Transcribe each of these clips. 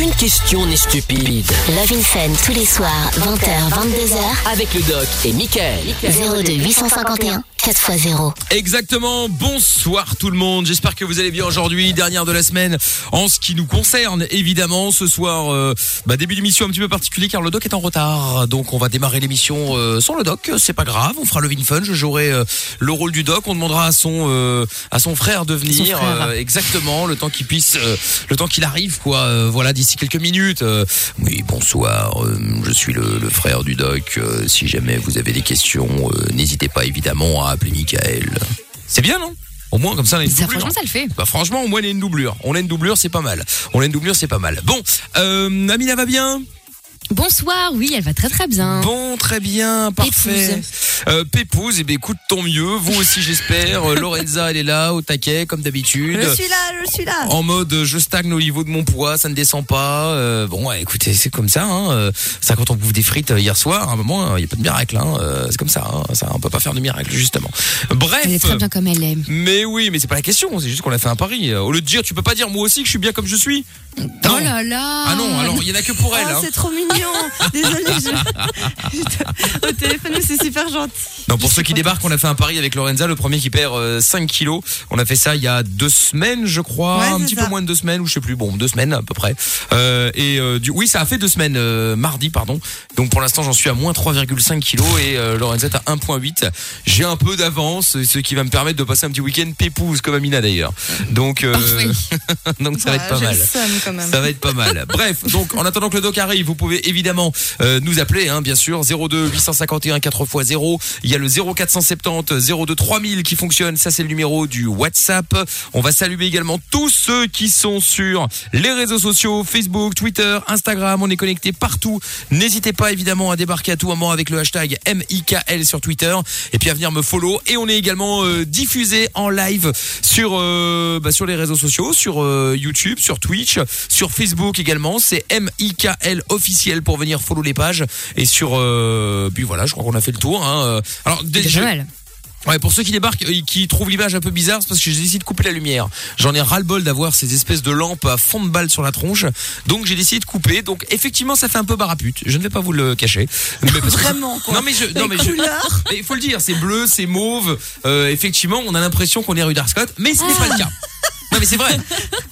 Aucune question n'est stupide. Love in Fun tous les soirs, 20h, 22h. Avec le doc et Michael. 02 851 4x0. Exactement. Bonsoir tout le monde. J'espère que vous allez bien aujourd'hui, dernière de la semaine. En ce qui nous concerne, évidemment, ce soir, euh, bah, début d'émission un petit peu particulier car le doc est en retard. Donc on va démarrer l'émission euh, sans le doc. C'est pas grave. On fera le Vin Fun. Je jouerai euh, le rôle du doc. On demandera à son euh, à son frère de venir. frère. euh, exactement. Le temps qu'il puisse, euh, le temps qu'il arrive, quoi. Euh, voilà, d'ici quelques minutes. Euh, oui, bonsoir. euh, je suis le, le frère du doc. Euh, si jamais vous avez des questions, euh, n'hésitez pas évidemment à appeler Michael. C'est bien, non? Au moins, comme ça, on a une Ça, doublure. franchement, ça le fait. Bah franchement, au moins on a une doublure. On a une doublure, c'est pas mal. On a une doublure, c'est pas mal. Bon, euh, Amina va bien? Bonsoir, oui, elle va très très bien. Bon, très bien, parfait. Euh, Pépouze, eh ben écoute, tant mieux. Vous aussi, j'espère. Euh, Lorenza, elle est là, au taquet, comme d'habitude. Je suis là, je suis là. En mode, je stagne au niveau de mon poids, ça ne descend pas. Euh, bon, ouais, écoutez, c'est comme ça. Hein. Euh, Ça, quand on bouffe des frites euh, hier soir, à un moment, il n'y a pas de miracle. Hein. Euh, C'est comme ça. Hein. Ça, on peut pas faire de miracle, justement. Bref. Elle est très bien comme elle est. Mais oui, mais c'est pas la question. C'est juste qu'on a fait un pari. Euh, Au lieu de dire, tu peux pas dire moi aussi que je suis bien comme je suis. Oh là là Ah non, alors il y en a que pour elle. Oh, hein. c'est trop mignon. Désolée, je... au téléphone, c'est super gentil. Non, pour ceux qui débarquent, on a fait un pari avec Lorenza, le premier qui perd euh, 5 kilos. On a fait ça il y a deux semaines, je crois, Ouais, un petit ça. peu moins de deux semaines, ou je sais plus, bon, deux semaines à peu près. Euh, et euh, du, oui, ça a fait deux semaines, euh, mardi, pardon. Donc pour l'instant, j'en suis à moins 3,5 kilos et Lorenza est à 1,8. J'ai un peu d'avance, ce qui va me permettre de passer un petit week-end pépouze comme Amina d'ailleurs. Donc, donc ça va être Ah, pas mal. Ça va être pas mal. Bref, donc en attendant que le doc arrive, vous pouvez évidemment euh, nous appeler, hein, bien sûr, 02 851 4x0. Il y a le 0470 02 3000 qui fonctionne. Ça, c'est le numéro du WhatsApp. On va saluer également tous ceux qui sont sur les réseaux sociaux, Facebook, Twitter, Instagram. On est connecté partout. N'hésitez pas évidemment à débarquer à tout moment avec le hashtag MIKL sur Twitter et puis à venir me follow. Et on est également euh, diffusé en live sur euh, bah, sur les réseaux sociaux, sur YouTube, sur Twitch, sur Facebook également. C'est MIKL officiel pour venir follow les pages et sur euh, puis voilà, je crois qu'on a fait le tour. Hein. Euh, Alors déjà. Ouais, pour ceux qui débarquent, euh, qui trouvent l'image un peu bizarre, c'est parce que j'ai décidé de couper la lumière. J'en ai ras-le-bol d'avoir ces espèces de lampes à fond de balle sur la tronche. Donc j'ai décidé de couper. Donc effectivement, ça fait un peu barapute. Je ne vais pas vous le cacher. Mais parce que- Vraiment, quoi. Non mais je, non Les mais je, couleurs. mais il faut le dire, c'est bleu, c'est mauve. Euh, effectivement, on a l'impression qu'on est rue d'Arscott, mais ce n'est pas le cas. Non mais c'est vrai.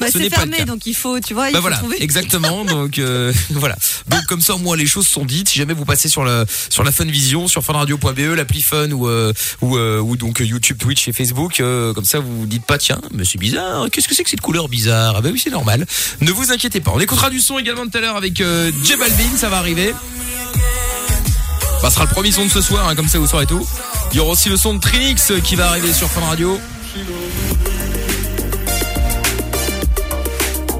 Bah, Ce c'est le fermé, donc il faut, tu vois, il Bah faut voilà, trouver. exactement. Donc euh, voilà. Donc comme ça, au moins les choses sont dites. Si jamais vous passez sur la sur la Funvision, sur funradio.be, l'appli Fun ou euh, ou euh, ou donc YouTube, Twitch et Facebook, euh, comme ça vous vous dites pas tiens, mais c'est bizarre. Qu'est-ce que c'est que cette couleur bizarre? Ah bah oui, c'est normal. Ne vous inquiétez pas. On écoutera du son également tout à l'heure avec euh, J Balvin, ça va arriver. Bah, ce sera le premier son de ce soir, hein, comme ça vous saurez tout. Il y aura aussi le son de Trinix euh, qui va arriver sur Fun Radio.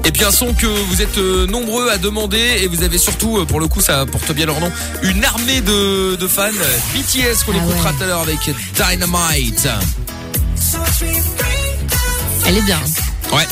Et puis un son que vous êtes euh, nombreux à demander et vous avez surtout, euh, pour le coup ça porte bien leur nom, une armée de, de fans. BTS qu'on Ah écoutera ouais. tout à l'heure avec Dynamite. Elle est bien. Ouais.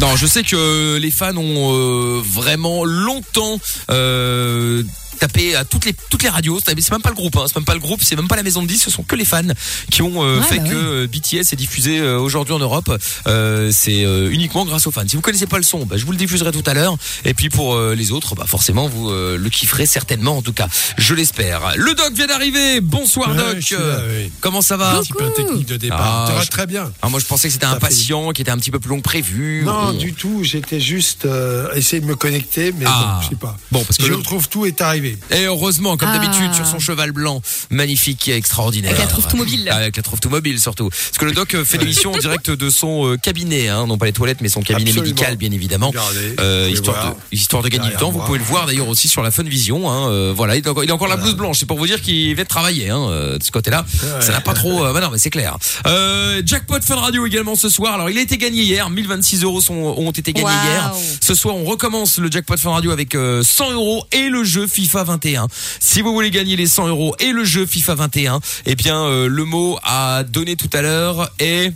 Non, je sais que les fans ont euh, vraiment longtemps euh, tapé à toutes les toutes les radios. C'est même pas le groupe, hein, c'est même pas le groupe, c'est même pas la maison de disques, ce sont que les fans qui ont euh, Ouais, fait bah que euh, BTS est diffusé euh, aujourd'hui en Europe. Euh, c'est euh, uniquement grâce aux fans. Si vous connaissez pas le son, bah, je vous le diffuserai tout à l'heure. Et puis pour euh, les autres, bah forcément vous euh, le kifferez certainement, en tout cas, je l'espère. Le doc vient d'arriver. Bonsoir Ouais, doc. là, oui. Comment ça va? Un petit peu technique de départ. Ah, Ça va je- très bien. Ah, moi je pensais que c'était un fait- patient qui était un petit peu plus long que prévu. Non, Bon. du tout. J'étais juste euh, essayer de me connecter, mais Ah. bon, je sais pas. Bon, parce que je le- retrouve tout est arrivé. Et heureusement, comme Ah. d'habitude, sur son cheval blanc, magnifique et extraordinaire. Avec la trouve tout mobile. Ah, Avec la trouve tout mobile surtout. Parce que le doc euh, fait l'émission en direct de son euh, cabinet, hein, non pas les toilettes, mais son cabinet Absolument. médical, bien évidemment. Regardez, Euh, histoire, de, histoire de gagner du temps. Vous pouvez le voir d'ailleurs aussi sur la Fun Vision. Hein, euh, voilà, il a encore, il a encore la blouse blanche. C'est pour vous dire qu'il va travailler hein, de ce côté-là. Ça n'a pas trop. Euh, bah non, mais c'est clair. Euh, jackpot Fun Radio également ce soir. Alors, il a été gagné hier. 1026 euros sont, ont été gagnés hier. Ce soir, on recommence le jackpot Fun Radio avec euh, 100 euros et le jeu FIFA 21. Si vous voulez gagner les 100 euros et le jeu FIFA 21, eh bien, euh, le mot à donner tout à l'heure est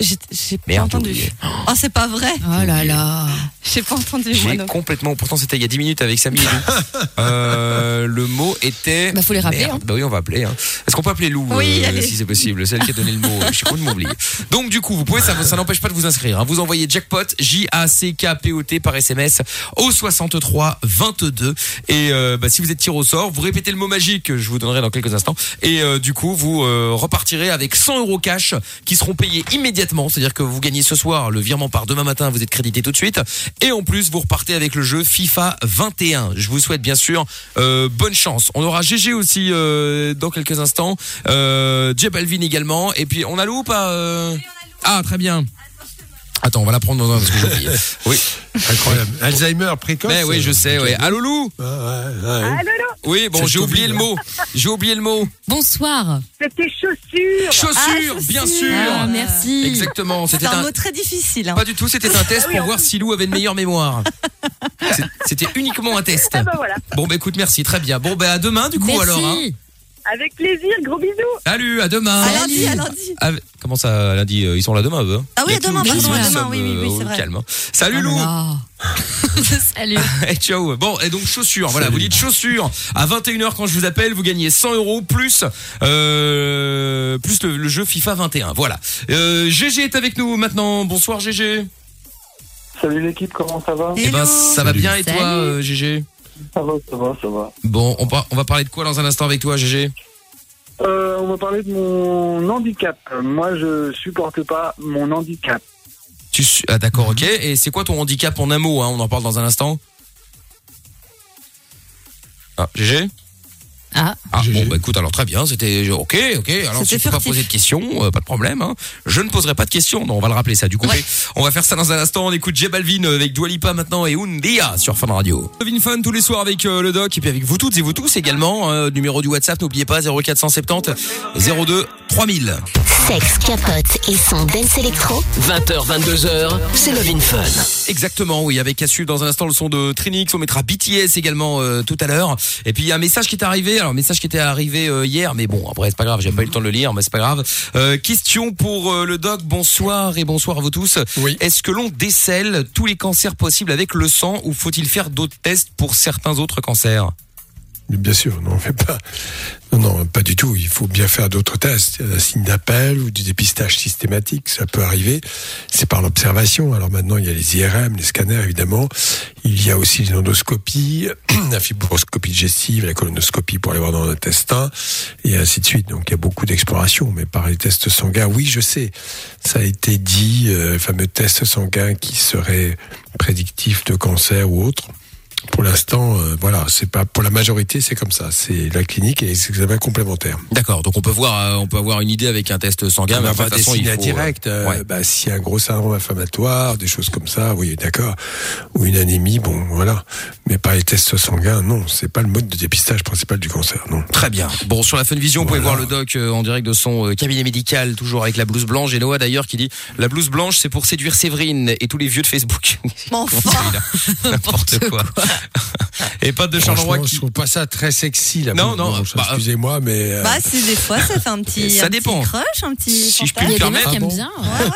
J'ai pas entendu. Oh, c'est pas vrai. Oh là là. J'ai pas entendu J'ai complètement, pourtant c'était il y a 10 minutes avec Samy et Lou. Euh, le mot était. Bah, faut les rappeler, hein. Bah oui, on va appeler. Hein. Est-ce qu'on peut appeler Lou Oui, euh, si c'est possible? C'est elle qui a donné le mot. Je suis complètement oublié. Donc du coup, vous pouvez, ça, ça n'empêche pas de vous inscrire. hein. Vous envoyez jackpot J A C K P O T par SMS au 63 22 et euh, bah, si vous êtes tiré au sort, vous répétez le mot magique que je vous donnerai dans quelques instants et euh, du coup vous euh, repartirez avec 100 euros cash qui seront payés immédiatement. C'est-à-dire que vous gagnez ce soir, le virement part demain matin, vous êtes crédité tout de suite et en plus vous repartez avec le jeu FIFA 21. Je vous souhaite bien sûr euh, bonne chance. On aura GG aussi euh, dans quelques instants, euh, J Balvin également et puis on a Lou ou pas euh? Ah très bien. Attends, on va la prendre dans un parce que j'ai oublié. Oui. Incroyable. Alzheimer précoce. Mais oui, je sais, ouais. Allô Lou Ouais, ouais, ouais. Oui, bon, j'ai oublié le mot. J'ai oublié le mot. Bonsoir. C'était chaussures. Chaussure, Ah, bien chaussures. sûr. Ah, merci. Exactement, c'était un mot très difficile. Hein. pas du tout, c'était un test oui, pour voir si Lou avait une meilleure mémoire. C'était uniquement un test. Ah bah voilà. Bon bah écoute, merci, très bien. Bon bah à demain du coup Merci. alors. Hein. Avec plaisir, gros bisous. Salut, à demain. À lundi, à lundi. Ah, comment ça, lundi euh, Ils sont là demain, eux hein Ah oui, à demain, pardon, à sommes, demain, oui, oui, oui, euh, c'est vrai. calme. hein. Salut Oh Lou. Salut. Et ciao. Bon, et donc chaussures. Voilà, vous dites chaussures. À 21h quand je vous appelle, vous gagnez 100 euros plus euh, plus le, le jeu FIFA 21. Voilà. Euh, GG est avec nous maintenant. Bonsoir GG. Salut l'équipe, comment ça va? Eh ben ça va bien et toi euh, GG Ça va, ça va, ça va. Bon, on, par- on va parler de quoi dans un instant avec toi GG Euh, on va parler de mon handicap. Moi, je supporte pas mon handicap. Tu su- ah d'accord, OK. Et c'est quoi ton handicap en un mot hein? On en parle dans un instant. Ah, GG Ah, Ah bon bah écoute alors très bien c'était ok ok alors si tu peux pas poser de questions euh, pas de problème hein. je ne poserai pas de questions non on va le rappeler ça du coup on va faire ça dans un instant on écoute J Balvin avec Dua Lipa maintenant et Undia sur Fun Radio Balvin Fun tous les soirs avec euh, le doc et puis avec vous toutes et vous tous également euh, numéro du WhatsApp n'oubliez pas 0470 02 3000 Sexe, capote et son dance électro. 20h, 22h, c'est Love in Fun. Exactement, oui, avec à suivre dans un instant le son de Trinix, on mettra BTS également euh, tout à l'heure. Et puis il y a un message qui est arrivé, alors un message qui était arrivé euh, hier, mais bon, après c'est pas grave, j'ai pas eu le temps de le lire, mais c'est pas grave. Euh, question pour euh, le doc, bonsoir et bonsoir à vous tous. Oui. Est-ce que l'on décèle tous les cancers possibles avec le sang ou faut-il faire d'autres tests pour certains autres cancers? Bien sûr, non, on fait pas. Non, non, pas du tout. Il faut bien faire d'autres tests. Un signe d'appel ou du dépistage systématique, ça peut arriver. C'est par l'observation. Alors maintenant, il y a les IRM, les scanners, évidemment. Il y a aussi les endoscopies, la fibroscopie digestive, la colonoscopie pour aller voir dans l'intestin, et ainsi de suite. Donc il y a beaucoup d'exploration. Mais par les tests sanguins, oui, je sais. Ça a été dit, euh, le fameux test sanguin qui serait prédictif de cancer ou autre. Pour l'instant, euh, voilà, c'est pas pour la majorité, c'est comme ça. C'est la clinique et les examens complémentaires. D'accord, donc on peut voir, euh, on peut avoir une idée avec un test sanguin, mais enfin, de toute façon, il faut, euh, euh, ouais. bah, s'il y a un gros syndrome inflammatoire, des choses comme ça, oui, d'accord. Ou une anémie, bon, voilà. Mais pas les tests sanguins, non. C'est pas le mode de dépistage principal du cancer, non. Très bien. Bon, sur la Fun Vision, vous pouvez Voilà. voir le doc euh, en direct de son euh, cabinet médical, toujours avec la blouse blanche. Et Noah d'ailleurs qui dit la blouse blanche, c'est pour séduire Séverine et tous les vieux de Facebook. Celui-là N'importe quoi. et pas de Charleroi qui. je trouve pas ça très sexy, la Non, non, blanche. bah, Excusez-moi, mais. euh, Bah, si des fois, ça fait un petit. Ça un petit dépend. crush, un petit. Si je puis me permettre. Ah bon bien.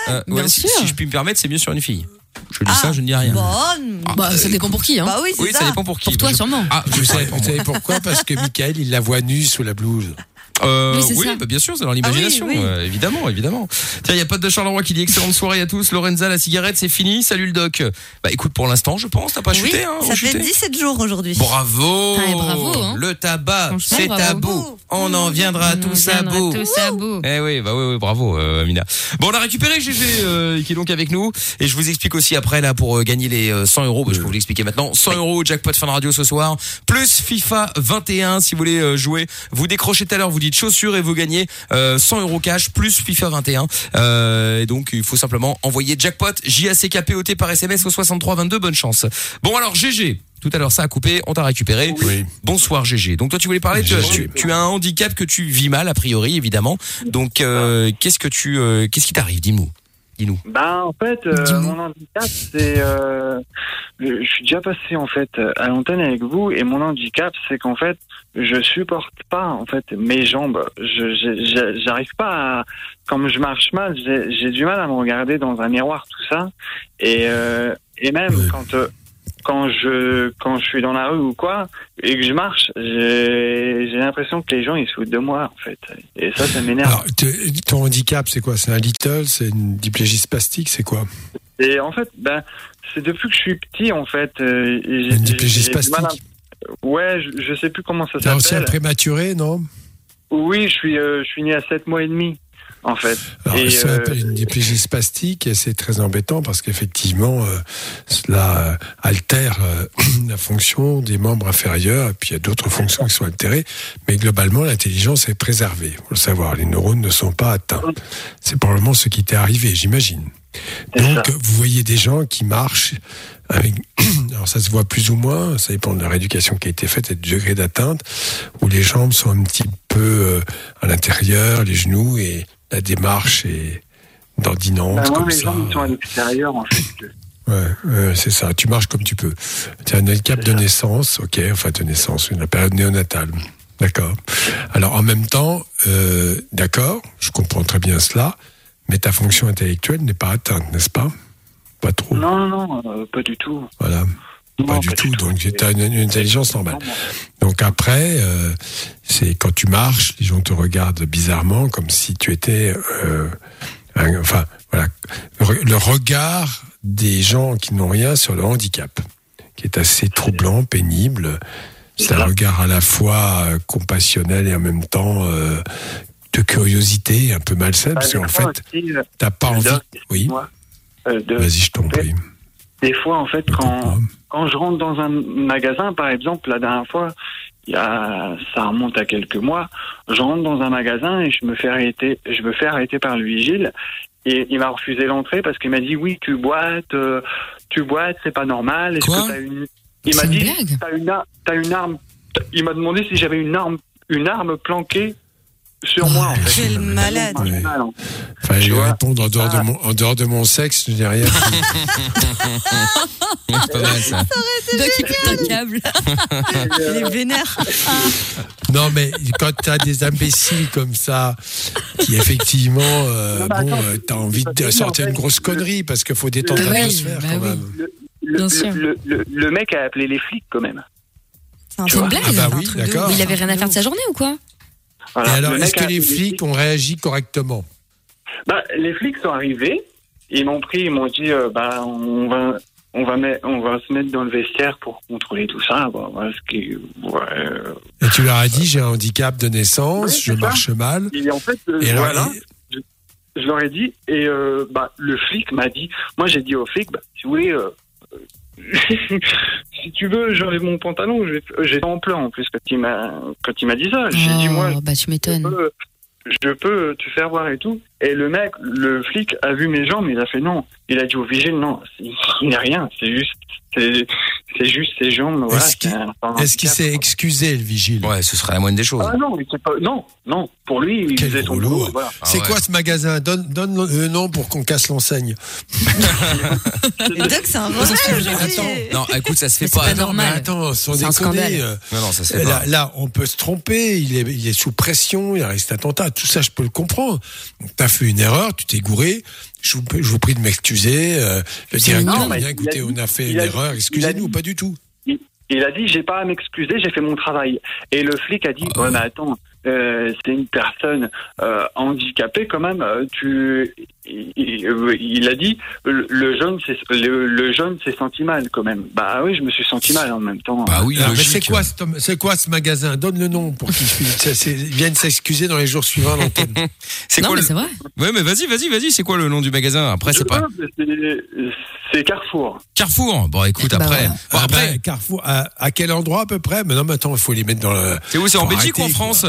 Euh, si, sûr. si je puis me permettre, c'est mieux sur une fille. Je dis Ah, ça, je ne dis rien. Bonne. Bah, ça dépend pour qui, hein. Bah oui, c'est oui, ça. ça. dépend pour qui. Pour toi, Je- sûrement. Ah, Vous savez, pour vous savez pourquoi? Parce que Michael, il la voit nue sous la blouse. Euh, Oui, bah, bien sûr, c'est dans l'imagination, Ah oui, oui. euh, évidemment, évidemment. Tiens, il y a pas de Charleroi qui dit excellente soirée à tous. Lorenza, la cigarette, c'est fini. Salut le doc. Bah écoute, pour l'instant, je pense, t'as pas chuté, hein ça fait chuté 17 jours aujourd'hui. Bravo. Ah, bravo, hein. Le tabac, c'est tabou. On en viendra On tous à bout. tous à bout. Eh oui, bah oui, oui, bravo, euh, Amina. Bon, on a récupéré GG euh, qui est donc avec nous et je vous explique aussi après là pour euh, gagner les euh, 100 euros. Bah, je peux vous l'expliquer maintenant. 100 euros jackpot fin de radio ce soir, plus FIFA 21 si vous voulez euh, jouer. Vous décrochez tout à l'heure, vous dites chaussures et vous gagnez euh, 100 euros cash plus FIFA 21. Euh, et donc il faut simplement envoyer jackpot J A C K P O T par SMS au 63 22. Bonne chance. Bon alors GG. Tout à l'heure, ça a coupé, on t'a récupéré. Oui. Bonsoir GG. Donc toi, tu voulais parler, de, tu, tu as un handicap que tu vis mal a priori, évidemment. Donc euh, qu'est-ce que tu, euh, qu'est-ce qui t'arrive? Dis-nous. Dis-nous. Ben, en fait, euh, mon handicap, c'est euh, je suis déjà passé en fait à l'antenne avec vous et mon handicap, c'est qu'en fait, je supporte pas en fait mes jambes. Je j'arrive pas à comme je marche mal, j'ai du mal à me regarder dans un miroir tout ça et euh, et même quand euh, quand je quand je suis dans la rue ou quoi et que je marche, j'ai l'impression que les gens ils se foutent de moi en fait et ça ça m'énerve. Alors, te- ton handicap, c'est quoi? C'est un little C'est une diplégie spastique C'est quoi? Et en fait, ben, c'est depuis que je suis petit, en fait. euh, Une diplégie à- spastique? Ouais, je, je sais plus comment ça T'as aussi un s'appelle. prématuré, non? Oui, je suis, euh, je suis né à 7 mois et demi, en fait. Alors, et, ça euh, une diplégie spastique et c'est très embêtant parce qu'effectivement, euh, cela euh, altère euh, la fonction des membres inférieurs et puis il y a d'autres fonctions qui sont altérées. Mais globalement, l'intelligence est préservée. Faut le savoir, les neurones ne sont pas atteints. C'est probablement ce qui t'est arrivé, j'imagine. Donc, ça. vous voyez des gens qui marchent avec, alors ça se voit plus ou moins, ça dépend de leur éducation qui a été faite et du degré d'atteinte, où les jambes sont un petit peu euh, à l'intérieur, les genoux et la démarche est d'ordinance ben, moi, comme ça. ils sont à l'extérieur, en fait. Ouais, ouais, c'est ça. Tu marches comme tu peux. Tu as un handicap de ça. naissance, ok, enfin de naissance, une période néonatale. D'accord. Alors en même temps, euh, d'accord, je comprends très bien cela, mais ta fonction intellectuelle n'est pas atteinte, n'est-ce pas? Pas trop? Non, non, non, euh, pas du tout. Voilà. Non, pas du tout. Donc tu as une, une intelligence normale. Donc après, euh, c'est quand tu marches, les gens te regardent bizarrement, comme si tu étais, euh, un- enfin voilà, le re- le regard des gens qui n'ont rien sur le handicap, qui est assez troublant, pénible. C'est un regard à la fois euh, compassionnel et en même temps euh, de curiosité, un peu malsaine, parce Ah, qu'en fait, euh, t'as pas envie. Oui. moi, euh, de- Vas-y, je t'en prie. Des fois, en fait, quand, pas. quand je rentre dans un magasin, par exemple, la dernière fois, il y a, ça remonte à quelques mois, je rentre dans un magasin et je me fais arrêter, je me fais arrêter par le vigile et il m'a refusé l'entrée parce qu'il m'a dit oui, tu boites, euh, tu boites, c'est pas normal. Est-ce Quoi que t'as une, il m'a dit, t'as une, ar- t'as une arme, il m'a demandé si j'avais une arme, une arme planquée sur moi, en fait. Quel malade. Ouais. Mal, hein. Enfin, Tu je vais répondre en dehors, Ah. de mon, en dehors de mon sexe, je n'ai rien. C'est pas mal ça. Doc, il pète un câble. Il est vénère. Non, mais quand tu as des imbéciles comme ça, qui effectivement, euh, bah, bon, euh, t'as envie parce de que, sortir une grosse connerie parce qu'il faut détendre le- l'atmosphère Oui, quand bah même. Le, le, Bien sûr. le, le, le mec a appelé les flics quand même. C'est un une truc- blague Ah bah oui, truc de d'accord. il avait rien à faire de sa journée ou quoi? Voilà. Et alors, Le est-ce que les flics ont réagi correctement? Bah, les flics sont arrivés, ils m'ont pris, ils m'ont dit, euh, bah, on va, on va mettre, on va se mettre dans le vestiaire pour contrôler tout ça. Ouais. Et tu leur as dit j'ai un handicap de naissance, Oui, je ça. marche mal. Et en fait, euh, Et alors, voilà, je leur ai dit, et euh, bah, le flic m'a dit, moi j'ai dit au flic, bah, si vous voulez, euh, si tu veux, j'enlève mon pantalon. J'étais en pleurs en plus quand il m'a, quand il m'a dit ça. J'ai dit moi, Oh, bah tu je m'étonnes. peux, je peux te faire voir et tout. Et le mec, le flic, a vu mes jambes, il a fait non. Il a dit au vigile, non, il n'y a rien, c'est juste, c'est juste ses jambes. Voilà, Est-ce qu'il- s'est excusé, le vigile? Ouais, ce serait la moindre des choses. Ah non, pas, non, non, pour lui, il Quel faisait son boulot, voilà. Ah C'est ouais. quoi ce magasin? Donne, donne le nom pour qu'on casse l'enseigne. C'est un. Attends. Non, écoute, ça se fait Mais pas. pas mais normal. attends, sans C'est un déconner. scandale. euh, Non, non, ça se fait Là, pas. là, on peut se tromper, il est, il est sous pression, il a risque d'attentat, tout ça, je peux le comprendre. T'as fait une erreur, tu t'es gouré, je vous, je vous prie de m'excuser. Euh, dirais, mignon. non, bien, écoutez, on a fait une a- erreur, excusez-nous, pas du tout. Il a dit, j'ai pas à m'excuser, j'ai fait mon travail. Et le flic a dit, Ah ouais, mais attends, euh, c'est une personne euh, handicapée quand même. euh, Tu, il, a dit, le, jeune, c'est le, le jeune s'est senti mal quand même. Bah oui, je me suis senti mal en même temps. Bah oui, Alors, mais c'est quoi, ce- c'est quoi ce magasin? Donne le nom pour qu'il puisse- ça, c'est- vienne s'excuser dans les jours suivants à l'antenne. C'est Non, quoi mais le... c'est vrai. Ouais, mais vas-y, vas-y, vas-y. C'est quoi le nom du magasin? Après, Je c'est pas c'est- Carrefour. Carrefour. Bon, écoute, Bah après. ouais. Bon, Ah après, ben, Carrefour, à, à quel endroit à peu près? Mais non, mais attends, il faut les mettre dans le. c'est où? C'est en Belgique ou en France?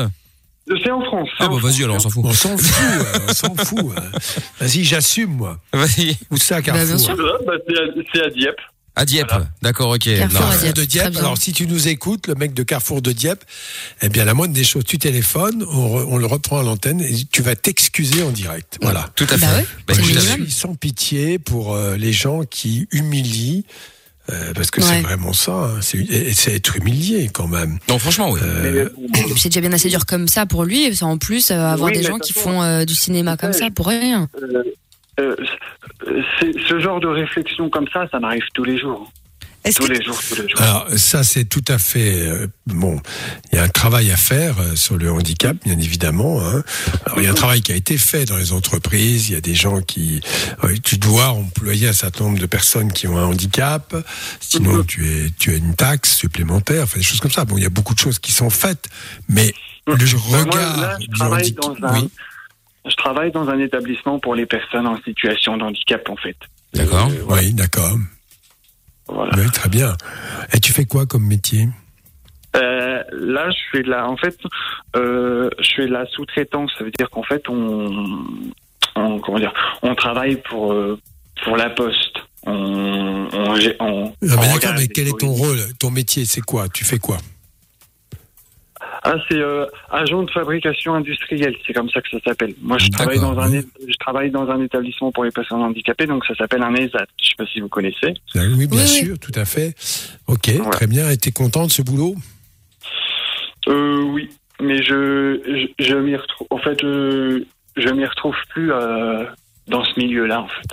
C'est en France. Ah en bah vas-y, alors on s'en fout. On s'en fout, euh, on s'en fout. euh. Vas-y, j'assume, moi. Vas-y. Où ça, Bah, Carrefour. Ah, bah, c'est à- Dieppe. À Dieppe. Voilà. D'accord, ok. Carrefour Non. à Carrefour Dieppe, de Dieppe. Alors, si tu nous écoutes, le mec de Carrefour de Dieppe, eh bien, la moindre des choses, tu téléphones, on, re- on le reprend à l'antenne et tu vas t'excuser en direct. Voilà. Tout à fait. Bah ouais, Bah, le Je suis sans pitié pour euh, les gens qui humilient Euh, parce que Ouais. c'est vraiment ça, hein. c'est et c'est être humilié quand même. Non, franchement, oui. Euh, puis c'est déjà bien assez dur comme ça pour lui. Et en plus, euh, avoir Oui, des gens qui font euh, du cinéma comme ça pour rien. euh, euh, c'est- ce genre de réflexion comme ça, ça m'arrive tous les jours. Tous que les jours, tous les jours. Alors ça c'est tout à fait euh, bon. Il y a un travail à faire euh, sur le handicap, bien évidemment. Hein. Alors il y a un travail qui a été fait dans les entreprises. Il y a des gens qui euh, tu dois employer un certain nombre de personnes qui ont un handicap, sinon Mhm. tu es tu as une taxe supplémentaire, enfin des choses comme ça. Bon, il y a beaucoup de choses qui sont faites, mais le Mais moi, regard là, je du travaille handicap, dans un, oui, je travaille dans un établissement pour les personnes en situation de handicap, en fait. D'accord. Euh, voilà. oui, d'accord, Voilà. oui, très bien. Et tu fais quoi comme métier Euh, là, je de la, en fait, euh, je de la sous-traitance. Ça veut dire qu'en fait, on, on, comment dire, on travaille pour euh, pour la poste. On, on, gé- on- Non, on mais quel est ton rôle, ton métier, c'est quoi? Tu fais quoi? Ah, c'est euh, agent de fabrication industrielle. C'est comme ça que ça s'appelle. Moi, je travaille dans un, oui. je travaille dans un établissement pour les personnes handicapées, donc ça s'appelle un ESAT. Je sais pas si vous connaissez. Ah Oui, bien Oui, sûr, tout à fait. Ok, très bien. Et t'es content de ce boulot? Euh, oui, mais je, je, je m'y retrouve. En fait, euh, je m'y retrouve plus euh, dans ce milieu-là, en fait.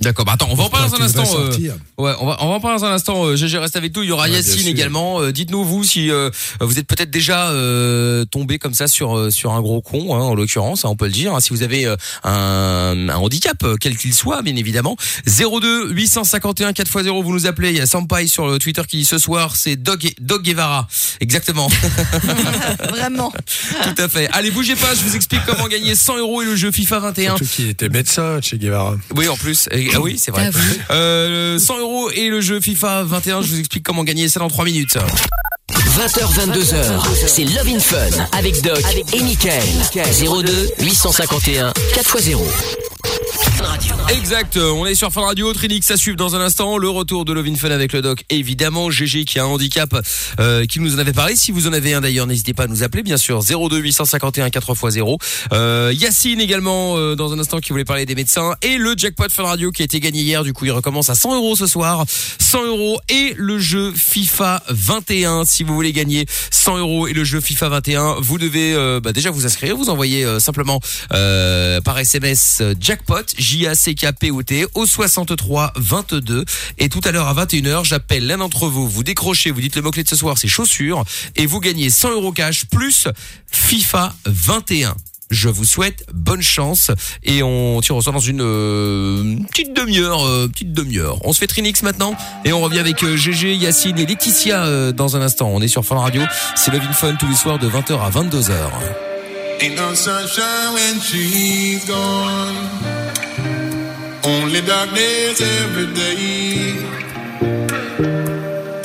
D'accord. Bah attends, on va en parler dans un instant. euh. Ouais, on va, on va en parler dans un instant. Euh, GG reste avec nous. Il y aura Ouais, Yacine également. Euh, Dites-nous vous si euh, vous êtes peut-être déjà euh, tombé comme ça sur sur un gros con, hein, en l'occurrence, hein, on peut le dire. hein, si vous avez euh, un, un handicap, quel qu'il soit, bien évidemment. 02 851 4x0, vous nous appelez. Il y a Sampai sur le Twitter qui dit ce soir, c'est Dog Dog Guevara. Exactement. vraiment Tout à fait. Allez, bougez pas. Je vous explique comment gagner 100 euros et le jeu FIFA 21. Surtout qu'il était médecin, Che Guevara. Oui, en plus. Et- ah oui, c'est vrai. Ah oui. Euh, 100 euros et le jeu FIFA 21. Je vous explique comment gagner ça dans 3 minutes. 20h, 22h, c'est Love in Fun avec Doc et Michael. 02 851 4x0. Exact, euh, on est sur Fun Radio, Trinix à suivre dans un instant, le retour de Lovin Fun avec le doc, évidemment, GG qui a un handicap, euh, qui nous en avait parlé, si vous en avez un d'ailleurs, n'hésitez pas à nous appeler, bien sûr, 02 851 4x0, euh, Yacine également, euh, dans un instant, qui voulait parler des médecins, et le jackpot Fun Radio qui a été gagné hier, du coup il recommence à 100 euros ce soir, 100 euros et le jeu FIFA 21, si vous voulez gagner 100 euros et le jeu FIFA 21, vous devez euh, bah, déjà vous inscrire, vous envoyez simplement par SMS euh, jackpot au 63 22 et tout à l'heure à 21h j'appelle l'un d'entre vous. Vous décrochez vous dites le mot clé de ce soir c'est chaussures. Et vous gagnez 100 euros cash plus FIFA 21 je vous souhaite bonne chance. Et on tire au sort dans une euh, petite demi-heure, euh, petite demi-heure. On se fait Trinix maintenant. Et on revient avec euh, GG, Yacine et Laetitia euh, dans un instant. On est sur Fun Radio, c'est Love Fun tous les soirs de 20h à 22h. Ain't no sunshine when she's gone. Only darkness every day.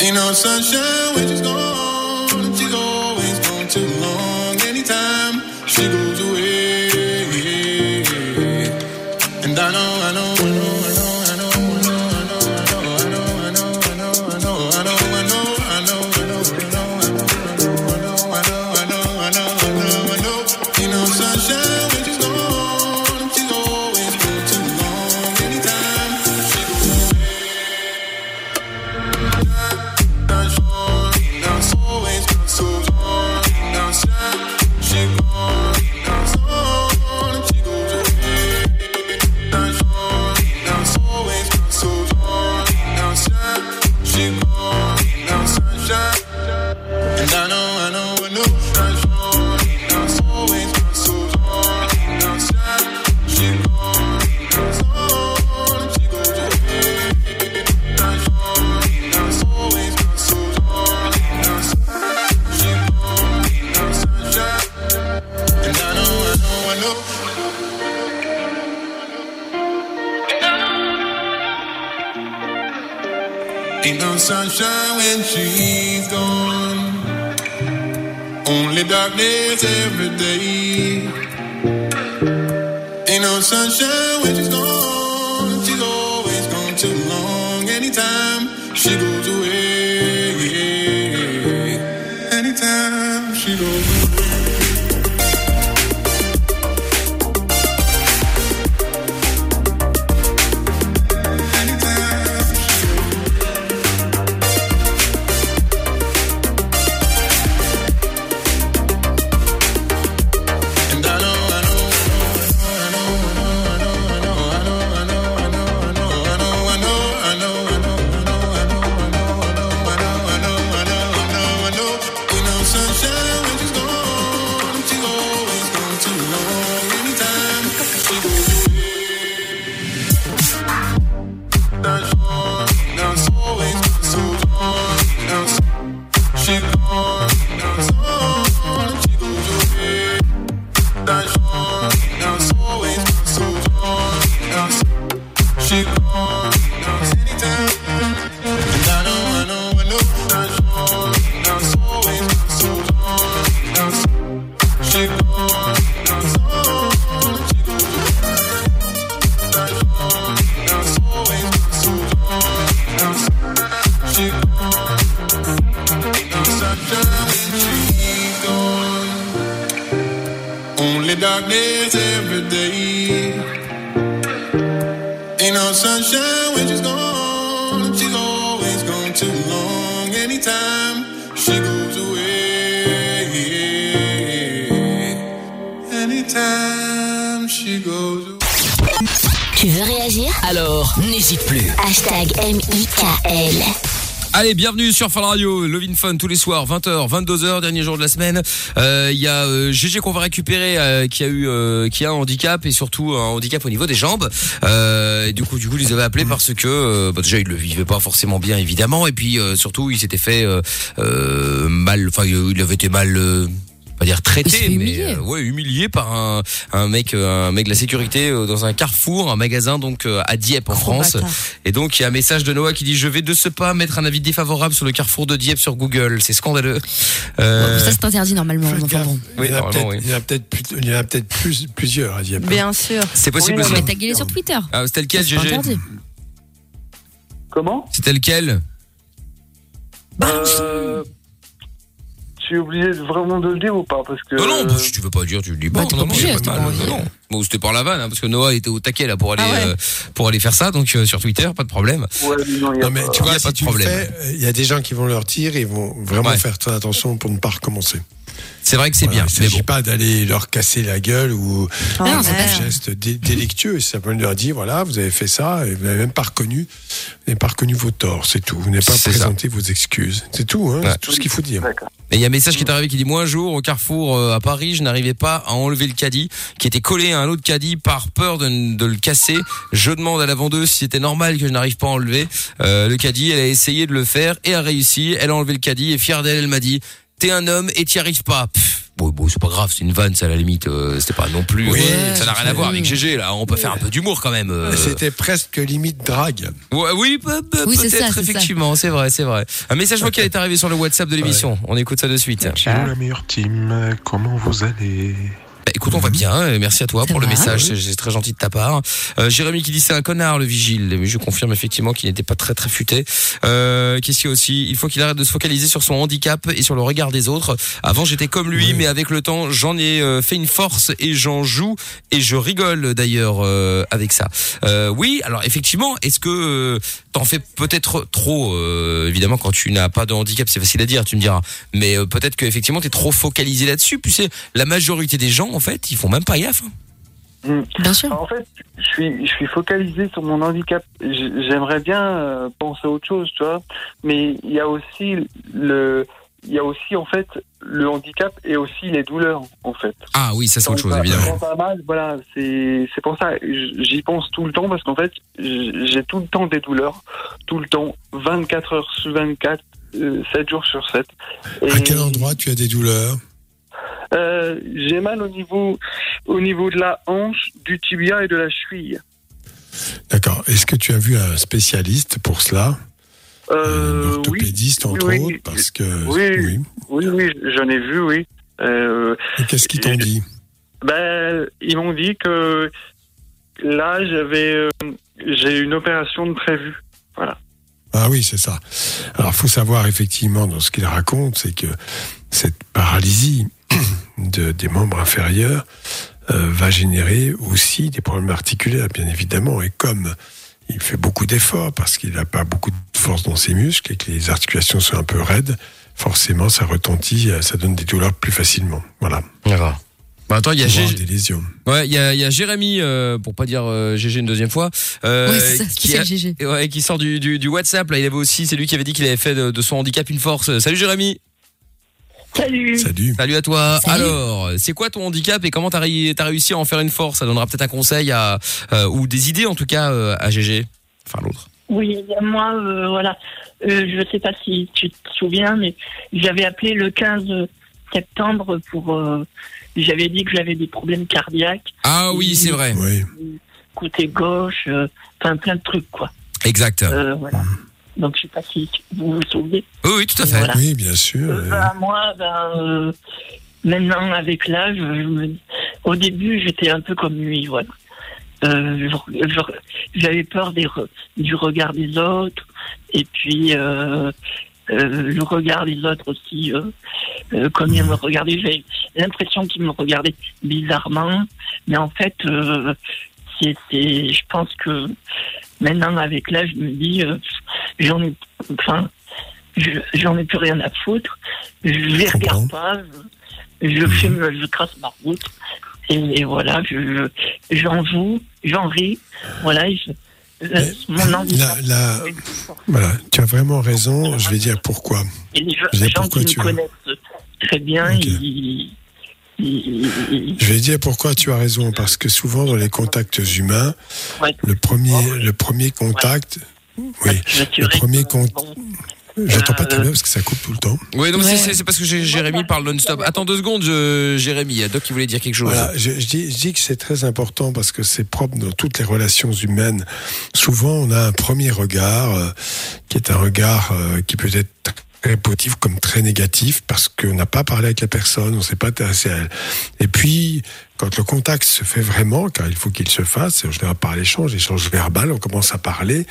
Ain't no sunshine when she's gone. M-I-K-L. Allez, bienvenue sur Fun Radio, Lovin Fun tous les soirs, 20h, 22h, dernier jour de la semaine. Euh, Il y a euh, GG qu'on va récupérer, euh, qui a eu, euh, qui a un handicap et surtout un handicap au niveau des jambes. Euh, et du coup, du coup, ils avaient appelés parce que euh, bah, déjà il le vivait pas forcément bien évidemment, et puis euh, surtout il s'était fait euh, euh, mal, enfin il avait été mal. Va dire traité, mais humilier. euh, ouais humilié par un, un mec, euh, un mec de la sécurité euh, dans un carrefour, un magasin donc euh, à Dieppe en Gros France. bâtard. Et donc il y a un message de Noah qui dit je vais de ce pas mettre un avis défavorable sur le carrefour de Dieppe sur Google. C'est scandaleux. Euh, Ça, c'est interdit normalement. Enfin, bon. Oui, il y en a peut-être oui. il y en a peut-être plus- plusieurs à Dieppe. Bien sûr. c'est possible Oui, Mais sur Twitter. Ah, c'était lequel C'est pas GG. Comment? C'était lequel euh, Tu es obligé de- vraiment de le dire ou pas Parce que. Non non, bah, si tu veux pas dire, tu le dis pas. Bah, t'es non, pas non, obligé, pas mal. Non, non. Bon, c'était par la vanne, hein, parce que Noah était au taquet là pour aller Ah ouais. euh, pour aller faire ça, donc euh, sur Twitter, pas de problème. Ouais, mais non, il y a Non, mais pas- tu y a vois, pas si de tu le problème. euh, il y a des gens qui vont leur dire et ils vont vraiment Ouais. faire très attention pour ne pas recommencer. C'est vrai que c'est Voilà, bien, Il ne s'agit bon. pas d'aller leur casser la gueule ou Oh, non, un geste dé- délictueux. C'est simplement de leur dire voilà, vous avez fait ça et vous n'avez même pas reconnu, vous n'avez pas reconnu vos torts, c'est tout. Vous n'avez pas C'est présenté vos excuses. C'est tout, hein, Ouais. c'est tout ce qu'il faut dire. Et il y a un message qui est arrivé qui dit moi un jour au carrefour euh, à Paris, je n'arrivais pas à enlever le caddie qui était collé à un autre caddie par peur de, de le casser. Je demande à la vendeuse si c'était normal que je n'arrive pas à enlever euh, le caddie. Elle a essayé de le faire et a réussi. Elle a enlevé le caddie et fière d'elle, elle m'a dit t'es un homme et t'y arrives pas. Pff, Bon, bon c'est pas grave, c'est une vanne, ça à la limite. euh, c'était pas non plus. Oui, euh, ça n'a rien à voir avec GG là. On peut faire un peu d'humour quand même. euh. C'était presque limite drague. Ouais, oui, c'est peut-être effectivement, c'est vrai, c'est vrai. Un message vocal est arrivé sur le WhatsApp de l'émission. On écoute ça de suite. Hello la meilleure team, comment vous allez? Bah, écoute, on va bien. et Merci à toi Ça pour le message. oui. C'est très gentil de ta part. Euh, Jérémy qui dit c'est un connard le vigile. Mais je confirme effectivement qu'il n'était pas très très futé. Euh, Qu'est-ce qu'il y a aussi? Il faut qu'il arrête de se focaliser sur son handicap et sur le regard des autres. Avant j'étais comme lui, Oui. mais avec le temps j'en ai euh, fait une force et j'en joue et je rigole d'ailleurs euh, avec ça. Euh, oui, alors effectivement, est-ce que euh, t'en fais peut-être trop? Euh, Évidemment, quand tu n'as pas de handicap, c'est facile à dire, tu me diras. Mais peut-être que effectivement t'es trop focalisé là-dessus. Puis c'est la majorité des gens en fait, ils font même pas gaffe. hein. Bien sûr. En fait, je suis, je suis focalisé sur mon handicap. J'aimerais bien euh, penser à autre chose, tu vois. Mais il y a aussi le, il y a aussi en fait le handicap et aussi les douleurs, en fait. Ah oui, ça c'est autre chose évidemment. t'as mal, voilà, c'est c'est pour ça. J'y pense tout le temps parce qu'en fait, j'ai tout le temps des douleurs, tout le temps, 24 heures sur 24, euh, 7 jours sur 7. Et, À quel endroit tu as des douleurs? Euh, J'ai mal au niveau, au niveau de la hanche, du tibia et de la cheville. D'accord. Est-ce que tu as vu un spécialiste pour cela? Un Euh, oui, orthopédiste, entre oui, autres Parce que. oui. oui, oui, j'en ai vu, oui. Euh, Et qu'est-ce qu'ils t'ont dit? Ben, ils m'ont dit que là, j'avais, euh, j'ai une opération de prévue. Ah oui, c'est ça. Alors, il faut savoir effectivement dans ce qu'il raconte, c'est que cette paralysie de, des membres inférieurs euh, va générer aussi des problèmes articulaires, bien évidemment. Et comme il fait beaucoup d'efforts parce qu'il n'a pas beaucoup de force dans ses muscles et que les articulations sont un peu raides, forcément, ça retentit, euh, ça donne des douleurs plus facilement. Voilà. Bah attends, il y a Voire Gé- des lésions. ouais, il y a, il y a Jérémy, euh, pour pas dire euh, GG une deuxième fois, euh, Ouais, c'est ça, qui, spécial a- GG. ouais, qui sort du, du, du WhatsApp. Là, il avait aussi, c'est lui qui avait dit qu'il avait fait de, de son handicap une force. Salut Jérémy. Salut. Salut. Salut à toi. Salut. Alors, c'est quoi ton handicap et comment t'as ré- t'as réussi à en faire une force? Ça donnera peut-être un conseil à euh, ou des idées en tout cas euh, à GG. Enfin l'autre. Oui, moi, euh, voilà. Euh, je ne sais pas si tu te souviens, mais j'avais appelé le 15 septembre pour. euh, j'avais dit que j'avais des problèmes cardiaques, Ah oui, c'est vrai. Oui. côté gauche, euh, enfin plein de trucs, quoi. Exact. Euh, voilà. Donc, je sais pas si vous vous souvenez. Oui, oui, tout à fait. Voilà. Oui, bien sûr. Euh, ben, moi, ben, euh, maintenant, avec l'âge, me- au début, j'étais un peu comme lui, voilà. Euh, J'avais peur des re- du regard des autres, et puis euh, euh, le regard des autres aussi, euh, euh, comme ils me regardaient, j'avais l'impression qu'ils me regardaient bizarrement, mais en fait, euh, c'est- je pense que maintenant, avec l'âge, je me dis, euh, j'en ai, enfin, je- j'en ai plus rien à foutre. Je les regarde pas. Je, je filme, je trace ma route. Et, et voilà, je, j'en joue, j'en ris. Voilà, je- euh, mon envie. Là, là, voilà, tu as vraiment raison. Je vais dire pourquoi. Et les Je vais gens pourquoi qui me connaissent très bien, ils- Je vais dire pourquoi tu as raison. Parce que souvent dans les contacts humains, Ouais. le premier, le premier contact, oui, le premier contact. J'entends pas très bien parce que ça coupe tout le temps. Oui, non, mais Ouais. c'est- parce que Jé- Jérémy parle non-stop. Attends deux secondes, je- Jérémy, il y a Doc qui voulait dire quelque chose. Voilà, je, je dis, je dis que c'est très important parce que c'est propre dans toutes les relations humaines. Souvent, on a un premier regard euh, qui est un regard euh, qui peut être positif comme très négatif parce qu'on n'a pas parlé avec la personne, on ne s'est pas intéressé à elle. Et puis, quand le contact se fait vraiment, car il faut qu'il se fasse, en général par l'échange, l'échange verbal, on commence à parler,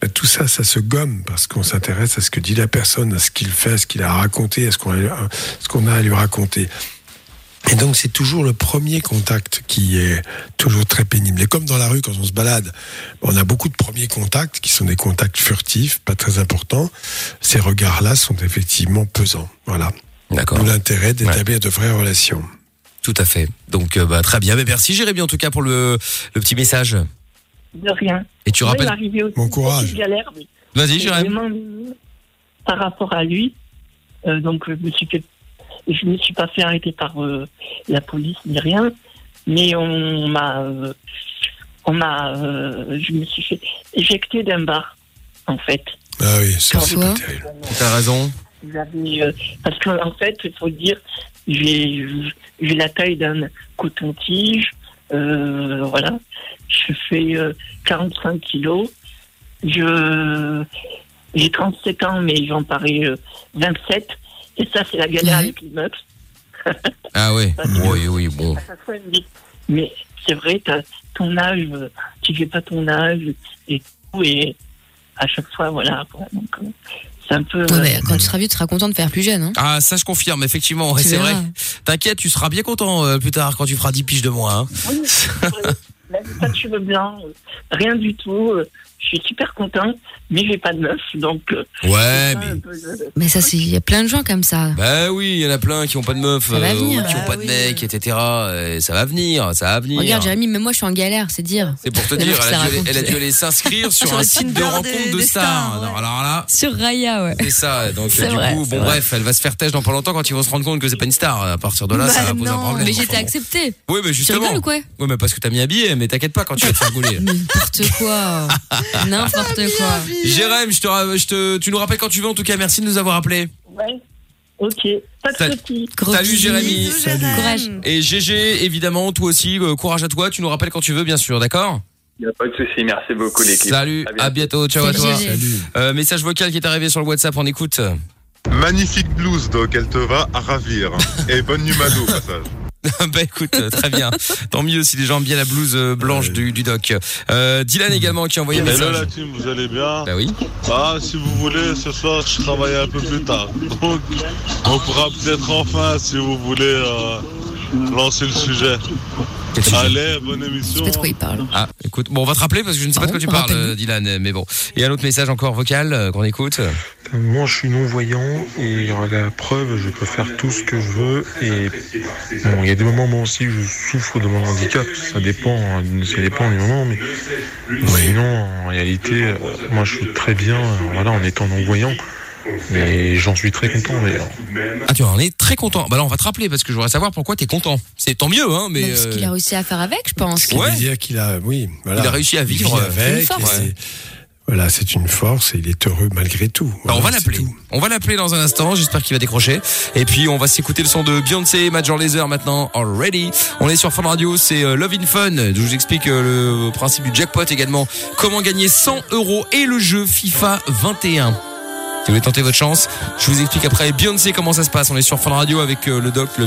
ben, tout ça, ça se gomme parce qu'on s'intéresse à ce que dit la personne, à ce qu'il fait, à ce qu'il a raconté, à qu'on a, ce qu'on a à lui raconter. Et donc c'est toujours le premier contact qui est toujours très pénible. Et comme dans la rue, quand on se balade, on a beaucoup de premiers contacts qui sont des contacts furtifs, pas très importants. Ces regards-là sont effectivement pesants. Voilà. D'accord. D'où l'intérêt d'établir de vraies relations. Tout à fait. Donc, euh, bah, très bien. Mais merci Jérémy en tout cas pour le, le petit message. de rien. Et tu rappelles- aussi Bon une courage. petite galère, mais Vas-y, Jérémy. Par rapport à lui, euh, donc je me suis fait, je me suis pas fait arrêter par euh, la police ni rien, mais on m'a, euh, on m'a, euh, je me suis fait éjecter d'un bar, en fait. Ah oui, ça c'est pas terrible. T'as raison. J'avais, euh, parce qu'en fait, il faut dire, j'ai j'ai la taille d'un coton-tige, euh, voilà. Je fais euh, 45 kilos. Je j'ai 37 ans, mais j'en parais euh, 27. Et ça, c'est la galère avec les meufs. Ah ouais. Oui, oui, bon. Mais c'est vrai, ton âge, euh, tu fais pas ton âge et tout. Et à chaque fois, voilà. quoi. Donc, euh, c'est un peu. Ouais, mais euh, quand tu seras vieux, tu seras content de faire plus jeune. Hein. Ah, ça je confirme, effectivement. ouais, c'est vrai. T'inquiète, tu seras bien content euh, plus tard quand tu feras 10 piges de moins. hein. Oui. Même pas de cheveux blancs, rien du tout. Je suis super content, mais j'ai pas de meuf, donc. euh, Ouais, mais. Mais ça, c'est il y a plein de gens comme ça. Bah oui, il y en a plein qui ont pas de meuf, Ça euh, ou qui ont Bah pas de mec, etc. Et ça va venir, ça va venir. Regarde, Jérémy, même moi, je suis en galère, c'est dire. C'est pour te La dire, elle a, dû aller, raconte. elle a dû aller s'inscrire sur, Sur un site de rencontre de stars. stars, Alors, alors là, Sur Raya, ouais. c'est ça. Donc C'est du vrai, coup, bon vrai. bref, elle va se faire têche dans pas longtemps quand ils vont se rendre compte que c'est pas une star. À partir de là, ça Bah va poser un non, problème. Mais j'étais acceptée. Oui, mais Tu justement. rigoles ou quoi Oui, mais parce que t'as mis un billet, mais t'inquiète pas quand tu vas te faire gauler. N'importe quoi. N'importe quoi. Jérém, je te, je te, tu nous rappelles quand tu veux. En tout cas, merci de nous avoir appelés. Ouais. Ok, pas de soucis. Salut Jérémy. Courage. Et GG, évidemment, toi aussi, euh, courage à toi. Tu nous rappelles quand tu veux, bien sûr, d'accord Il n'y a pas de souci. Merci beaucoup, l'équipe. Salut, à bientôt, ciao à Salut, toi. Euh, message vocal qui est arrivé sur le WhatsApp, on écoute. Magnifique blouse, Doc, elle te va à ravir. Et bonne numado au passage. bah écoute, euh, très bien. Tant mieux si les gens aiment bien la blouse euh, blanche du, du doc. Euh, Dylan également qui a envoyé un Hello message. la team, vous allez bien Bah oui. Ah, si vous voulez, ce soir, je travaille un peu plus tard. Donc, on pourra peut-être enfin, si vous voulez, euh, lancer le sujet. Allez, bonne émission. Ah, écoute, bon, on va te rappeler parce que je ne sais pas de quoi tu parles, euh, Dylan, mais bon. Et un autre message encore vocal euh, qu'on écoute. Moi, je suis non-voyant et la preuve, je peux faire tout ce que je veux. Et bon, il y a des moments, moi aussi, je souffre de mon handicap. Ça dépend, hein, ça dépend du moment. Mais sinon, en réalité, euh, moi, je suis très bien voilà, en étant non-voyant. Mais j'en suis très content d'ailleurs. Ah, tu vois, on est très content. Bah là, on va te rappeler parce que je voudrais savoir pourquoi t'es content. C'est tant mieux, hein, mais. Parce euh, qu'il a réussi à faire avec, je pense. Veut dire qu'il a, oui, voilà. Il a réussi à vivre, euh, c'est une avec. Voilà, c'est une force et il est heureux malgré tout. Bah, on va Voilà, l'appeler. On va l'appeler dans un instant. J'espère qu'il va décrocher. Et puis on va s'écouter le son de Beyoncé, Major Lazer maintenant. Already. On est sur Fun Radio. C'est euh, Love in Fun. Je vous explique euh, le principe du jackpot également. Comment gagner 100 euros et le jeu FIFA 21. Vous voulez tenter votre chance, je vous explique après Beyoncé comment ça se passe? On est sur Fun Radio avec euh, le doc. Le...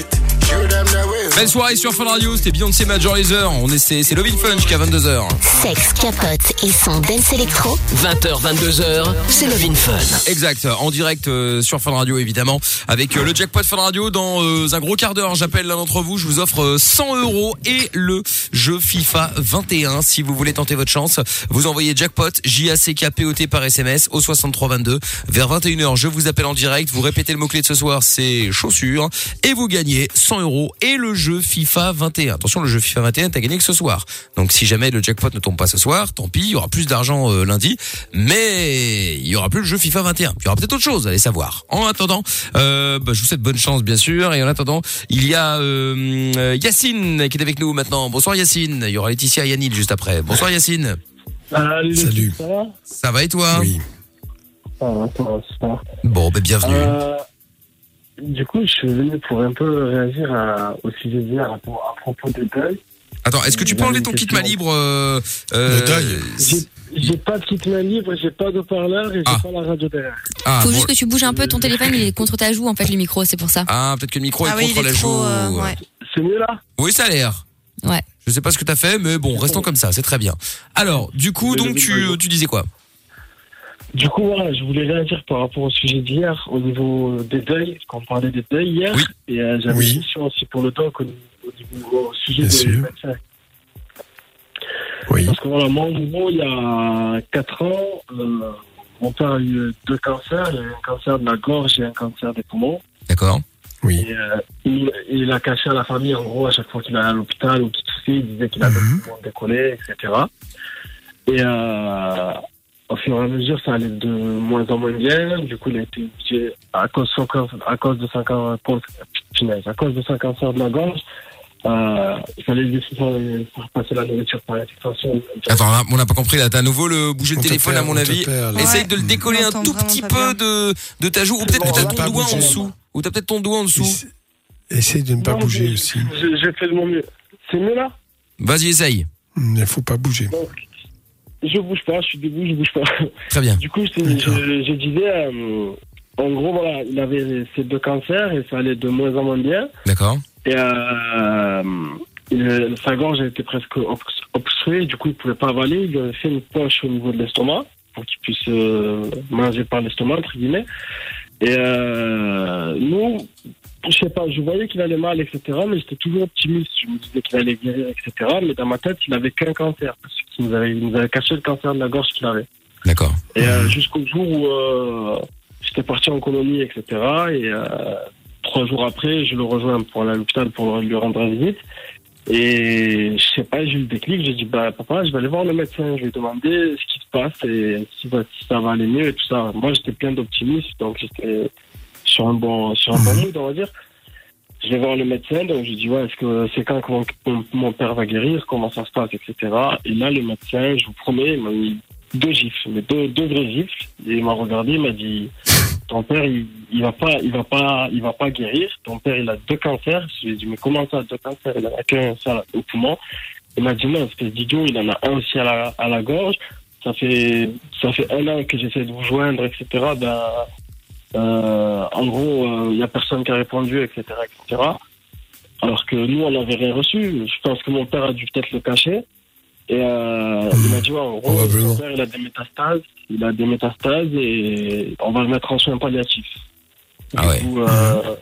Belle soirée sur Fun Radio. C'était Beyoncé, Major Lazer. On est c'est c'est Love in Fun jusqu'à 22h. Sexe, capote et son dance électro. 20h, 22h, c'est Love in Fun. Exact, en direct euh, sur Fun Radio évidemment, avec euh, le jackpot Fun Radio dans euh, un gros quart d'heure. J'appelle l'un d'entre vous, je vous offre euh, 100 euros et le jeu FIFA 21. Si vous voulez tenter votre chance, vous envoyez jackpot J A C K P O T par SMS au 6322 vers 21h. Je vous appelle en direct, vous répétez le mot clé de ce soir, c'est chaussures et vous gagnez 100 euros et le jeu jeu FIFA 21. Attention, le jeu FIFA 21, t'as gagné que ce soir. Donc si jamais le jackpot ne tombe pas ce soir, tant pis, il y aura plus d'argent euh, lundi, mais il y aura plus le jeu FIFA 21. Il y aura peut-être autre chose, allez savoir. En attendant, euh, bah, je vous souhaite bonne chance bien sûr. Et en attendant, il y a euh, Yacine qui est avec nous maintenant. Bonsoir Yacine. Il y aura Laetitia et Yannick juste après. Bonsoir Yacine. Salut. Ça va Ça va et toi? Oui. Ça va, ça va, super. Bon, ben bienvenue. Du coup, je suis venu pour un peu réagir à- au sujet d'hier à, à propos des deuils. Attends, est-ce que tu peux enlever ton kit main libre euh, euh, J'ai- pas de kit main libre, j'ai pas de parleur et j'ai Ah. pas la radio derrière. Ah, Faut bon. juste que tu bouges un peu ton téléphone, il est contre ta joue en fait le micro, c'est pour ça. Ah, peut-être que le micro Ah est oui, contre il est la trop, joue. euh, ouais. C'est mieux là? Oui, ça a l'air. Ouais. Je sais pas ce que t'as fait, mais bon, restons comme ça, c'est très bien. Alors, du coup, donc tu, tu disais quoi? Du coup, voilà, je voulais réagir par rapport au sujet d'hier, au niveau des deuils, parce qu'on parlait des deuils hier. Et euh, j'avais Oui. une question aussi pour le doc au, au niveau au sujet Bien des médecins. Oui. Parce que voilà, moi, en gros, il y a 4 ans, euh, mon père a eu deux cancers. Il y a eu un cancer de la gorge et un cancer des poumons. D'accord. Oui. Et, euh, il, il a caché à la famille, en gros, à chaque fois qu'il allait à l'hôpital ou qu'il toussait, il disait qu'il avait le poumon décollé, etc. Et euh, au fur et à mesure, ça allait de moins en moins bien. Du coup, il a été obligé, à cause à cause de son, can- cause- punaise, à cause de son cancer de la gorge, euh, il fallait lui faire, faire passer la nourriture par extension. Attends, là, on n'a pas compris là. T'as à nouveau le bouger le téléphone perd, à mon avis. Essaye Ouais. de le décoller On un tout petit peu de de ta joue, ou peut-être que t'as ton doigt en dessous, ou t'as peut-être ton doigt en dessous. Essaye de ne pas Non, bouger aussi. J'ai fait de mon mieux. C'est mieux là? Vas-y, essaye. Il ne faut pas bouger. Je bouge pas, je suis debout, je bouge pas. Très bien. Du coup, je, disais, euh, en gros, voilà, il avait ces deux cancers et ça allait de moins en moins bien. D'accord. Et euh, il- sa gorge était presque obs- obstruée, du coup, il pouvait pas avaler. Il lui avait fait une poche au niveau de l'estomac pour qu'il puisse euh, manger par l'estomac, entre guillemets. Et euh, nous, je sais pas, je voyais qu'il allait mal, etc. Mais j'étais toujours optimiste. Je me disais qu'il allait guérir, etc. Mais dans ma tête, il avait qu'un cancer. Parce qu'il nous avait, il nous avait caché le cancer de la gorge qu'il avait. D'accord. Et euh, jusqu'au jour où euh, j'étais parti en colonie, etc. Et euh, trois jours après, je le rejoins pour aller à l'hôpital pour lui rendre visite. Et je sais pas, j'ai eu le déclic. J'ai dit, bah, papa, je vais aller voir le médecin. Je vais lui demander ce qui se passe et si, si ça va aller mieux et tout ça. Moi, j'étais plein d'optimisme, donc j'étais sur un bon, sur un bon mood, on va dire. Je vais voir le médecin, donc je dis, ouais, est-ce que c'est quand que mon, père va guérir, comment ça se passe, etc. Et là, le médecin, je vous promets, il m'a mis deux gifles, mais deux, deux vraies gifles. Et il m'a regardé, il m'a dit, ton père, il, il va pas, il va pas, il va pas guérir. Ton père, il a deux cancers. Je lui ai dit, mais comment ça, deux cancers? Il en a qu'un seul au poumon. Il m'a dit, non, espèce d'idiot, il en a un aussi à la, à la gorge. Ça fait, ça fait un an que j'essaie de vous joindre, etc. Ben, euh, en gros, il y a personne qui a répondu, etc., etc. Alors que nous, on n'avait rien reçu. Je pense que mon père a dû peut-être le cacher. Et euh, il m'a dit, ouais, en gros, mon père, il a des métastases. Il a des métastases et on va le mettre en soins palliatifs. Ah ouais. Du coup, euh,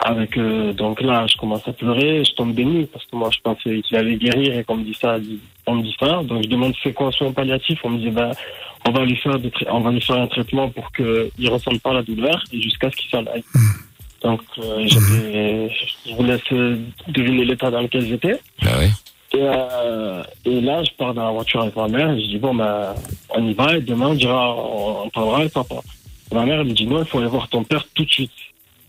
avec, euh, donc là, je commence à pleurer, je tombe des nues parce que moi, je pensais qu'il allait guérir et qu'on me dit ça, on me dit ça. Donc, je demande c'est quoi un soin palliatif. On me dit, ben, on va lui faire des on va lui faire un traitement pour qu'il ne ressente pas la douleur et jusqu'à ce qu'il s'en aille. Donc, euh, je vous laisse deviner l'état dans lequel j'étais. Ah. Et, euh, et là, je pars dans la voiture avec ma mère et je dis, bon, ben, on y va et demain, on dira, on, on parlera avec papa. Ma mère, elle me dit, non, il faut aller voir ton père tout de suite.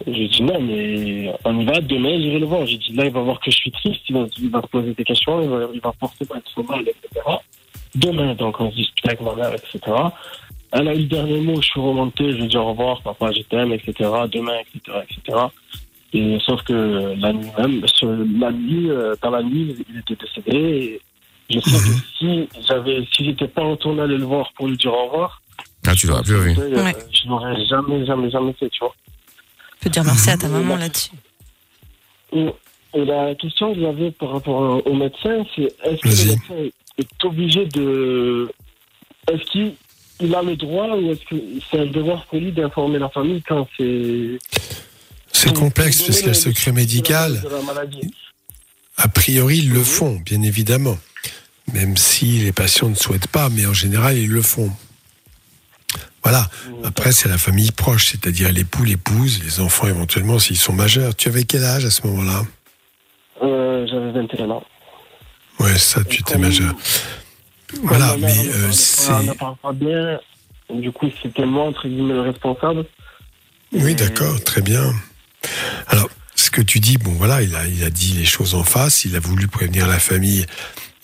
Et je dis, non, mais on y va, demain, j'irai le voir. J'ai dit, là, il va voir que je suis triste, il va, il va se poser des questions, il va, il va forcément être mal, etc. Demain, donc, on se discute avec ma mère, etc. Elle a eu le dernier mot, je suis remonté, je lui ai dit au revoir, papa, je t'aime, etc. Demain, etc., etc. Et sauf que la nuit même, la nuit, euh, dans la nuit, il était décédé. Et je sais que si j'avais, si j'étais pas retourné aller le voir pour lui dire au revoir, Ah, tu l'aurais plus vu. euh, Ouais. je l'aurais jamais, jamais, jamais fait, tu vois. Tu peux dire merci à ta maman là-dessus. Et, et la question que j'avais par rapport au médecin, c'est est-ce que le médecin est obligé de. Est-ce qu'il il a le droit ou est-ce que c'est un devoir pour lui d'informer la famille quand c'est. C'est complexe parce qu'il y a le secret médical. A priori, ils le font, bien évidemment. Même si les patients ne souhaitent pas, mais en général, ils le font. Voilà. Après, c'est la famille proche, c'est-à-dire l'époux, l'épouse, les enfants éventuellement s'ils sont majeurs. Tu avais quel âge à ce moment-là? J'avais 21 ans. Ouais, ça, tu étais majeur. Voilà, mais euh, c'est. On ne parle pas bien. Du coup, c'était moi, entre guillemets, le responsable. Oui, d'accord, très bien. Alors, ce que tu dis, bon, voilà, il a, il a dit les choses en face, il a voulu prévenir la famille.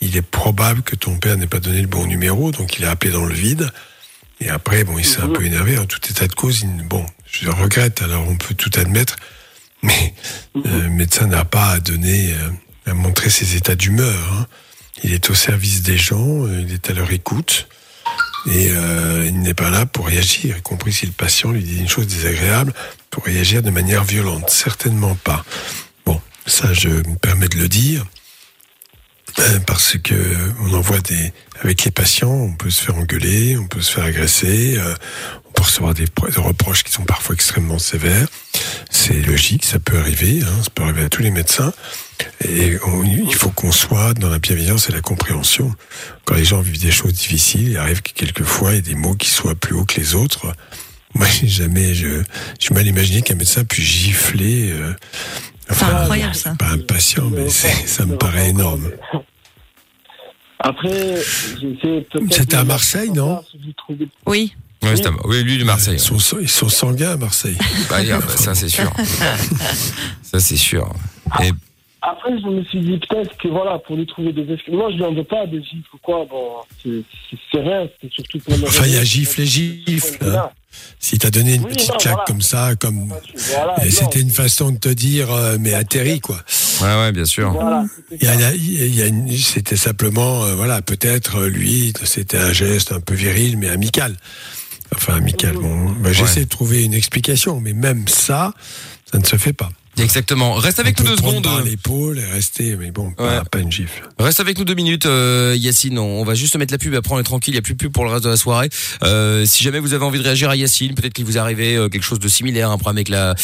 Il est probable que ton père n'ait pas donné le bon numéro, donc il a appelé dans le vide. Et après, bon, il s'est un peu énervé. En tout état de cause, il- bon, je le regrette, alors on peut tout admettre. Mais euh, le médecin n'a pas à donner, euh, à montrer ses états d'humeur. hein. Il est au service des gens, euh, il est à leur écoute. Et euh, il n'est pas là pour réagir, y compris si le patient lui dit une chose désagréable, pour réagir de manière violente. Certainement pas. Bon, ça je me permets de le dire. Euh, Parce que on en voit des avec les patients, on peut se faire engueuler, on peut se faire agresser, euh, on peut recevoir des, des reproches qui sont parfois extrêmement sévères. C'est logique, ça peut arriver, hein, ça peut arriver à tous les médecins. Et on- il faut qu'on soit dans la bienveillance et la compréhension. Quand les gens vivent des choses difficiles, il arrive que quelquefois il y ait des mots qui soient plus hauts que les autres. Moi, jamais, je, j'ai mal imaginé qu'un médecin puisse gifler. Euh, C'est incroyable, ça. Pas un patient, mais c'est- ça me paraît énorme. Après, j'ai essayé peut-être. C'était à Marseille, non Oui. À- oui, lui de Marseille. Ils sont, ils sont sanguins à Marseille. Bah, ça c'est sûr. ça c'est sûr. Et Après, je me suis dit peut-être que voilà, pour lui trouver des excuses. Moi, je lui en veux pas des gifles ou quoi. Bon, c'est rien, c'est surtout pour Enfin, il y a réveiller. gifle et gifle. hein. Si t'as donné une Oui, petite non, claque voilà. comme ça, comme Voilà, c'était une façon de te dire, euh, mais atterri quoi. Ouais, ouais, bien sûr. Voilà, Il y a, il y a une- c'était simplement, euh, voilà, peut-être euh, lui, c'était un geste un peu viril, mais amical. Enfin, amical. Bon, bah, j'essaie de trouver une explication, mais même ça, ça ne se fait pas. Exactement. Reste avec On nous deux secondes. par l'épaule et rester, mais bon, pas, pas une gifle. Reste avec nous deux minutes, euh, Yacine. On va juste mettre la pub. Après, on est tranquille. Il n'y a plus de pub pour le reste de la soirée. Euh, si jamais vous avez envie de réagir à Yacine, peut-être qu'il vous arrivé euh, quelque chose de similaire, un problème avec la,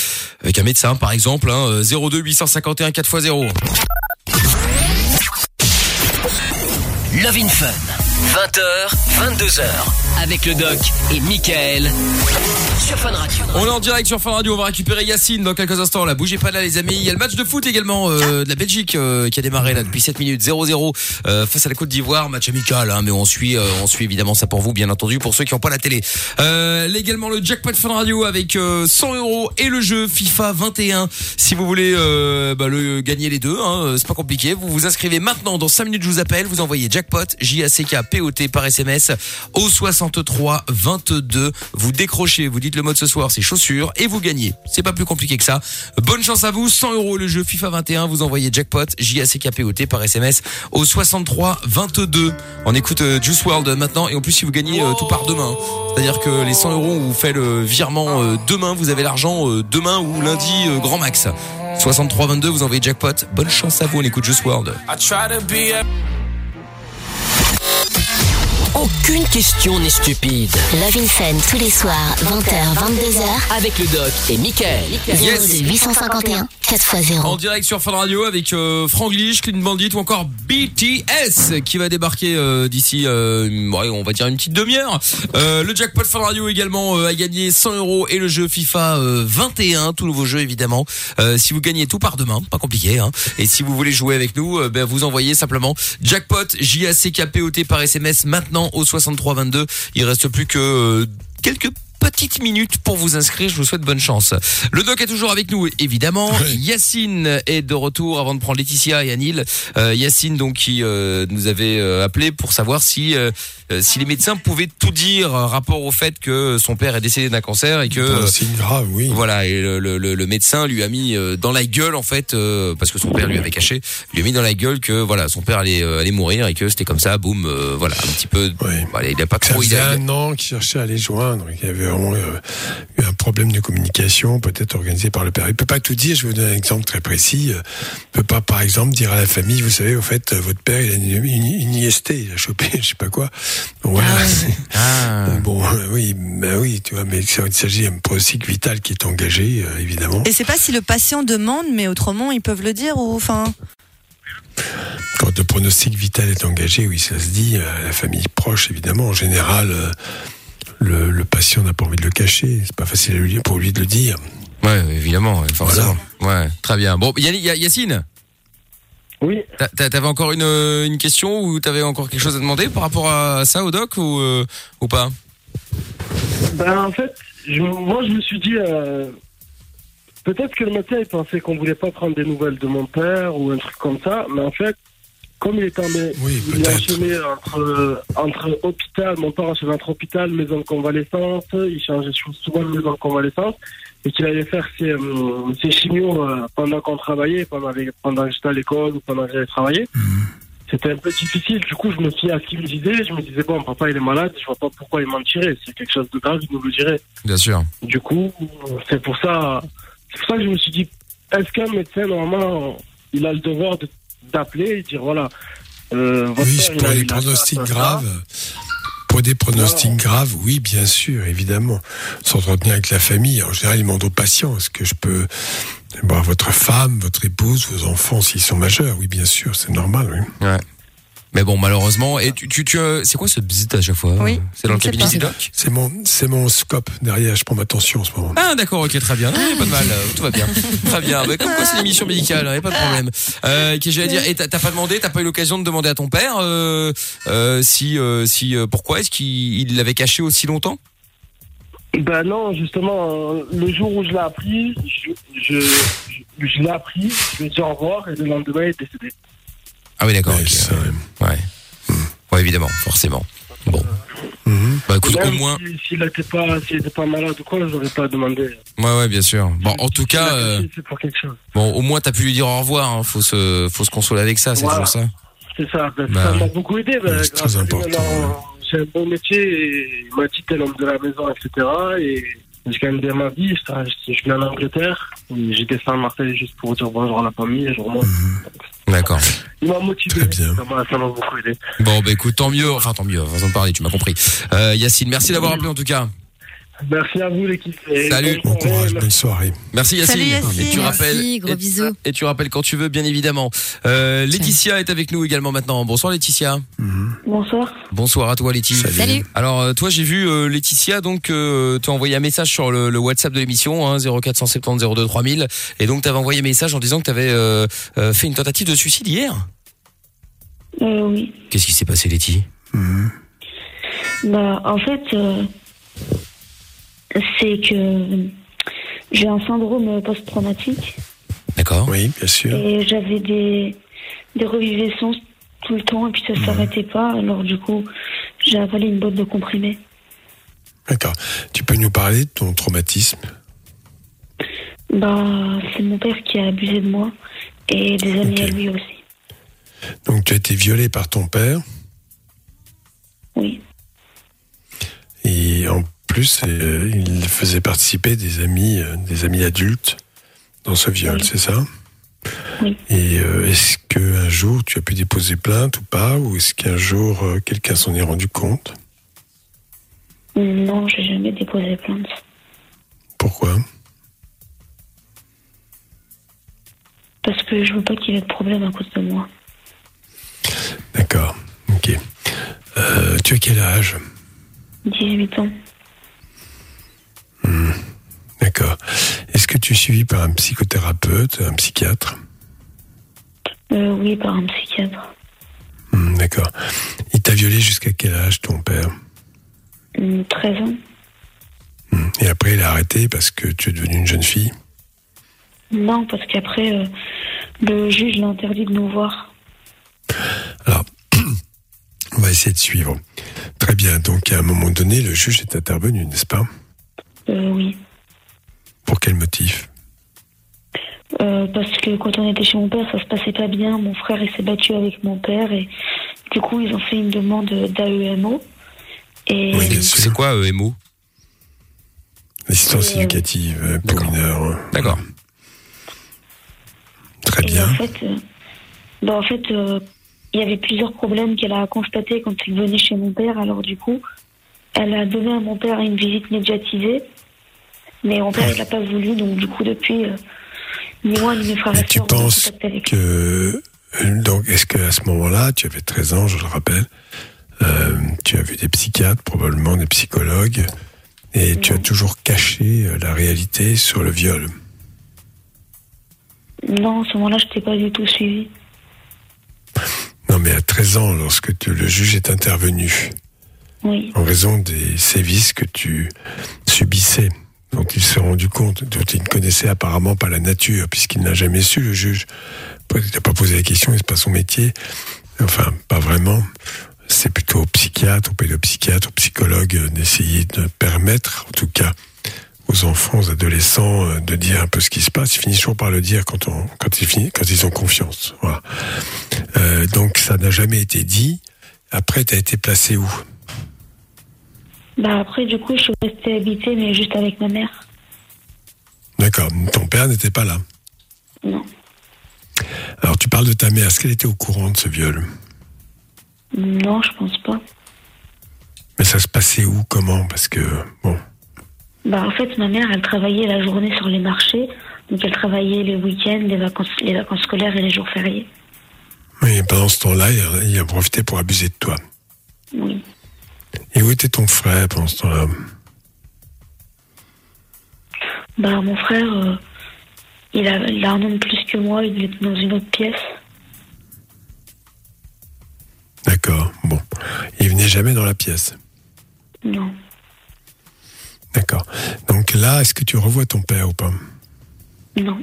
avec un médecin, par exemple. Hein, euh, 02 851 4x0. Love in Fun. 20h, 22h. Avec le doc et Michael. Sur Fun Radio. On est en direct sur Fun Radio. On va récupérer Yacine dans quelques instants. Là, bougez pas là, les amis. Il y a le match de foot également euh, de la Belgique euh, qui a démarré là depuis 7 minutes 0-0 euh, face à la Côte d'Ivoire. Match amical, hein, mais on suit, euh, on suit évidemment ça pour vous, bien entendu, pour ceux qui n'ont pas la télé. Euh, également le jackpot Fun Radio avec euh, 100 euros et le jeu FIFA 21. Si vous voulez euh, bah, le gagner les deux, hein, euh, c'est pas compliqué. Vous vous inscrivez maintenant. Dans 5 minutes, je vous appelle. Vous envoyez jackpot J A C K P O T par SMS au 63 22. Vous décrochez, vous dites le mot de ce soir, c'est chaussures et vous gagnez. C'est pas plus compliqué que ça. Bonne chance à vous. 100 euros le jeu FIFA 21. Vous envoyez jackpot J A C K par SMS au 63 22. On écoute euh, Juice World maintenant et en plus si vous gagnez euh, tout par demain. C'est-à-dire que les 100 euros, vous fait le virement euh, demain. Vous avez l'argent demain ou lundi grand max. 63 22. Vous envoyez jackpot. Bonne chance à vous. On écoute Juice World. Aucune question n'est stupide. Love in Fun tous les soirs, 20h, 22h. Avec le doc et Michael. 02 851 4x0. En direct sur Fun Radio avec euh, Franglish, Clean Bandit ou encore BTS qui va débarquer euh, d'ici, euh, ouais, on va dire une petite demi-heure. Euh, le jackpot Fun Radio également euh, a gagné 100 euros et le jeu FIFA euh, 21, tout nouveau jeu évidemment. Euh, si vous gagnez tout par demain, pas compliqué. Hein. Et si vous voulez jouer avec nous, euh, ben, vous envoyez simplement jackpot J A C K P O T par SMS maintenant au 63 22. Il reste plus que euh, quelques petites minutes pour vous inscrire. Je vous souhaite bonne chance. Le doc est toujours avec nous, évidemment. Yacine est de retour avant de prendre Laetitia et Anil. Euh, Yacine, donc, qui euh, nous avait euh, appelé pour savoir si euh, euh, si les médecins pouvaient tout dire rapport au fait que son père est décédé d'un cancer et que Un signe grave, oui. voilà et le, le, le- médecin lui a mis euh, dans la gueule en fait euh, parce que son père lui avait caché lui a mis dans la gueule que voilà son père allait euh, allait mourir et que c'était comme ça boum euh, voilà un petit peu voilà, il a pas Ça trop il faisait a- un an qu'il cherchait à les joindre. Il y avait vraiment euh, eu un problème de communication, peut-être organisé par le père. Il peut pas tout dire. Je vais vous donner un exemple très précis. Euh, Il peut pas, par exemple, dire à la famille, vous savez, au fait, euh, votre père, il a une, une, une IST, il a chopé, je sais pas quoi. Bon, voilà. c'est- Bon, euh, oui, bah oui, tu vois, mais il s'agit d'un pronostic vital qui est engagé, euh, évidemment. Et c'est pas si le patient demande, mais autrement, ils peuvent le dire ou enfin? Quand le pronostic vital est engagé, oui, ça se dit, la famille proche, évidemment, en général, euh, le, le patient n'a pas envie de le cacher. C'est pas facile à lui- pour lui de le dire. Ouais, évidemment, forcément. Ouais, très bien. Bon, Yacine? Oui. T'a- t'a- T'avais encore une, une question ou t'avais encore quelque chose à demander par rapport à ça au doc ou, euh, ou pas? Ben, en fait, je- moi, je me suis dit, euh, peut-être que le médecin, il pensait qu'on voulait pas prendre des nouvelles de mon père ou un truc comme ça, mais en fait, comme il était en, il est enchaîné entre, entre hôpital, mon père enchaîné entre hôpital, maison de convalescence, il changeait souvent de maison de convalescence, et qu'il allait faire ses, euh, ses chimios euh, pendant qu'on travaillait, pendant, les- pendant que j'étais à l'école ou pendant que j'allais travailler. C'était un peu difficile, du coup je me suis à ce qu'il me disait, je me disais bon papa il est malade, je vois pas pourquoi il mentirait, c'est quelque chose de grave, il nous le dirait. Bien sûr. Du coup, c'est pour ça, c'est pour ça que je me suis dit, est-ce qu'un médecin normalement il a le devoir de- d'appeler et dire voilà, euh, votre Oui, père, pour les pronostics graves. Pour des pronostics graves, oui, bien sûr, évidemment. S'entretenir avec la famille, en général, ils demandent aux patients, est-ce que je peux voir votre femme, votre épouse, vos enfants, s'ils sont majeurs? Oui, bien sûr, c'est normal, oui. Ouais. Mais bon, malheureusement, et tu, tu, tu euh, c'est quoi ce bzz à chaque fois Oui, C'est dans le cabinet pas. du doc C'est mon, c'est mon scope derrière, je prends ma tension en ce moment. Ah d'accord, ok, très bien. Ah, pas de mal, euh, tout va bien. Très bien. Bah, comme quoi c'est une émission médicale, y a pas de problème. Euh, qu'est-ce que j'allais dire Et t'as pas demandé, t'as pas eu l'occasion de demander à ton père euh, euh, si, euh, si, euh, pourquoi est-ce qu'il il l'avait caché aussi longtemps? Ben non, justement, euh, le jour où je l'ai appris, je, je, je, je l'ai appris, je lui ai dit au revoir et le lendemain il est décédé. Ah oui, d'accord. Ouais. Ouais, évidemment, forcément. Bon. Bah écoute, au moins. si- S'il n'était pas, était pas malade ou quoi, je n'aurais pas demandé. Ouais, ouais, bien sûr. Bon, en tout cas, euh, C'est pour quelque chose. bon, au moins t'as pu lui dire au revoir. Hein. Faut se, faut se consoler avec ça, c'est Voilà. toujours ça. C'est ça, ben, Bah, ça m'a beaucoup aidé. Ben, c'est très important, J'ai un bon métier et il m'a dit t'es l'homme de la maison, etc. Et j'ai quand même bien ma vie. Je, je, viens en Angleterre. et J'ai descendu à Marseille juste pour dire bonjour à la famille et je remonte. D'accord. Il m'a motivé. M'a ça m'a beaucoup aidé. Bon, bah écoute, tant mieux. Enfin, tant mieux. De parler, tu m'as compris. Euh, Yacine, merci d'avoir appelé en tout cas. Merci à vous l'équipe. Salut. bonne soirée. Bonne soirée. Merci Yacine. Salut, Yacine. Et tu Merci, rappelles. gros et, bisous. Et tu rappelles quand tu veux, bien évidemment. Euh, Laetitia est avec nous également maintenant. Bonsoir Laetitia. Bonsoir. Bonsoir à toi Laetitia. Salut. Alors euh, toi j'ai vu euh, Laetitia donc euh, t'as envoyé un message sur le, le WhatsApp de l'émission hein, 0470 02 3000 et donc t'avais envoyé un message en disant que t'avais euh, euh, fait une tentative de suicide hier. Euh, oui. Qu'est-ce qui s'est passé Laetitia? Bah, en fait, euh, c'est que j'ai un syndrome post-traumatique D'accord. Oui, bien sûr. et j'avais des, des reviviscences tout le temps et puis ça s'arrêtait pas. Alors, du coup, j'ai avalé une boîte de comprimés. D'accord. Tu peux nous parler de ton traumatisme? Bah, c'est mon père qui a abusé de moi et des amis à lui aussi. Donc tu as été violé par ton père? Oui. et en plus euh, il faisait participer des amis, euh, des amis adultes dans ce viol, c'est ça? Oui. Et euh, est-ce qu'un jour tu as pu déposer plainte ou pas? Ou est-ce qu'un jour quelqu'un s'en est rendu compte? Non, j'ai jamais déposé plainte. Pourquoi? Parce que je veux pas qu'il y ait de problème à cause de moi. D'accord, ok. Tu as quel âge? 18 ans. D'accord. Est-ce que tu es suivi par un psychothérapeute, un psychiatre? Euh, oui, par un psychiatre. Hmm, D'accord. Il t'a violé jusqu'à quel âge ton père? Hum, 13 ans. Et après il a arrêté parce que tu es devenue une jeune fille? Non, parce qu'après, euh, le juge l'a interdit de nous voir. On va essayer de suivre. Très bien. Donc, à un moment donné, le juge est intervenu, n'est-ce pas? Euh, oui. Pour quel motif? Euh, parce que quand on était chez mon père, ça se passait pas bien. Mon frère, il s'est battu avec mon père et du coup, ils ont fait une demande d'AEMO. Et C'est quoi euh, EMO L'assistance Euh, éducative pour mineurs. D'accord. Très Et bien. en fait, euh, bah, en fait, euh, il y avait plusieurs problèmes qu'elle a constatés quand il venait chez mon père. Alors du coup, elle a donné à mon père une visite médiatisée, mais mon père il n'a pas voulu. Donc du coup, depuis, euh, ni moi ni mes frères et Tu penses avec que euh, donc est-ce qu'à ce moment-là, tu avais 13 ans, je le rappelle, euh, tu as vu des psychiatres, probablement des psychologues, et tu as toujours caché euh, la réalité sur le viol? Non, à ce moment-là, je n'étais pas du tout suivie. Non, mais à 13 ans, lorsque tu- le juge est intervenu, Oui. en raison des sévices que tu subissais, dont il s'est rendu compte, dont il ne connaissait apparemment pas la nature, puisqu'il n'a jamais su, le juge. Il n'a pas posé la question, c'est pas son métier. Enfin, pas vraiment. C'est plutôt au psychiatre, au pédopsychiatre, au psychologue euh, d'essayer de permettre, en tout cas, aux enfants, aux adolescents, euh, de dire un peu ce qui se passe. Ils finissent toujours par le dire quand ils ont confiance. Voilà. Euh, donc, ça n'a jamais été dit. Après, tu as été placé où? Bah après, du coup, je suis restée habitée, mais juste avec ma mère. D'accord. Ton père n'était pas là. Non. Alors, tu parles de ta mère. Est-ce qu'elle était au courant de ce viol? Non, je pense pas. Mais ça se passait où? Comment? Parce que, bon, Bah en fait, ma mère, elle travaillait la journée sur les marchés. Donc elle travaillait les week-ends, les vacances, les vacances scolaires et les jours fériés. oui, pendant ce temps-là, il a, il a profité pour abuser de toi. Oui. Et où était ton frère pendant ce temps-là Bah mon frère, euh, il, a, il a un an de plus que moi, il était dans une autre pièce. D'accord. Bon. Il venait jamais dans la pièce. Non. D'accord. Donc là, est-ce que tu revois ton père ou pas Non.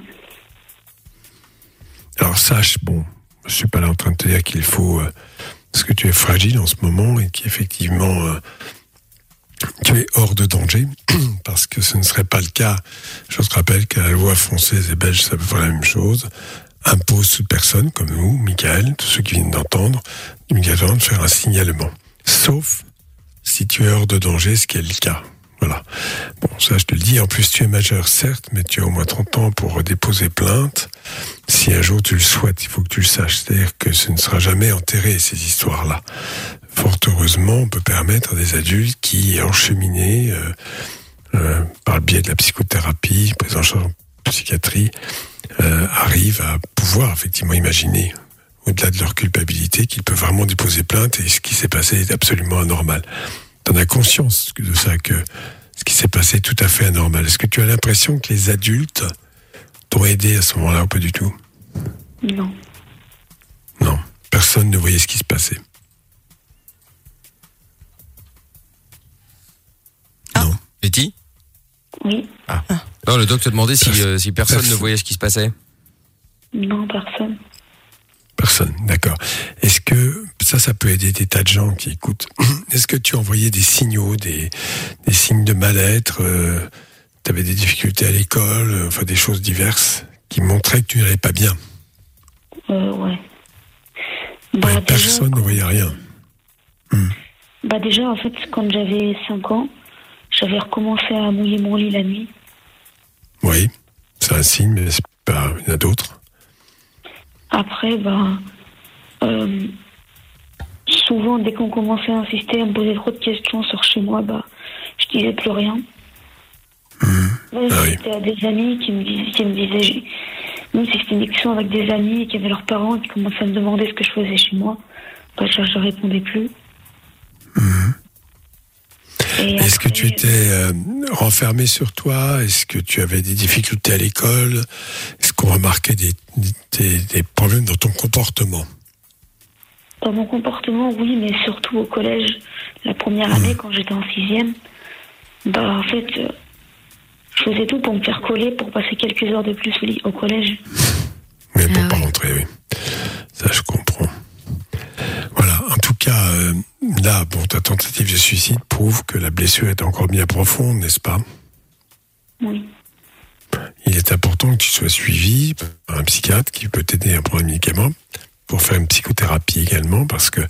Alors sache, bon, je suis pas là en train de te dire qu'il faut, euh, parce que tu es fragile en ce moment et qu'effectivement euh, tu es hors de danger, parce que ce ne serait pas le cas. Je te rappelle que la loi française et belge, c'est à peu près la même chose, impose toute personne, comme nous, Michael, tous ceux qui viennent d'entendre, de faire un signalement. Sauf si tu es hors de danger, ce qui est le cas. Voilà. Bon, ça, je te le dis. En plus, tu es majeur, certes, mais tu as au moins 30 ans pour déposer plainte. Si un jour tu le souhaites, il faut que tu le saches. C'est-à-dire que ce ne sera jamais enterré, ces histoires-là. Fort heureusement, on peut permettre à des adultes qui, encheminés euh, euh, par le biais de la psychothérapie, prise en psychiatrie, euh, arrivent à pouvoir effectivement imaginer, au-delà de leur culpabilité, qu'ils peuvent vraiment déposer plainte et ce qui s'est passé est absolument anormal. T'en as conscience de ça, que ce qui s'est passé est tout à fait anormal. Est-ce que tu as l'impression que les adultes t'ont aidé à ce moment-là ou pas du tout? Non. Non. Personne ne voyait ce qui se passait. Betty Oui. Ah. Non, le doc te demandait si, euh, si personne ne voyait ce qui se passait. Non, personne. Personne, d'accord. Est-ce que ça, ça peut aider des tas de gens qui écoutent Est-ce que tu envoyais des signaux, des, des signes de mal-être Tu avais des difficultés à l'école, euh, enfin des choses diverses qui montraient que tu n'allais pas bien? Euh, ouais. Bah, Personne ne voyait rien. bah déjà, en fait, quand j'avais 5 ans, j'avais recommencé à mouiller mon lit la nuit. Oui, c'est un signe, mais c'est pas, il y en a d'autres. Après, bah, euh, souvent, dès qu'on commençait à insister, à me poser trop de questions sur chez moi, bah, je disais plus rien. Même si c'était à des amis qui me disaient, qui me disaient même si c'était une discussion avec des amis qui avaient leurs parents qui commençaient à me demander ce que je faisais chez moi, bah, je ne répondais plus. Et Est-ce que tu étais euh, renfermé sur toi? Est-ce que tu avais des difficultés à l'école? Est-ce qu'on remarquait des, des, des problèmes dans ton comportement? Dans mon comportement, oui, mais surtout au collège, la première année, quand j'étais en sixième, bah, en fait, euh, je faisais tout pour me faire coller, pour passer quelques heures de plus au, collège. Mais pour pas rentrer, oui. Ça, je comprends. Voilà, en tout cas, euh, là, bon, ta tentative de suicide prouve que la blessure est encore bien profonde, n'est-ce pas? Oui. Il est important que tu sois suivi par un psychiatre qui peut t'aider à prendre un médicament pour faire une psychothérapie également, parce que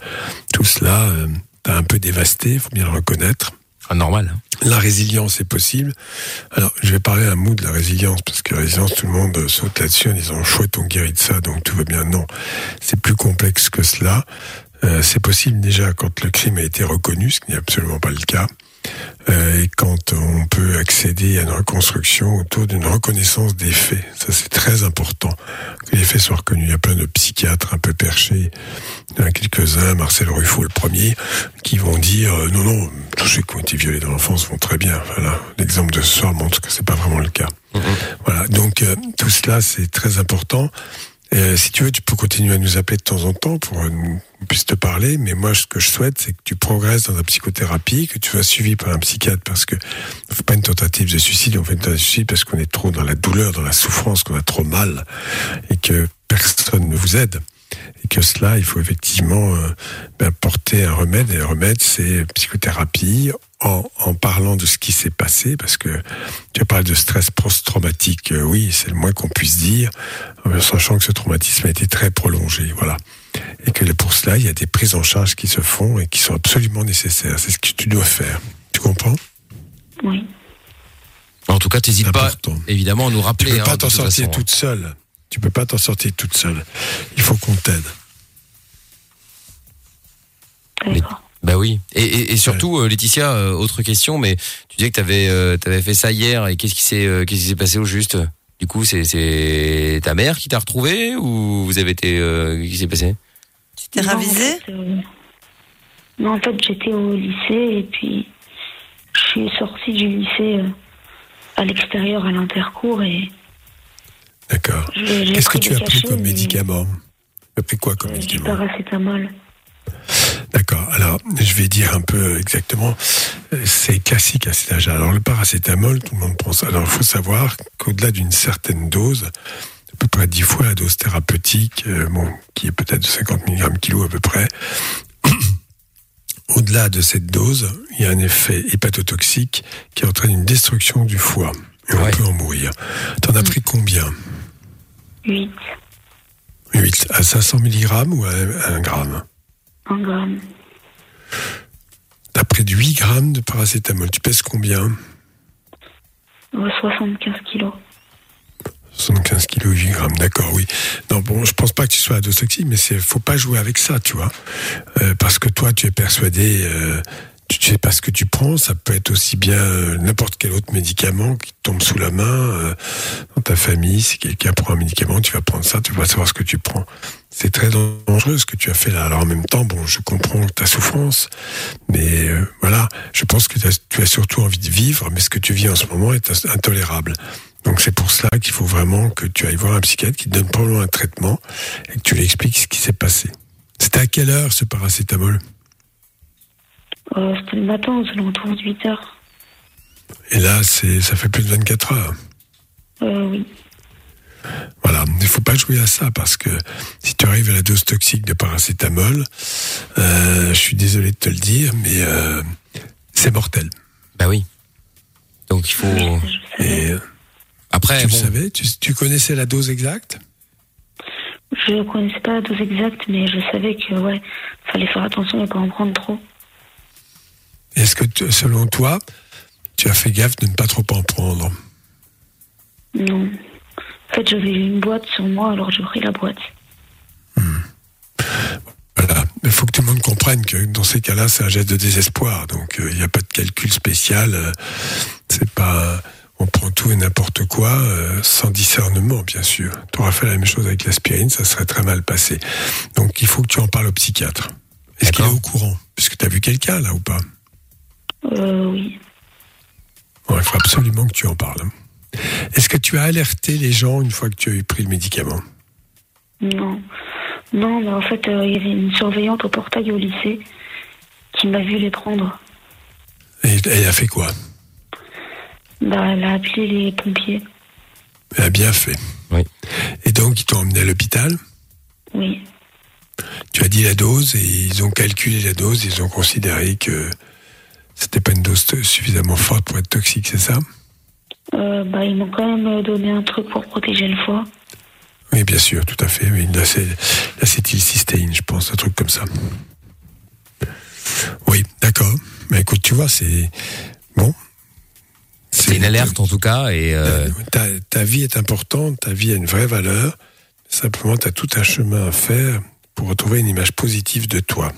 tout cela euh, t'a un peu dévasté, il faut bien le reconnaître. Ah, normal. La résilience est possible. Alors, je vais parler un mot de la résilience, parce que la résilience, tout le monde saute là-dessus en disant chouette, on guérit de ça, donc tout va bien. Non, c'est plus complexe que cela. Euh, c'est possible déjà quand le crime a été reconnu, ce qui n'est absolument pas le cas, euh, et quand on peut accéder à une reconstruction autour d'une reconnaissance des faits. Ça, c'est très important que les faits soient reconnus. Il y a plein de psychiatres un peu perchés, il y en a quelques-uns, Marcel Ruffo le premier, qui vont dire euh, non, non, tous ceux qui ont été violés dans l'enfance vont très bien. Voilà, l'exemple de ce soir montre que c'est pas vraiment le cas. Voilà, donc euh, tout cela c'est très important. Euh, si tu veux, tu peux continuer à nous appeler de temps en temps pour euh, qu'on puisse te parler. Mais moi, ce que je souhaite, c'est que tu progresses dans la psychothérapie, que tu sois suivi par un psychiatre, parce que on fait pas une tentative de suicide, on fait une tentative de suicide parce qu'on est trop dans la douleur, dans la souffrance, qu'on a trop mal, et que personne ne vous aide. Et que cela, il faut effectivement euh, ben, porter un remède. Et le remède, c'est psychothérapie en, en parlant de ce qui s'est passé, parce que tu parles de stress post-traumatique. Euh, oui, c'est le moins qu'on puisse dire, en sachant que ce traumatisme a été très prolongé. Voilà. Et que pour cela, il y a des prises en charge qui se font et qui sont absolument nécessaires. C'est ce que tu dois faire. Tu comprends? Oui. En tout cas, t'hésites pas, évidemment, à nous Tu rappeler. peux hein, pas de t'en sortir façon. toute seule. Tu peux pas t'en sortir toute seule. Il faut qu'on t'aide. Bah oui. Et, et, et surtout, euh, Laetitia, euh, autre question, mais tu disais que t'avais euh, t'avais fait ça hier et qu'est-ce qui s'est euh, qu'est-ce qui s'est passé au juste? Du coup, c'est c'est ta mère qui t'a retrouvé ou vous avez été euh, qu'est-ce qui s'est passé? Tu t'es ravisé Non, en fait, j'étais au lycée et puis je suis sortie du lycée euh, à l'extérieur, à l'intercours et. D'accord. Qu'est-ce que tu as pris comme mais médicament? Tu as pris quoi comme Du médicament? paracétamol. D'accord. Alors, je vais dire un peu exactement. C'est classique à cet âge. Alors, le paracétamol, tout le monde prend ça. Alors, il faut savoir qu'au-delà d'une certaine dose, à peu près 10 fois la dose thérapeutique, euh, bon, qui est peut-être de 50 mg kilo à peu près, au-delà de cette dose, il y a un effet hépatotoxique qui entraîne une destruction du foie. Et on peut en mourir. T'en as pris combien? 8, 8 à 500 mg ou à 1 gramme? 1 gramme. T'as pris de 8 grammes de paracétamol. Tu pèses combien? Euh, 75 kilos. 75 kilos, 8 grammes, d'accord, oui. Non, bon, je pense pas que tu sois toxique, mais c'est, faut pas jouer avec ça, tu vois. Euh, parce que toi, tu es persuadé, euh, tu sais pas ce que tu prends, ça peut être aussi bien euh, n'importe quel autre médicament qui tombe sous la main euh, dans ta famille. Si quelqu'un prend un médicament, tu vas prendre ça, tu vas savoir ce que tu prends. C'est très dangereux ce que tu as fait là. Alors en même temps, bon, je comprends ta souffrance, mais euh, voilà, je pense que t'as- tu as surtout envie de vivre, mais ce que tu vis en ce moment est intolérable. Donc c'est pour cela qu'il faut vraiment que tu ailles voir un psychiatre qui te donne probablement un traitement et que tu lui expliques ce qui s'est passé. C'était à quelle heure ce paracétamol? Euh, C'était le matin aux alentours de 8 heures. Et là, c'est ça fait plus de 24 heures. Euh, oui. Voilà, il ne faut pas jouer à ça parce que si tu arrives à la dose toxique de paracétamol, euh, je suis désolé de te le dire, mais euh, c'est mortel. Bah oui. Donc il faut. Et après, tu bon. le savais, tu, tu connaissais la dose exacte? Je ne connaissais pas la dose exacte, mais je savais que, ouais, fallait faire attention et pas en prendre trop. Est-ce que tu- selon toi, tu as fait gaffe de ne pas trop en prendre? Non. En fait, j'avais une boîte sur moi, alors j'ai pris la boîte. Voilà. Il faut que tout le monde comprenne que dans ces cas-là, c'est un geste de désespoir. Donc, euh, il n'y a pas de calcul spécial. euh, c'est pas, on prend tout et n'importe quoi, euh, sans discernement, bien sûr. Tu auras fait la même chose avec l'aspirine, ça serait très mal passé. Donc, il faut que tu en parles au psychiatre. Est-ce qu'il est au courant? Puisque tu as vu quelqu'un, là, ou pas? Euh, oui. Bon, il faut absolument que tu en parles. Est-ce que tu as alerté les gens une fois que tu as eu pris le médicament? Non. Non, mais en fait, euh, il y avait une surveillante au portail au lycée qui m'a vu les prendre. Et elle a fait quoi? Bah, elle a appelé les pompiers. Elle a bien fait. Oui. Et donc, ils t'ont emmené à l'hôpital? Oui. Tu as dit la dose et ils ont calculé la dose, ils ont considéré que c'était pas une dose suffisamment forte pour être toxique, c'est ça Euh, bah, ils m'ont quand même donné un truc pour protéger le foie. Oui, bien sûr, tout à fait. Oui, l'acé- l'acétylcystéine, je pense, un truc comme ça. Oui, d'accord. Mais écoute, tu vois, c'est bon. C'est une alerte en tout cas et euh, Ta, ta vie est importante, ta vie a une vraie valeur. Simplement, tu as tout un chemin à faire pour retrouver une image positive de toi.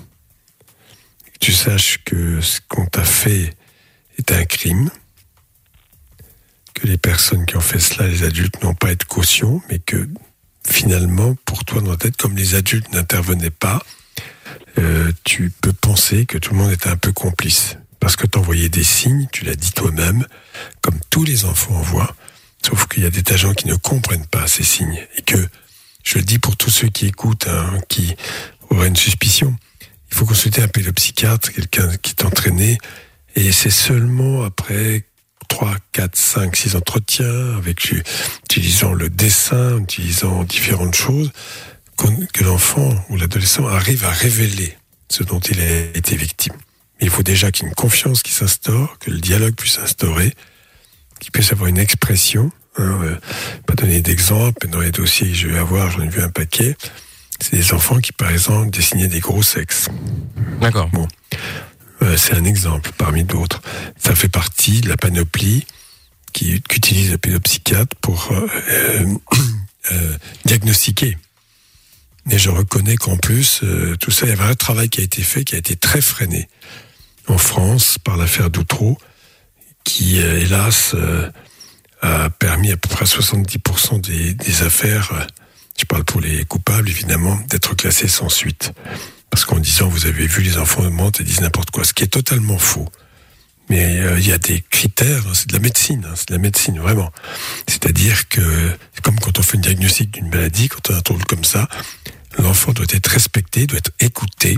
Tu saches que ce qu'on t'a fait est un crime, que les personnes qui ont fait cela, les adultes, n'ont pas à être caution, mais que finalement, pour toi dans la tête, comme les adultes n'intervenaient pas, euh, tu peux penser que tout le monde était un peu complice. Parce que tu envoyais des signes, tu l'as dit toi-même, comme tous les enfants envoient, sauf qu'il y a des tas de gens qui ne comprennent pas ces signes. Et que je le dis pour tous ceux qui écoutent, hein, qui auraient une suspicion, il faut consulter un pédopsychiatre, quelqu'un qui est entraîné, et c'est seulement après 3, 4, 5, 6 entretiens, avec utilisant le dessin, utilisant différentes choses, que l'enfant ou l'adolescent arrive à révéler ce dont il a été victime. Il faut déjà qu'il confiance qui s'instaure, que le dialogue puisse s'instaurer, qu'il puisse avoir une expression. Hein, euh, pas donner d'exemple, mais dans les dossiers que je vais avoir, j'en ai vu un paquet. C'est des enfants qui, par exemple, dessinaient des gros sexes. D'accord. Bon. Euh, c'est un exemple parmi d'autres. Ça fait partie de la panoplie qu'utilise le pédopsychiatre pour euh, euh, euh, diagnostiquer. Mais je reconnais qu'en plus, euh, tout ça, il y avait un travail qui a été fait, qui a été très freiné en France par l'affaire Doutreau, qui, euh, hélas, euh, a permis à peu près 70% des, des affaires, euh, je parle pour les coupables évidemment, d'être classées sans suite. Parce qu'en disant, vous avez vu, les enfants mentent et disent n'importe quoi, ce qui est totalement faux. Mais euh, il y a des critères, hein, c'est de la médecine, hein, c'est de la médecine, vraiment. C'est-à-dire que, comme quand on fait une diagnostic d'une maladie, quand on a un trouble comme ça, l'enfant doit être respecté, doit être écouté,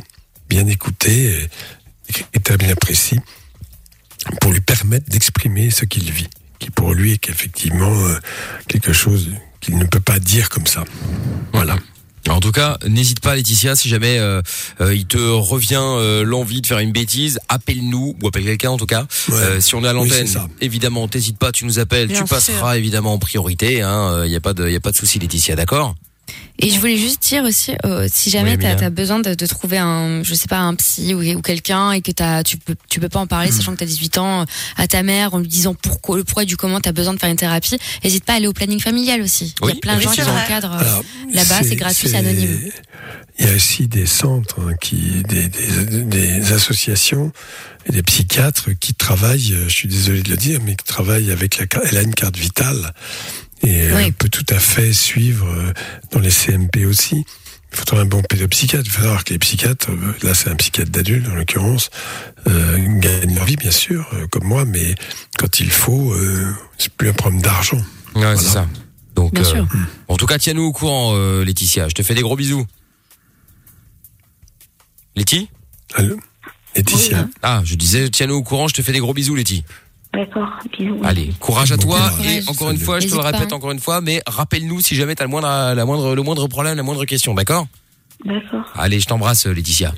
bien écouté, et, et bien précis, pour lui permettre d'exprimer ce qu'il vit, qui pour lui est effectivement euh, quelque chose qu'il ne peut pas dire comme ça. Voilà. En tout cas, n'hésite pas Laetitia, si jamais euh, euh, il te revient euh, l'envie de faire une bêtise, appelle-nous ou appelle quelqu'un en tout cas. Euh, si on est à l'antenne, évidemment, t'hésites pas, tu nous appelles, Bien tu passeras sûr. évidemment en priorité. Il hein, y a pas de, y a pas de souci Laetitia, d'accord? Et je voulais juste dire aussi, euh, si jamais Oui, t'as Emilia. as besoin de, de trouver un, je sais pas, un psy ou, ou quelqu'un et que t'as, tu peux, tu peux pas en parler, sachant que t'as 18 ans, euh, à ta mère en lui disant pourquoi, le pourquoi du comment t'as besoin de faire une thérapie, n'hésite pas à aller au planning familial aussi. Il y a plein de gens qui encadrent euh, là-bas, c'est gratuit, c'est anonyme. Il y a aussi des centres, hein, qui, des, des, des associations et des psychiatres qui travaillent, je suis désolé de le dire, mais qui travaillent avec la elle a une carte vitale et euh, Oui. peut tout à fait suivre euh, dans les CMP aussi. Il faut trouver un bon pédopsychiatre. Il faut savoir que les psychiatres, euh, là c'est un psychiatre d'adulte en l'occurrence, euh, gagnent leur vie bien sûr, euh, comme moi, mais quand il faut, euh, c'est plus un problème d'argent. Ouais, c'est ça. Donc, Bien euh, sûr. en tout cas, tiens-nous au courant, euh, Laetitia. Je te fais des gros bisous. Letty Allô? Laetitia. Ah, je disais, tiens-nous au courant, je te fais des gros bisous, Letty. D'accord, bisous. Allez, courage à toi courage. et encore une fois, je te le pas. répète encore une fois, mais rappelle-nous si jamais t'as le moindre, la moindre, le moindre problème, la moindre question, d'accord? D'accord. Allez, je t'embrasse, Laetitia.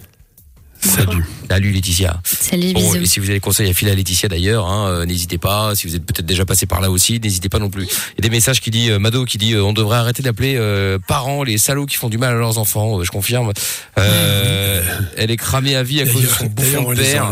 Salut. Salut Laetitia. Salut, Bon, bisous. et si vous avez des conseils à filer à Laetitia d'ailleurs, hein, euh, n'hésitez pas. Si vous êtes peut-être déjà passé par là aussi, n'hésitez pas non plus. Il y a des messages qui dit euh, Mado qui dit euh, on devrait arrêter d'appeler euh, parents les salauds qui font du mal à leurs enfants. Euh, je confirme. Euh, elle est cramée à vie à cause de son bouffon de père.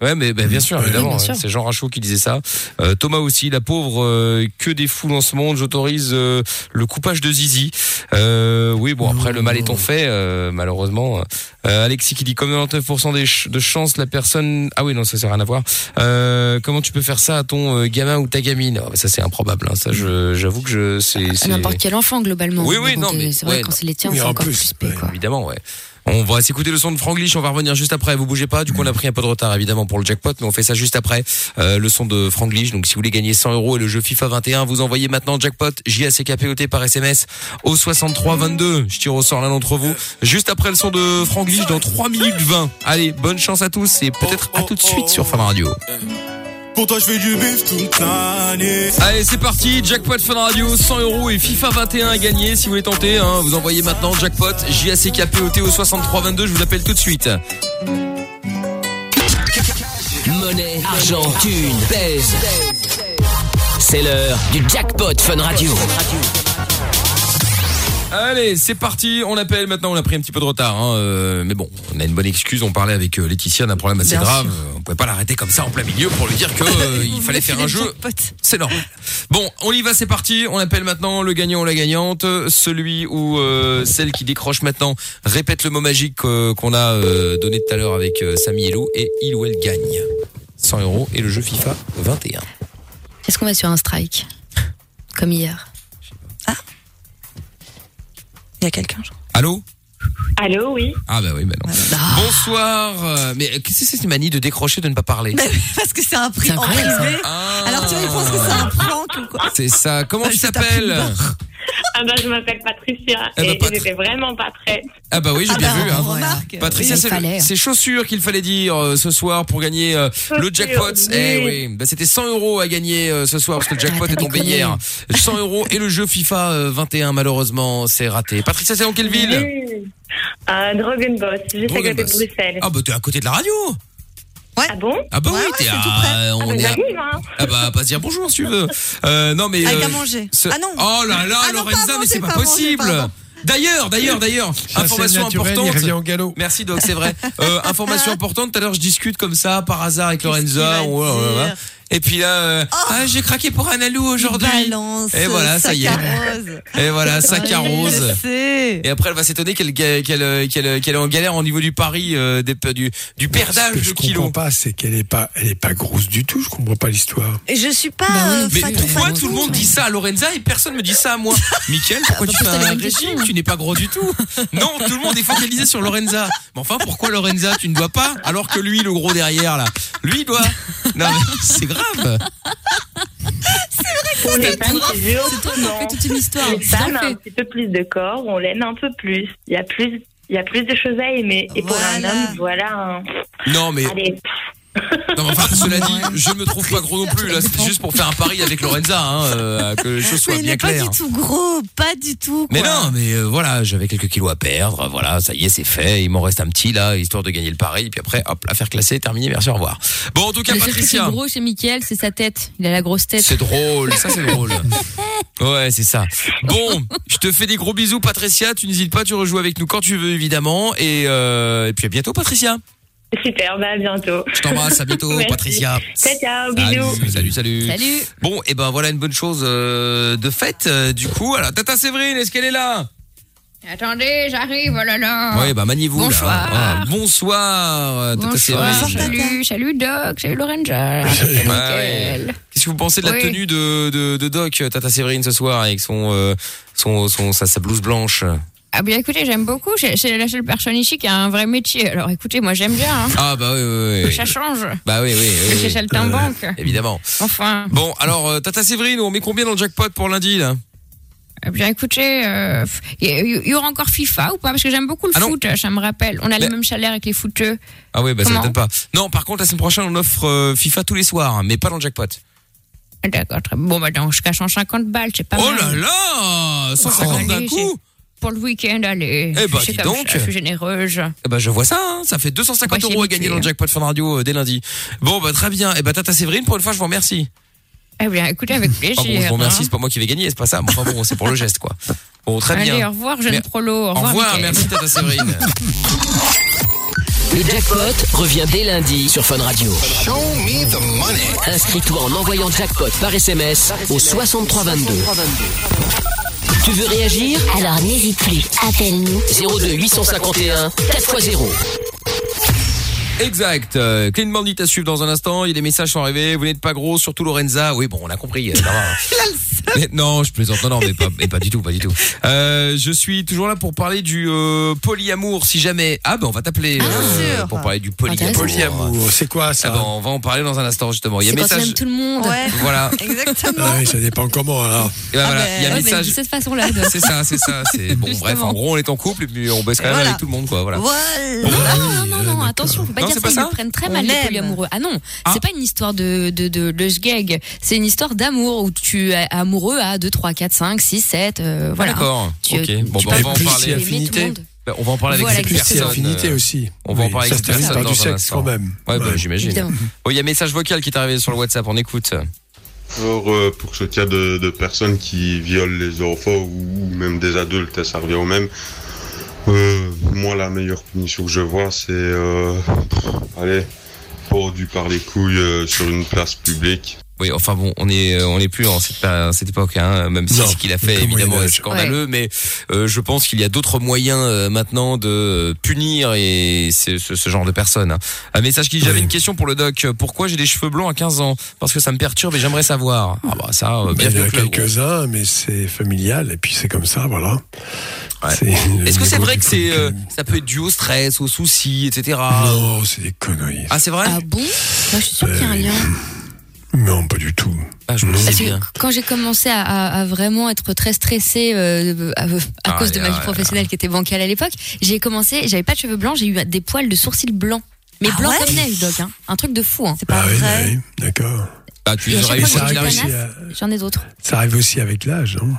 Ouais, mais ben, bien sûr, évidemment. bien hein, sûr. C'est Jean Rachaud qui disait ça. Euh, Thomas aussi, la pauvre, euh, que des fous dans ce monde. J'autorise euh, le coupage de Zizi. Euh, oui, bon, après, le mal étant fait, euh, malheureusement. Euh, Alexis qui dit comme 99% des ch- de chances, la personne... Ah oui, non, ça, ça n'a rien à voir. Euh, comment tu peux faire ça à ton euh, gamin ou ta gamine? Oh, Ça, c'est improbable. Hein. Ça, je- j'avoue que je... c'est n'importe quel enfant, globalement. Oui, oui, bon, non, mais... C'est vrai, ouais, quand c'est les tiens, Oui, c'est en encore plus, plus spé, quoi. Évidemment, ouais. On va s'écouter le son de Franglish, on va revenir juste après. Vous bougez pas, du coup on a pris un peu de retard évidemment pour le jackpot, mais on fait ça juste après. Euh, le son de Franglish. Donc si vous voulez gagner 100 euros et le jeu FIFA 21, vous envoyez maintenant jackpot JACKPOT par SMS au 63 22. Je tire au sort l'un d'entre vous. Juste après le son de Franglish dans 3 minutes 20. Allez, bonne chance à tous et peut-être à tout de suite sur Fun Radio. Pour toi, je fais du bif toute l'année. Allez, c'est parti, jackpot Fun Radio, 100 euros et FIFA 21 à gagner. Si vous voulez tenter, hein, vous envoyez maintenant jackpot JACKPOT au 63 22. Je vous appelle tout de suite. Monnaie, argent, thune, pèse. C'est l'heure du jackpot Fun Radio. Allez, c'est parti. On appelle maintenant. On a pris un petit peu de retard, hein, euh, mais bon, on a une bonne excuse. On parlait avec euh, Laetitia d'un problème assez Bien grave. sûr. On pouvait pas l'arrêter comme ça en plein milieu pour lui dire que euh, il fallait faire un jeu. C'est normal. Bon, on y va. C'est parti. On appelle maintenant le gagnant ou la gagnante, celui ou euh, celle qui décroche maintenant. Répète le mot magique qu'on a donné tout à l'heure avec Samy et Lou et il ou elle gagne 100 euros et le jeu FIFA 21. Est-ce qu'on va sur un strike Comme hier? Il y a quelqu'un, crois. Allô? Allô, oui. Ah bah oui, bah non. Bonsoir. euh, Mais qu'est-ce que c'est cette manie de décrocher, de ne pas parler? Bah Parce que c'est un prix en privé. Ah. Alors tu vois, ils pensent que c'est un prank ou quoi. C'est ça. Comment Bah, tu t'appelles? Ah bah je m'appelle Patricia bah, et Pat- j'étais vraiment pas prête. Ah bah oui, j'ai Ah bien bah, vu. Hein. remarque. Patricia, Oui, c'est fallait. c'est chaussures qu'il fallait dire euh, ce soir pour gagner euh, le jackpot. oui. Eh oui, bah, c'était 100 euros à gagner euh, ce soir parce que le jackpot est tombé hier. 100 euros et le jeu FIFA euh, 21 malheureusement c'est raté. Patricia, c'est dans quelle ville Oui. À Drogenbos, juste à côté de. Bruxelles. Ah bah t'es à côté de la radio. Ah bon? Ah bah oui, t'es à, Ah on bah, est à- hein. Ah bah pas dire bonjour si tu veux. Euh, non mais Avec euh, à manger. ce- Ah non. Oh là là, Ah non, pas Lorenza, à mais manger, c'est pas, pas à manger, possible. pardon. D'ailleurs, d'ailleurs, d'ailleurs, information naturel, il importante. revient au galop. Merci Doc, c'est vrai. Euh, information importante. Tout à l'heure, je discute comme ça par hasard avec Lorenza. Là. Et puis là, euh, ah, j'ai craqué pour un alou aujourd'hui. balance, Et voilà, ça y est. Et voilà, je sais. Et après, elle va s'étonner qu'elle qu'elle qu'elle qu'elle qu'elle est en galère au niveau du pari euh, des, du du perdage Ce que de je kilos. comprends pas, c'est qu'elle est pas, elle est pas grosse du tout. Je comprends pas l'histoire. Et je suis pas. Bah euh, Mais pourquoi tout le monde dit ça à Lorenza et personne me dit ça à moi? Mickaël, pourquoi tu fais un régime Tu n'es pas gros du tout. Non, tout le monde est focalisé sur Lorenza. Mais enfin, pourquoi Lorenza Tu ne dois pas Alors que lui, le gros derrière, là, lui, il doit. Non, mais c'est grave. Femmes, c'est. C'est qui as fait toute une histoire. Les femmes ont un petit peu plus de corps, on l'aime un peu plus. Il y a plus, il y a plus de choses à aimer. Et pour un homme, voilà. un- Non, mais. Allez. Non, mais enfin, cela dit, je me trouve pas gros non plus. Là, c'était juste pour faire un pari avec Lorenza, hein, euh, que les choses soient Mais bien n'est pas claires. du tout gros, pas du tout. Mais non, mais euh, voilà, j'avais quelques kilos à perdre. Voilà, ça y est, c'est fait. Il m'en reste un petit là, histoire de gagner le pari. Et puis après, hop, l'affaire classée, terminée. Merci, au revoir. Bon, en tout cas, Le Patricia. gros chez Mickaël, c'est sa tête. Il a la grosse tête. C'est drôle, ça c'est drôle. Ouais, c'est ça. Bon, je te fais des gros bisous, Patricia. Tu n'hésites pas, tu rejoues avec nous quand tu veux, évidemment. Et, euh, et puis à bientôt, Patricia. Super, bah à bientôt. Je t'embrasse, à bientôt, Merci. Patricia. Ciao, ciao, bisous. Salut, salut, salut. Salut. Bon, et ben voilà une bonne chose euh, de faite. euh, du coup, alors Tata Séverine, est-ce qu'elle est là? Attendez, j'arrive, oh là là. Oui, bah maniez-vous. là. Bonsoir. Bonsoir, euh, Tata Bonsoir, Séverine. salut, salut Doc, salut Lorenza. Salut Ouais. Mickaël. Qu'est-ce que vous pensez de la Oui. tenue de, de, de Doc, Tata Séverine, ce soir, avec son, euh, son, son, sa, sa blouse blanche? Ah bien écoutez, j'aime beaucoup. C'est c'est la seule personne ici qui a un vrai métier. Alors écoutez, moi j'aime bien. Hein. Ah bah oui, oui, oui. Ça change. Bah oui, oui, oui. Chez oui. Saltimbanque. Évidemment. Enfin. Bon, alors, euh, Tata Séverine, on met combien dans le jackpot pour lundi, là? Eh bien écoutez, euh, il y, y aura encore FIFA ou pas? Parce que j'aime beaucoup le Ah foot, ça me rappelle. On a les mêmes salaires avec les footeux. Ah oui, bah ça Comment m'étonne pas. Non, par contre, la semaine prochaine, on offre euh, FIFA tous les soirs, hein, mais pas dans le jackpot. D'accord, très bon. Bah ce cas, 150 balles, c'est pas Oh mal. là là 150 d'un coup c'est Pour le week-end, allez. Eh bah, dis comme donc. ça, Je suis généreuse. Eh ben, je vois ça, hein, ça fait 250 Moi, j'ai euros à gagner dans le jackpot Fun Radio euh, dès lundi. Bon, bah très bien. Et bah Tata Séverine, pour une fois, je vous remercie. Eh bien, écoutez, avec plaisir. Ah bon, je vous remercie, hein. c'est pas moi qui vais gagner, c'est pas ça. Enfin bon, c'est pour le geste, quoi. Bon, très Allez, bien. au revoir, jeune prolo. Au Au revoir, merci Tata Séverine. Le jackpot revient dès lundi sur Fun Radio. Inscris-toi en envoyant jackpot par SMS au 6322. Tu veux réagir Alors n'hésite plus, appelle-nous. 02 851 4x0. Exact. Euh, Clean Bandit à suivre dans un instant. Il y a des messages sont arrivés. Vous n'êtes pas gros, surtout Lorenza. Oui, bon, on a compris. euh, ça va. Mais non, je plaisante. Non, non, mais pas, mais pas du tout, pas du tout. Euh, je suis toujours là pour parler du euh, polyamour, si jamais. Ah ben, on va t'appeler euh, sûr. pour parler du polyamour. Polyamour, c'est quoi Ah ça ben, on va en parler dans un instant justement. Il y a quand message. aime tout le monde. Ouais, Voilà. exactement. Ah ça dépend comment alors. Et ben, Ah voilà. ben, Il y a Ouais, message. de cette façon-là. C'est ça, c'est ça. C'est bon. Bref, en gros, on est en couple et puis on baisse quand même Voilà. avec tout le monde, quoi. Voilà. Voilà. Non, non, non, non, attention, faut pas dire c'est ça, pas ils ça le prennent très On mal les aime. polyamoureux. Ah non, Ah. c'est pas une histoire de, de, de, de gag, c'est une histoire d'amour où tu es amoureux à 2, 3, 4, 5, 6, 7, euh, voilà. D'accord. Tu- Ok. tu Bon, ben, on va en parler. affinité. monde. Ben, On va en parler avec Voilà, cette Plus personne. c'est affinité aussi. on va en parler avec cette personne du dans un sexe quand même. Ouais, bah, j'imagine. Bon, il y a un message vocal qui est arrivé sur le WhatsApp, on écoute. Alors, euh, pour ce cas de, de personnes qui violent les enfants ou même des adultes, ça revient au même. Euh, moi, la meilleure punition que je vois, c'est, euh, allez, pendu par les couilles euh, sur une place publique. Oui, enfin bon, on est euh, on est plus en cette, époque, hein, même si Non, ce qu'il a fait évidemment est scandaleux, mais euh, je pense qu'il y a d'autres moyens euh, maintenant de punir et ce, ce genre de personnes. hein. Un message qui j'avais Oui. une question pour le doc. Pourquoi j'ai des cheveux blonds à 15 ans? Parce que ça me perturbe et j'aimerais savoir. Ah bah ça, euh, Bah, il y en a au club. quelques-uns, mais c'est familial et puis c'est comme ça, voilà. Ouais. Est-ce que c'est vrai que c'est euh, ça peut être dû au stress, aux soucis, etc. Non, c'est des conneries. Ah c'est vrai? Ah bon? Moi, je suis sûre qu'il y a un lien. Non, pas du tout. Ah, je me Parce disais que bien. quand j'ai commencé à, à- à vraiment être très stressée euh, à, à cause Ah, de ma vie professionnelle qui était bancale à l'époque, j'ai commencé, j'avais pas de cheveux blancs, j'ai eu des poils de sourcils blancs. Mais Ah blancs ouais comme neige, Doc. Hein. Un truc de fou. Hein. C'est pas Ah oui, vrai. oui, d'accord. Ah, tu les à aurais eu J'en ai d'autres. Ça arrive aussi avec l'âge, non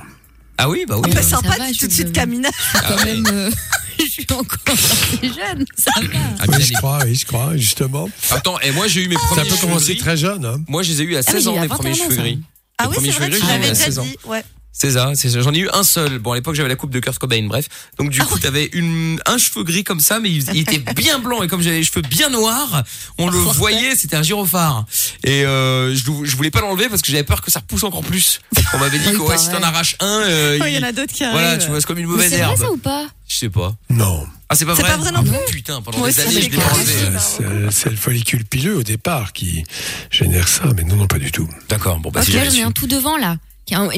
Ah oui, bah oui. Ah, bah, sympa va, tout de suite, Camina. ah Quand ouais. même, euh, je suis encore assez jeune. Ça va. Ah, Oui, je crois, oui, je crois, justement. Attends, et moi j'ai eu mes Ça premiers peut cheveux commencer gris. très jeune. Hein. Moi, je les ai eu à Ah oui, 16 j'ai eu ans, mes 21 premiers cheveux ça. gris. Ah oui, c'est vrai, tu l'avais déjà 16 ans. dit. Ouais. C'est ça, c'est ça. J'en ai eu un seul. Bon, à l'époque, j'avais la coupe de Kurt Cobain, bref. Donc, du coup, t'avais une, un cheveu gris comme ça, mais il, il était bien blanc. Et comme j'avais les cheveux bien noirs, on le voyait, c'était un gyrophare. Et euh, je, je voulais pas l'enlever parce que j'avais peur que ça repousse encore plus. On m'avait dit que ouais, si t'en arraches un, euh, Oh, Il y en a d'autres qui voilà, arrivent. tu vois, c'est comme une mauvaise c'est vrai herbe. ça ou pas Je sais pas. Non. Ah, c'est pas C'est vrai pas vrai non plus Putain, pendant Moi des années, je l'ai enlevé. C'est le follicule pileux au départ qui génère ça, mais non, non, pas du tout. D'accord, bon, bah, Ok, j'en ai un tout devant là.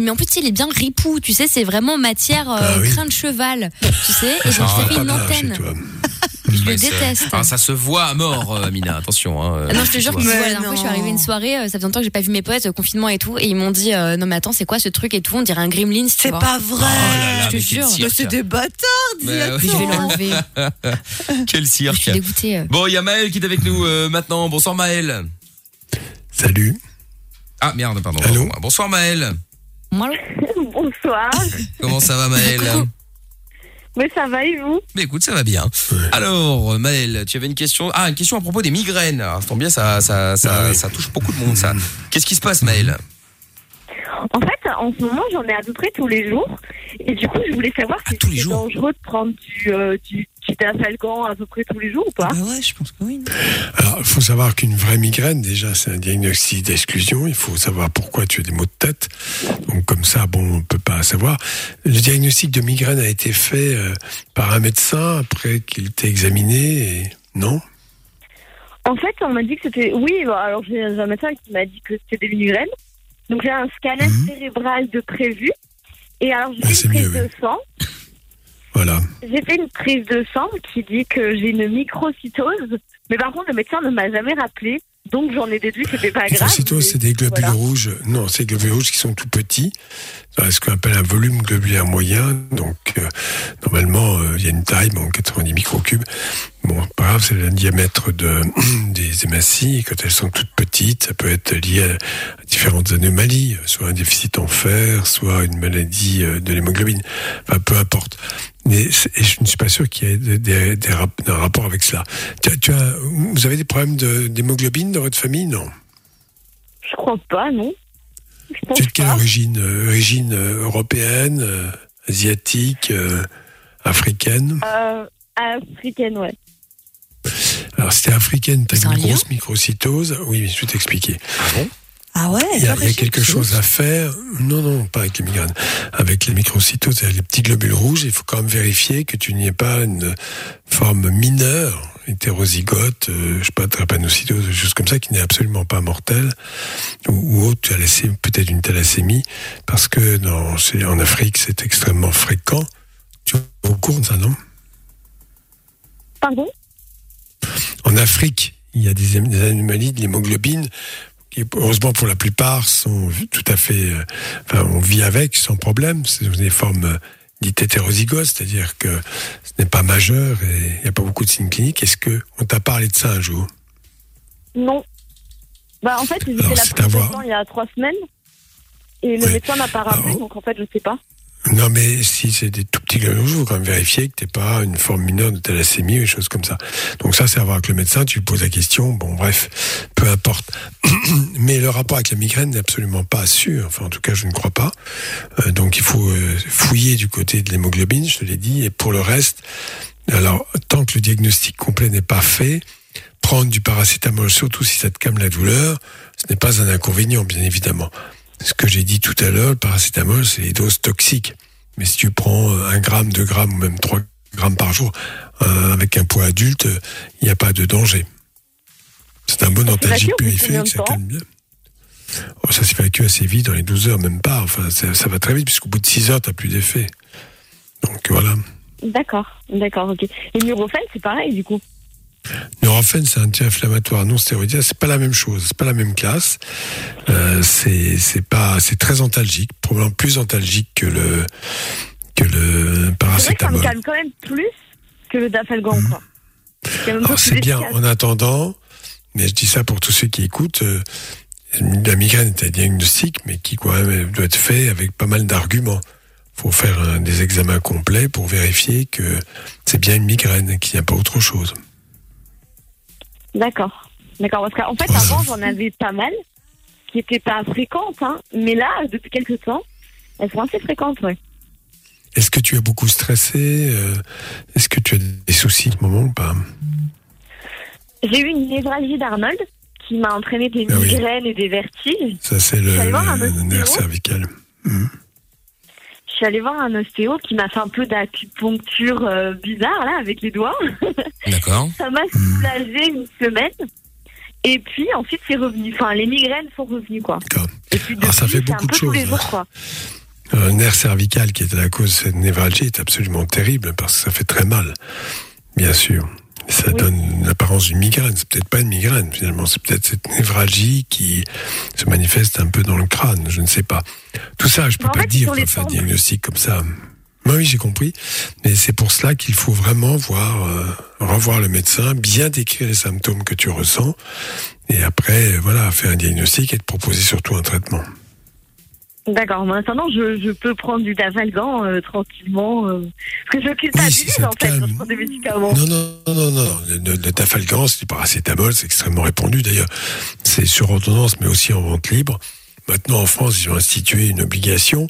Mais en plus, il est bien ripou, tu sais, c'est vraiment matière euh, Ah oui. crin de cheval, tu sais, et j'en Ah, fait une antenne. Je le déteste. Ah, ça se voit à mort, euh, Amina, attention. Hein, Ah non, je te jure que la dernière fois, je suis arrivée à une soirée, euh, ça fait longtemps que j'ai pas vu mes potes, euh, confinement et tout, et ils m'ont dit euh, non mais attends, c'est quoi ce truc et tout, on dirait un Gremlins, tu C'est vois. pas vrai. Oh là là, je te jure. cirque. Mais c'est des bâtards, dis ouais. Je vais l'enlever. Quel Je cirque. suis dégoûtée. euh. Bon, il y a Maël qui est avec nous euh, maintenant. Bonsoir Maël. Salut. Ah merde, pardon. Allô Bonsoir Maël. Bonsoir. Comment ça va Maël Mais ça va et vous? Mais écoute, ça va bien. Alors Maël, tu avais une question. Ah, une question à propos des migraines. Alors, ça tombe bien, ça, ça, ça, Ah oui. ça touche beaucoup de monde, ça. Qu'est-ce qui se passe, Maël En fait, en ce moment, j'en ai à peu près tous les jours. Et du coup, je voulais savoir Ah, si tous les c'est jours dangereux de prendre du, euh, du, du Dafalgan à peu près tous les jours ou pas Bah ouais, je pense que oui. Alors, il faut savoir qu'une vraie migraine, déjà, c'est un diagnostic d'exclusion. Il faut savoir pourquoi tu as des maux de tête. Donc, comme ça, bon, on peut pas savoir. Le diagnostic de migraine a été fait euh, par un médecin après qu'il t'ait examiné. Et... Non? En fait, on m'a dit que c'était. Oui, bah, alors j'ai un médecin qui m'a dit que c'était des migraines. Donc j'ai un scanner Mhm. cérébral de prévu. Et alors j'ai Ah, une prise mieux, de sang. Voilà. J'ai fait une prise de sang qui dit que j'ai une microcytose. Mais par contre, le médecin ne m'a jamais rappelé. Donc j'en ai déduit que c'était pas grave. mais c'est des globules voilà. rouges. Non, c'est des globules rouges qui sont tout petits. C'est ce qu'on appelle un volume globulaire moyen. Donc, euh, normalement, euh, il y a une taille, bon, 90 microcubes. Bon, pas grave, c'est le diamètre de, des hématies. Quand elles sont toutes petites, ça peut être lié à différentes anomalies, soit un déficit en fer, soit une maladie euh, de l'hémoglobine. Enfin, peu importe. Mais et je ne suis pas sûr qu'il y ait des, des, des rap- un rapport avec cela. Tu as, tu as, vous avez des problèmes de- d'hémoglobine dans votre famille Non? Je crois pas, non. Tu es de quelle pas. origine euh, Origine euh, européenne, euh, asiatique, euh, africaine? Africaine, ouais. Alors, si t'es africaine, tu C'est as un une grosse microcytose. Oui, mais je vais t'expliquer. Ah ouais Il y a, pas il y a quelque chose à faire. Non, non, pas avec les migraines. Avec les microcytoses, il y a les petits globules rouges. Il faut quand même vérifier que tu n'y aies pas une forme mineure, hétérozygote, euh, je sais pas, drépanocytose, des choses comme ça, qui n'est absolument pas mortelle. Ou, ou autre, tu as laissé peut-être une thalassémie, parce que dans, en Afrique, c'est extrêmement fréquent. Tu es au courant de ça, non? Pardon? En Afrique, il y a des, anomalies de l'hémoglobine qui, heureusement pour la plupart, sont tout à fait. euh, enfin, on vit avec sans problème. C'est des formes euh, dites hétérozygotes, c'est-à-dire que ce n'est pas majeur et il n'y a pas beaucoup de signes cliniques. Est-ce que on t'a parlé de ça un jour? Non. Bah, en fait, j'ai la il y a trois semaines. Et le Oui. médecin n'a pas rappelé, Alors- donc en fait, je sais pas. Non, mais si c'est des tout petits globules il faut quand même vérifier que t'es pas une forme mineure de thalassémie ou des choses comme ça. Donc ça, c'est à voir avec le médecin, tu lui poses la question, bon bref, peu importe. mais le rapport avec la migraine n'est absolument pas sûr, enfin en tout cas je ne crois pas. Euh, donc il faut euh, fouiller du côté de l'hémoglobine, je te l'ai dit, et pour le reste, alors tant que le diagnostic complet n'est pas fait, prendre du paracétamol, surtout si ça te calme la douleur, ce n'est pas un inconvénient, bien évidemment. Ce que j'ai dit tout à l'heure, le paracétamol, c'est les doses toxiques. Mais si tu prends euh, un gramme, deux grammes ou même trois grammes par jour, euh, avec un poids adulte, euh, il n'y a pas de danger. C'est un bon antalgique au bout de combien périphérique, de ça calme bien. Oh, ça s'évacue assez vite, dans les 12 heures, même pas. Enfin, ça, ça va très vite, puisqu'au bout de 6 heures, tu n'as plus d'effet. Donc voilà. D'accord, d'accord, ok. Et Nurofen, c'est pareil, du coup? Nurofen, c'est un anti-inflammatoire non stéroïdien. C'est pas la même chose. C'est pas la même classe. Euh, c'est pas c'est très antalgique, probablement plus antalgique que le que le vrai que ça me paracétamol. calme quand même plus que le dafalgan, quoi. C'est bien efficace. en attendant, mais je dis ça pour tous ceux qui écoutent. euh, la migraine est un diagnostic, mais qui quand même doit être fait avec pas mal d'arguments. faut faire un- des examens complets pour vérifier que c'est bien une migraine, qu'il n'y a pas autre chose. D'accord. D'accord, parce qu'en fait, avant, j'en avais pas mal, qui étaient pas fréquentes, hein. Mais là, depuis quelques temps, elles sont assez fréquentes, ouais. Est-ce que tu es beaucoup stressé euh, Est-ce que tu as des soucis en ce moment ou pas? J'ai eu une névralgie d'Arnold qui m'a entraîné des Ah oui. migraines et des vertiges. Ça, c'est le, nerf cervical. Je suis allée voir un ostéo qui m'a fait un peu d'acupuncture euh, bizarre, là, avec les doigts. D'accord. Ça m'a soulagé une semaine. Et puis, ensuite, c'est revenu. Enfin, les migraines sont revenues, quoi. Et puis, depuis, Alors, ça fait beaucoup un de tous les choses, jours, quoi. Un nerf cervical qui est à la cause de cette névralgie est absolument terrible parce que ça fait très mal, bien sûr. Ça donne l'apparence d'une migraine. C'est peut-être pas une migraine finalement, c'est peut-être cette névralgie qui se manifeste un peu dans le crâne. Je ne sais pas. Tout ça, je peux Mais en pas fait, dire, peut faire un diagnostic comme ça. Oui, oui, j'ai compris. Mais c'est pour cela qu'il faut vraiment voir, euh, revoir le médecin, bien décrire les symptômes que tu ressens, et après, voilà, faire un diagnostic et te proposer surtout un traitement. D'accord. Mais Maintenant, je, je peux prendre du Davalgan euh, tranquillement. euh, parce que je culpabilise, en fait, quand je prends des médicaments. Non, non, non, non, non. Le, le, le Tafalgan, c'est du paracétamol, c'est extrêmement répandu. D'ailleurs, c'est sur ordonnance, mais aussi en vente libre. Maintenant, en France, ils ont institué une obligation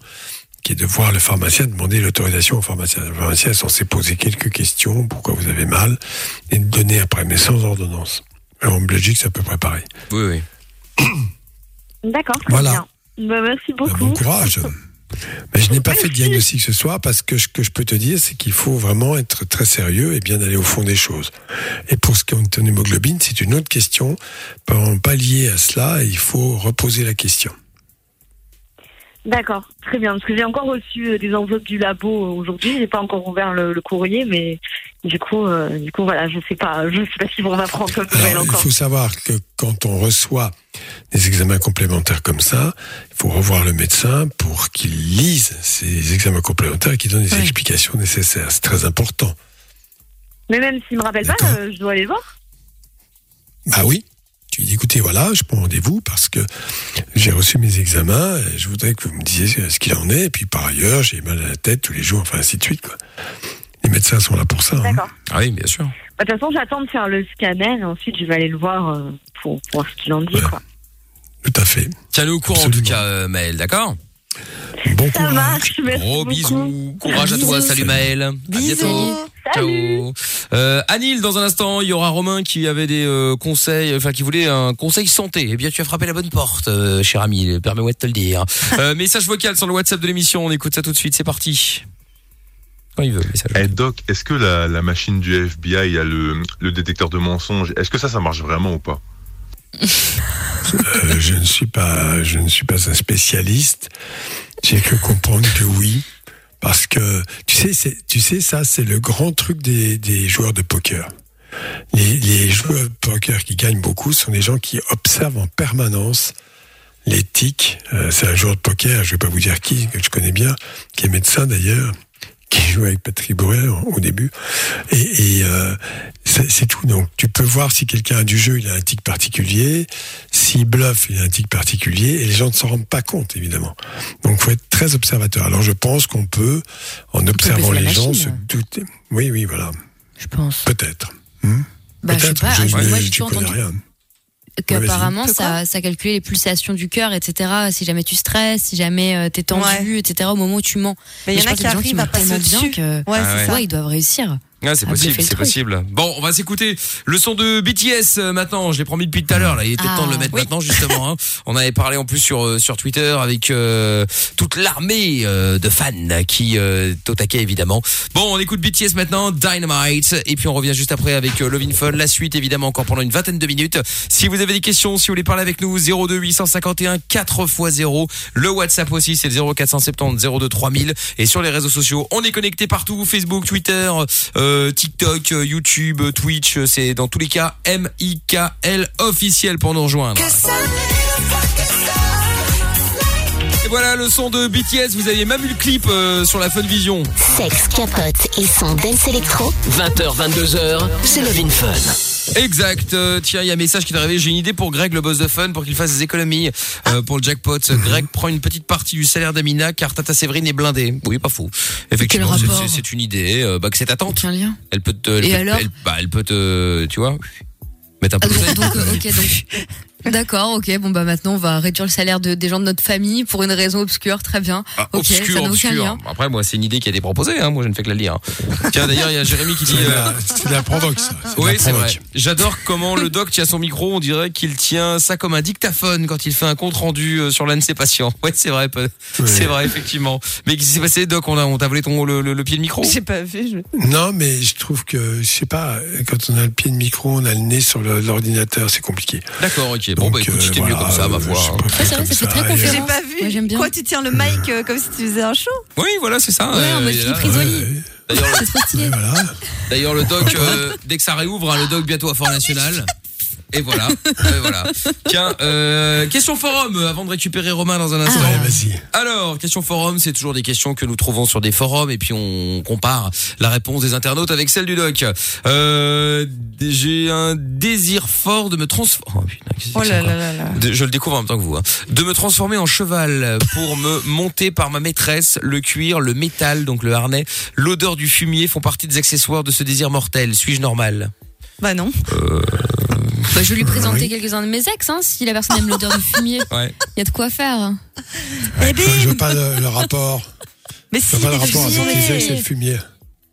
qui est de voir le pharmacien, demander l'autorisation au pharmacien. Le pharmacien est censé poser quelques questions, pourquoi vous avez mal, et de donner après, mais sans ordonnance. Alors, en Belgique, c'est à peu près pareil. Oui, oui. D'accord, Voilà. bien. Bah, merci beaucoup. Bon courage. Mais je n'ai pas fait de diagnostic ce soir parce que ce que je peux te dire, c'est qu'il faut vraiment être très sérieux et bien aller au fond des choses. Et pour ce qui est de ton hémoglobine, c'est une autre question. Pas lié à cela, il faut reposer la question. D'accord, très bien. Parce que j'ai encore reçu euh, des enveloppes du labo euh, aujourd'hui. J'ai pas encore ouvert le, le courrier, mais du coup, euh, du coup, voilà, je sais pas, je sais pas si vont m'apprendre comme nouvelle Alors, il encore. faut savoir que quand on reçoit des examens complémentaires comme ça, il faut revoir le médecin pour qu'il lise ces examens complémentaires et qu'il donne les explications nécessaires. C'est très important. Mais même s'il me rappelle pas, euh, je dois aller voir. Bah oui. Tu lui dis, écoutez, voilà, je prends rendez-vous parce que j'ai reçu mes examens, et je voudrais que vous me disiez ce qu'il en est, et puis par ailleurs, j'ai mal à la tête tous les jours, enfin ainsi de suite, quoi. Les médecins sont là pour ça. hein. D'accord. Ah oui, bien sûr. Bah, De toute façon, j'attends de faire le scanner et ensuite je vais aller le voir euh, pour, pour voir ce qu'il en dit. Quoi. Tout à fait. Tiens-nous au courant en tout cas, euh, Maël, d'accord? Bon Ça marche, merci Gros beaucoup. bisous. Courage à toi. Salut Maël. À bientôt. Ciao. Euh, Anil, dans un instant, il y aura Romain qui avait des euh, conseils, enfin qui voulait un conseil santé. Eh bien, tu as frappé la bonne porte, euh, cher ami. Permets-moi de te le dire. Euh, message vocal sur le WhatsApp de l'émission. On écoute ça tout de suite. C'est parti. Quand il veut, message. Eh, Doc, est-ce que la, la machine du FBI a le, le détecteur de mensonges? Est-ce que ça, ça marche vraiment ou pas? Euh, je ne suis pas, je ne suis pas un spécialiste. J'ai que comprendre que oui, parce que tu sais, tu sais, ça, c'est le grand truc des, des joueurs de poker. Les, joueurs de poker qui gagnent beaucoup sont des gens qui observent en permanence les tics. Euh, c'est un joueur de poker, je vais pas vous dire qui, que je connais bien, qui est médecin d'ailleurs, qui joue avec Patrick Bruel au début. Et, et euh, c'est tout. Donc, tu peux voir si quelqu'un a du jeu, il a un tic particulier. S'il bluffe, il a un tic particulier. Et les gens ne s'en rendent pas compte, évidemment. Donc, faut être très observateur. Alors, je pense qu'on peut, en observant les gens, se douter. Oui, oui, voilà. Je pense. Peut-être. Hmm Bah, je sais Peut-être. pas. Je, toujours connais rien. Qu'apparemment ça, ça calculait les pulsations du cœur, etc. Si jamais tu stresses, si jamais euh, t'es tendu, etc. Au moment où tu mens. Mais il y je en a qui qu'il des gens qui arrivent à passer au-dessus. que Ouais, c'est ça. ils doivent réussir. Ah, c'est possible, c'est possible. Bon, on va s'écouter le son de BTS euh, maintenant. Je l'ai promis depuis tout à l'heure. Là, il était Ah, temps de le mettre oui. maintenant justement. hein. On avait parlé en plus sur euh, sur Twitter avec euh, toute l'armée de fans qui t'attaquaient évidemment. Bon, on écoute BTS maintenant, Dynamite, et puis on revient juste après avec euh, Love in Fun. La suite évidemment encore pendant une vingtaine de minutes. Si vous avez des questions, si vous voulez parler avec nous, 02 851 4 x 0. Le WhatsApp aussi, c'est le 0470 02 3000. Et sur les réseaux sociaux, on est connecté partout, Facebook, Twitter, euh, euh, TikTok, euh, YouTube, euh, Twitch, c'est dans tous les cas M-I-K-L officiel pour nous rejoindre. Voilà le son de BTS, vous aviez même eu le clip euh, sur la Fun Vision. Sexe, capote et son dance électro. 20h, 22h, c'est Love Fun. Exact. Euh, tiens, il y a un message qui est arrivé. J'ai une idée pour Greg, le boss de Fun, pour qu'il fasse des économies euh, pour le jackpot. Greg prend une petite partie du salaire d'Amina car Tata Séverine est blindée. Oui, pas faux. Effectivement, Quel c'est- une idée. euh, bah, que c'est ta tante. Aucun lien. Elle peut te. Elle Et peut, alors elle, bah, elle peut te. Tu vois Mettre un peu Ah, de donc, donc, euh, ok, donc. D'accord, ok. Bon, bah, maintenant, on va réduire le salaire de, des gens de notre famille pour une raison obscure. Très bien. Ah, ok, ça obscur, n'a aucun obscur. lien. Après, moi, c'est une idée qui a été proposée. Hein. Moi, je ne fais que la lire. Tiens, d'ailleurs, il y a Jérémy qui dit. C'est de euh, la- c'est la provoque, ça. Oui, c'est vrai. J'adore comment le doc tient son micro. On dirait qu'il tient ça comme un dictaphone quand il fait un compte rendu euh, sur l'un de ses patients. Ouais, c'est vrai. peu- C'est vrai, effectivement. Mais qu'est-ce qui s'est passé, doc? On a, on t'a volé ton le, le- le pied de micro? J'ai pas vu. je- Non, mais je trouve que, je sais pas, quand on a le pied de micro, on a le nez sur l'ordinateur, c'est compliqué. D'accord, ok. Bon, bah écoute, euh, c'était mieux voilà, comme ça, ma euh, foi. c'est vrai, ça fait très euh, conférence. J'ai pas vu. Moi, j'aime bien. Quoi, tu tiens le mic euh, comme si tu faisais un show Oui, voilà, c'est ça. Ouais, en euh, mode. Philippe Risoli. ouais, D'ailleurs, le-. D'ailleurs, doc, euh, dès que ça réouvre, hein, le doc bientôt à Fort National. Et voilà. Et voilà. Tiens, euh, question forum euh, avant de récupérer Romain dans un instant. Ouais, vas-y. Alors, question forum, c'est toujours des questions que nous trouvons sur des forums et puis on compare la réponse des internautes avec celle du doc. Euh, j'ai un désir fort de me transformer. Oh, putain, Oh là là là là. de- je le découvre en même temps que vous. hein. De me transformer en cheval pour me monter par ma maîtresse. Le cuir, le métal, donc le harnais, l'odeur du fumier font partie des accessoires de ce désir mortel. Suis-je normal? Bah non. Bah, je vais lui présenter quelques-uns de mes ex, hein, si la personne aime l'odeur du fumier. Ouais. Il y a de quoi faire. Eh Je ben, vois pas le, le rapport. mais Je si, pas le rapport avec les ex et le fumier.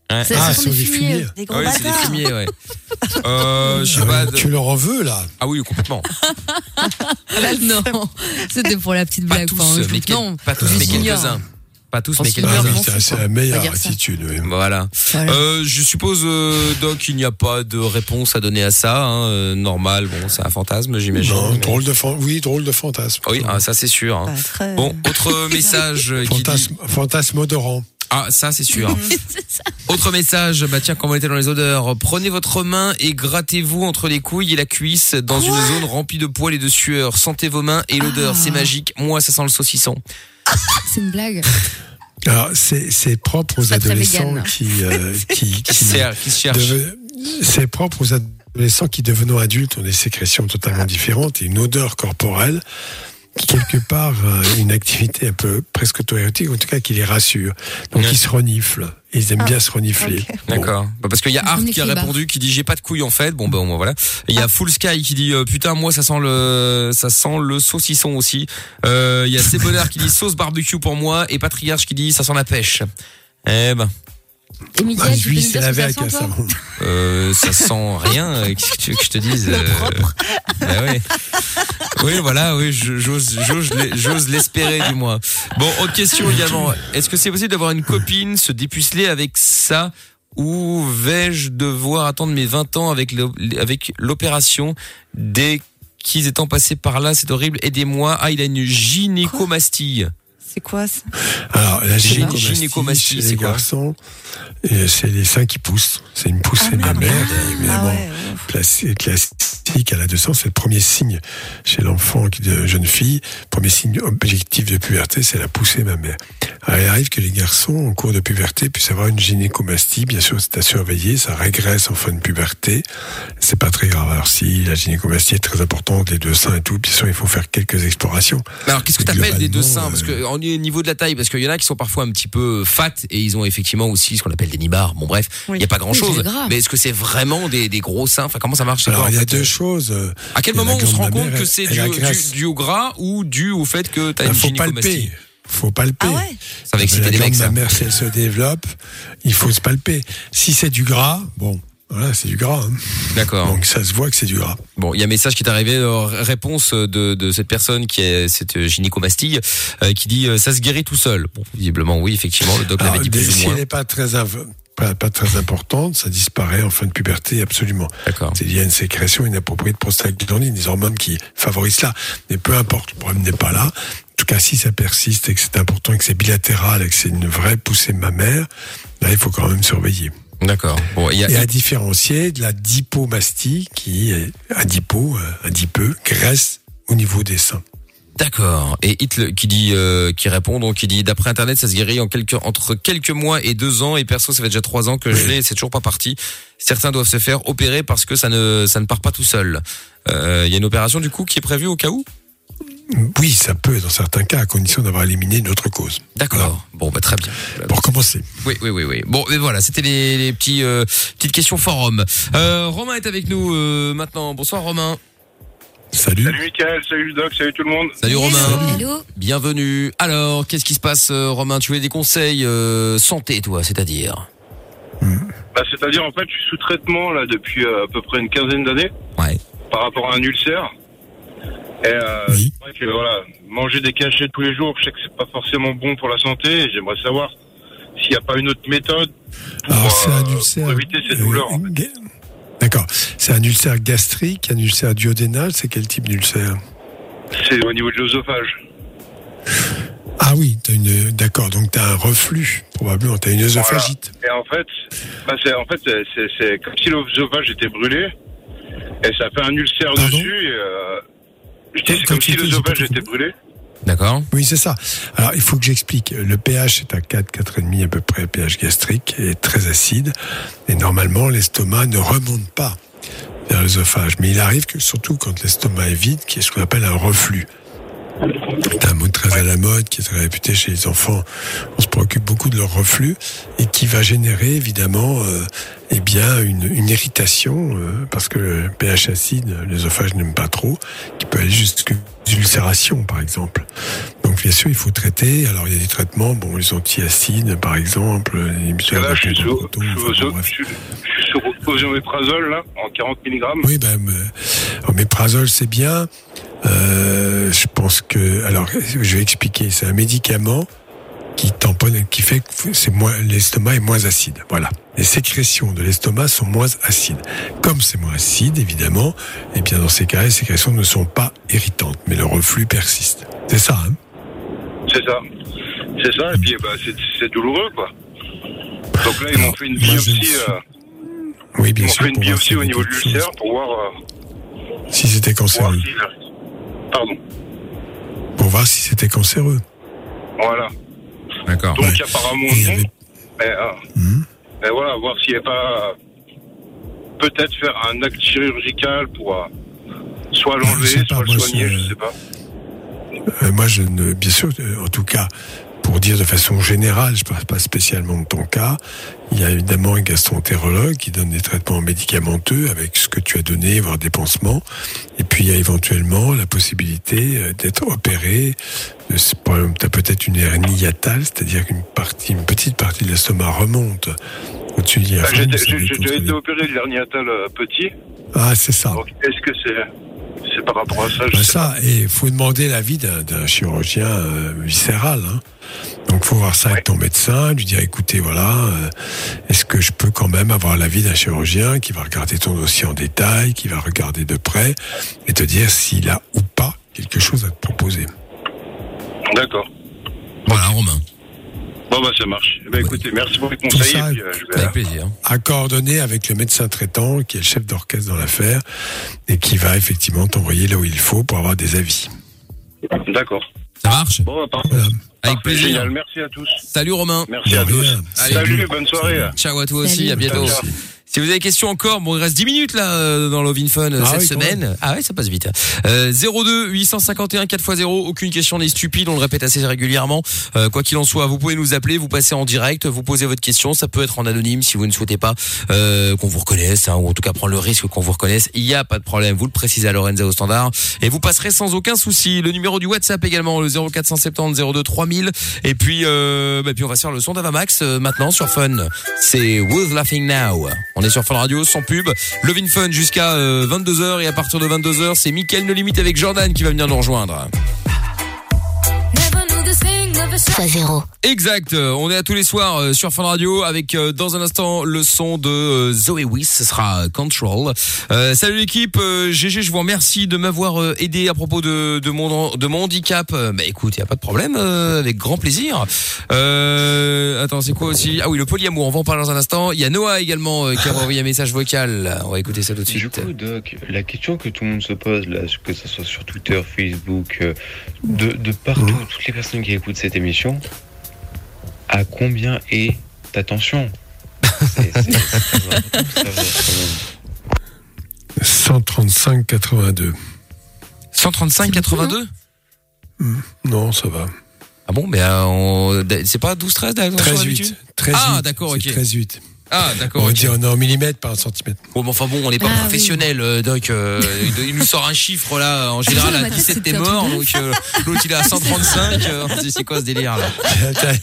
Ouais. C'est- Ah, ce sont sur des du fumiers. fumier. Des gros Ah oui, c'est des fumiers, ouais. Euh, je sais pas. de- Tu leur en veux, là Ah oui, complètement. non, c'était pour la petite Pas blague. tous, enfin, je- mais, quel- non, pas tous, je mais quelques-uns. Pas tous, mais quelques-uns. je m'en C'est la meilleure attitude. oui. Voilà. Voilà. Euh, je suppose, euh, Doc, il n'y a pas de réponse à donner à ça. Hein. euh, normal, bon, c'est un fantasme, j'imagine. Non, mais- drôle de fan- oui, drôle de fantasme. Oui, ah, ça c'est sûr. hein. Très- Bon, autre message dit... Fantasme, odorant. Ah, ça c'est sûr. Autre message, bah tiens, quand on était dans les odeurs, prenez votre main et grattez-vous entre les couilles et la cuisse dans une zone remplie de poils et de sueur. Sentez vos mains et l'odeur, c'est magique. Moi, ça sent le saucisson. C'est une blague. Alors, c'est c'est propre aux adolescents vegan. qui, euh, qui, Qui qui deve- C'est propre aux adolescents qui, devenant adultes, ont des sécrétions totalement différentes et une odeur corporelle qui, quelque part, a une activité un peu presque autoérotique, en tout cas, qui les rassure. Donc, Ouais. ils se reniflent. Ils aiment bien se renifler. Bon. D'accord. Bah, parce qu'il y a Art qui a répondu, qui dit j'ai pas de couilles en fait. Bon ben au moins, voilà. Il y a Full Sky qui dit euh, putain moi ça sent le ça sent le saucisson aussi. Euh, Il y a Sebonard qui dit sauce barbecue pour moi et Patriarche qui dit ça sent la pêche. Eh ben Et Bah, lui, c'est ce la ça sent, euh, ça sent rien. euh, Qu'est-ce que tu veux que je te dise euh, bah ouais. Oui voilà oui je- j'ose j'ose l'es- j'ose l'espérer du moins. Bon autre question également. Est-ce que c'est possible d'avoir une copine se dépuceler avec ça? Ou vais-je devoir attendre mes 20 ans avec l'opération dès qu'ils étant passés par là c'est horrible aidez-moi? Ah il a une gynécomastie C'est quoi ça? Alors, la Gyné- gynécomastie, gynécomastie, chez c'est les quoi? garçons, c'est les seins qui poussent. C'est une poussée Ah, mammaire, Ah évidemment. ouais. Classi- classique à la 200, c'est le premier signe chez l'enfant qui- de jeune fille. Premier signe objectif de puberté, c'est la poussée mammaire. Alors, il arrive que les garçons, en cours de puberté, puissent avoir une gynécomastie. Bien sûr, c'est à surveiller. Ça régresse en fin de puberté. C'est pas très grave. Alors, si la gynécomastie est très importante, les deux seins et tout, bien sûr, il faut faire quelques explorations. Alors qu'est-ce que Mais t'appelles des deux seins? Parce que au niveau de la taille, parce qu'il y en a qui sont parfois un petit peu fat et ils ont effectivement aussi ce qu'on appelle des nibards. Bon bref, il Oui. y a pas grand Oui, chose. c'est grave. Mais est-ce que c'est vraiment des, des gros seins? Enfin comment ça marche Alors, il y a deux choses. euh, À quel moment on se rend compte que c'est dû, au gras ou dû au fait que t'as Il une faut gynécomastie? faut palper. Ah ouais Ça va exciter mecs mammaire, si elle se développe, il faut se palper. Si c'est du gras, bon, voilà, c'est du gras. hein. D'accord. Donc ça se voit que c'est du gras. Bon, il y a un message qui est arrivé, euh, réponse de, de cette personne qui est cette gynécomastie, euh, qui dit euh, ça se guérit tout seul. Bon, visiblement oui, effectivement, le doc l'avait dit plus si ou moins. elle n'est pas très pas, pas très importante, ça disparaît en fin de puberté absolument. D'accord. C'est lié à une sécrétion inappropriée de prostaglandine, des hormones qui favorisent cela. Mais peu importe, le problème n'est pas là. En tout cas, si ça persiste et que c'est important et que c'est bilatéral et que c'est une vraie poussée mammaire, là, il faut quand même surveiller. D'accord. Bon, a, Et à différencier de la dipomastie qui est adipo, euh, adipeux, graisse au niveau des seins. D'accord. Et Hitler qui dit, euh, qui répond donc, qui dit d'après Internet, ça se guérit en quelques entre quelques mois et deux ans. Et perso, ça fait déjà trois ans que je l'ai, et c'est toujours pas parti. Certains doivent se faire opérer parce que ça ne ça ne part pas tout seul. Euh, Il y a une opération du coup qui est prévue au cas où? Oui, ça peut dans certains cas, à condition d'avoir éliminé une autre cause. D'accord. Bon, bah très bien. Pour commencer. Oui, oui, oui, oui. Bon, mais voilà, c'était les, les petits euh, petites questions forum. Euh, Romain est avec nous euh, maintenant. Bonsoir Romain. Salut. Salut Mickaël, salut le doc, salut tout le monde. Salut Romain. Bienvenue. Alors, qu'est-ce qui se passe, Romain? Tu voulais des conseils euh, santé, toi, c'est-à-dire? Bah, C'est-à-dire, en fait, je suis sous traitement là depuis euh, à peu près une quinzaine d'années. Ouais. Par rapport à un ulcère. Et euh, c'est vrai que voilà, manger des cachets tous les jours, je sais que c'est pas forcément bon pour la santé. et J'aimerais savoir s'il n'y a pas une autre méthode pour, Alors, un euh, ulcère. pour éviter ces douleurs. en fait. Ga- D'accord. C'est un ulcère gastrique, un ulcère duodénal, c'est quel type d'ulcère? C'est au niveau de l'œsophage. Ah oui, t'as une. D'accord, donc t'as un reflux, probablement, t'as une œsophagite. Et en fait, bah, c'est en fait c'est- c'est c'est comme si l'œsophage était brûlé et ça fait un ulcère dessus. Et, euh, je dis c'est comme si l'œsophage était brûlé. D'accord. Oui, c'est ça. Alors, il faut que j'explique. Le pH est à 4, 4,5 à peu près, pH gastrique, est très acide. Et normalement, l'estomac ne remonte pas vers l'œsophage. Mais il arrive que, surtout quand l'estomac est vide, qu'il y ait ce qu'on appelle un reflux. C'est un mot très à la mode, qui est très réputé chez les enfants. On se préoccupe beaucoup de leur reflux et qui va générer évidemment euh, eh bien une, une irritation euh, parce que le pH acide, l'œsophage n'aime pas trop, qui peut aller jusqu'à l'ulcération par exemple. Donc bien sûr, il faut traiter. Alors il y a des traitements, bon, les antiacides par exemple, les là, je suis sur, je suis au- je suis- je suis sur oméprazole là, en 40 mg. Oui, ben, euh, oméprazole, c'est bien. Euh, je pense que, alors, je vais expliquer. C'est un médicament qui tamponne, qui fait que c'est moins, l'estomac est moins acide. Voilà. Les sécrétions de l'estomac sont moins acides. Comme c'est moins acide, évidemment, et bien dans ces cas, les sécrétions ne sont pas irritantes, mais le reflux persiste. C'est ça, hein? C'est ça. C'est ça, et puis bah, c'est douloureux quoi. Donc là, ils m'ont fait une biopsie. euh, Oui, ils bien m'ont sûr. fait une biopsie au niveau de l'ulcère pour voir. euh, Si c'était cancéreux. Pardon. Pour voir si c'était cancéreux. Voilà. D'accord. Donc apparemment non. Mais, euh, Hmm. mais voilà, voir s'il n'y a pas. Peut-être faire un acte chirurgical pour euh, soit l'enlever, soit le soigner, je sais pas. Euh, moi, je ne, bien sûr, en tout cas, pour dire de façon générale, je ne parle pas spécialement de ton cas, il y a évidemment un gastroentérologue qui donne des traitements médicamenteux avec ce que tu as donné, voire des pansements. Et puis, il y a éventuellement la possibilité euh, d'être opéré. de- Tu as peut-être une hernie hiatale, c'est-à-dire qu'une partie, une petite partie de l'estomac remonte au-dessus du Bah, diaphragme. J'ai été opéré de l'herniatal euh, petit. Ah, c'est ça. Donc est-ce que c'est c'est par rapport à ça je Bah sais ça, et il faut demander l'avis d'un d'un chirurgien euh, viscéral. Hein. Donc, faut voir ça avec ton médecin, lui dire, écoutez, voilà, euh, est-ce que je peux quand même avoir l'avis d'un chirurgien qui va regarder ton dossier en détail, qui va regarder de près, et te dire s'il a ou pas quelque chose à te proposer? D'accord. Voilà, Romain. Bon, bah, ça marche. Eh ben, écoutez, merci pour les Tout conseils. ça, et puis, euh, je vais- Avec plaisir. à coordonner avec le médecin traitant, qui est le chef d'orchestre dans l'affaire, et qui va effectivement t'envoyer là où il faut pour avoir des avis. D'accord. Ça marche? Bon, bah, parfait. Avec Parfait, plaisir. Génial. Merci à tous. Salut Romain. Merci à tous. Allez. Salut, bonne soirée. Ciao à toi aussi, Salut. à bientôt. Si vous avez des questions encore, bon, il reste 10 minutes là euh, dans Love in Fun euh, Ah cette oui, semaine. Ah ouais, ça passe vite. Euh, 02 851 4x0, aucune question n'est stupide, on le répète assez régulièrement. Euh, quoi qu'il en soit, vous pouvez nous appeler, vous passez en direct, vous posez votre question, ça peut être en anonyme si vous ne souhaitez pas euh, qu'on vous reconnaisse, hein, ou en tout cas prendre le risque qu'on vous reconnaisse. Il n'y a pas de problème, vous le précisez à Lorenza au standard et vous passerez sans aucun souci. Le numéro du WhatsApp également, le 0470 02 3000. Et puis, euh, bah, puis on va se faire le son d'Avamax euh, maintenant sur Fun. C'est Who's Laughing Now? On est sur Fun Radio sans pub. Love in Fun jusqu'à 22h et à partir de 22h, c'est Mickaël No Limite avec Jordan qui va venir nous rejoindre. Zéro. Exact, euh, on est à tous les soirs euh, sur Fun Radio avec euh, dans un instant le son de euh, Zoé Wiss, ce sera euh, Control. Euh, salut l'équipe, GG, je vous remercie de m'avoir aidé à propos de, de, mon, de mon handicap. Bah écoute, il y a pas de problème, euh, avec grand plaisir. Euh, attends, c'est quoi aussi? Ah oui, le polyamour, on va en parler dans un instant. Il y a Noah également qui a envoyé un message vocal. On va écouter ça tout de Du suite. coup, Doc, la question que tout le monde se pose, là, que ce soit sur Twitter, Facebook, de, de partout, toutes les personnes qui écoutent cette émission, à combien est ta tension C'est- c'est- c'est important de savoir quand même. 135 82. 135 82 Non, ça va. Ah bon, mais euh, on- c'est pas 12 13 d'accord, sur 13 l'habitude 8. 13 Ah d'accord, ok. 13 8. Ah d'accord, On dit on est en millimètres par un centimètre. Bon, mais enfin bon, on n'est pas Ah, professionnel, euh, Doc. euh, il- nous sort un chiffre là. En général, à 17 t'es mort, donc euh, l'autre il est à 135. euh, on se dit, c'est quoi ce délire là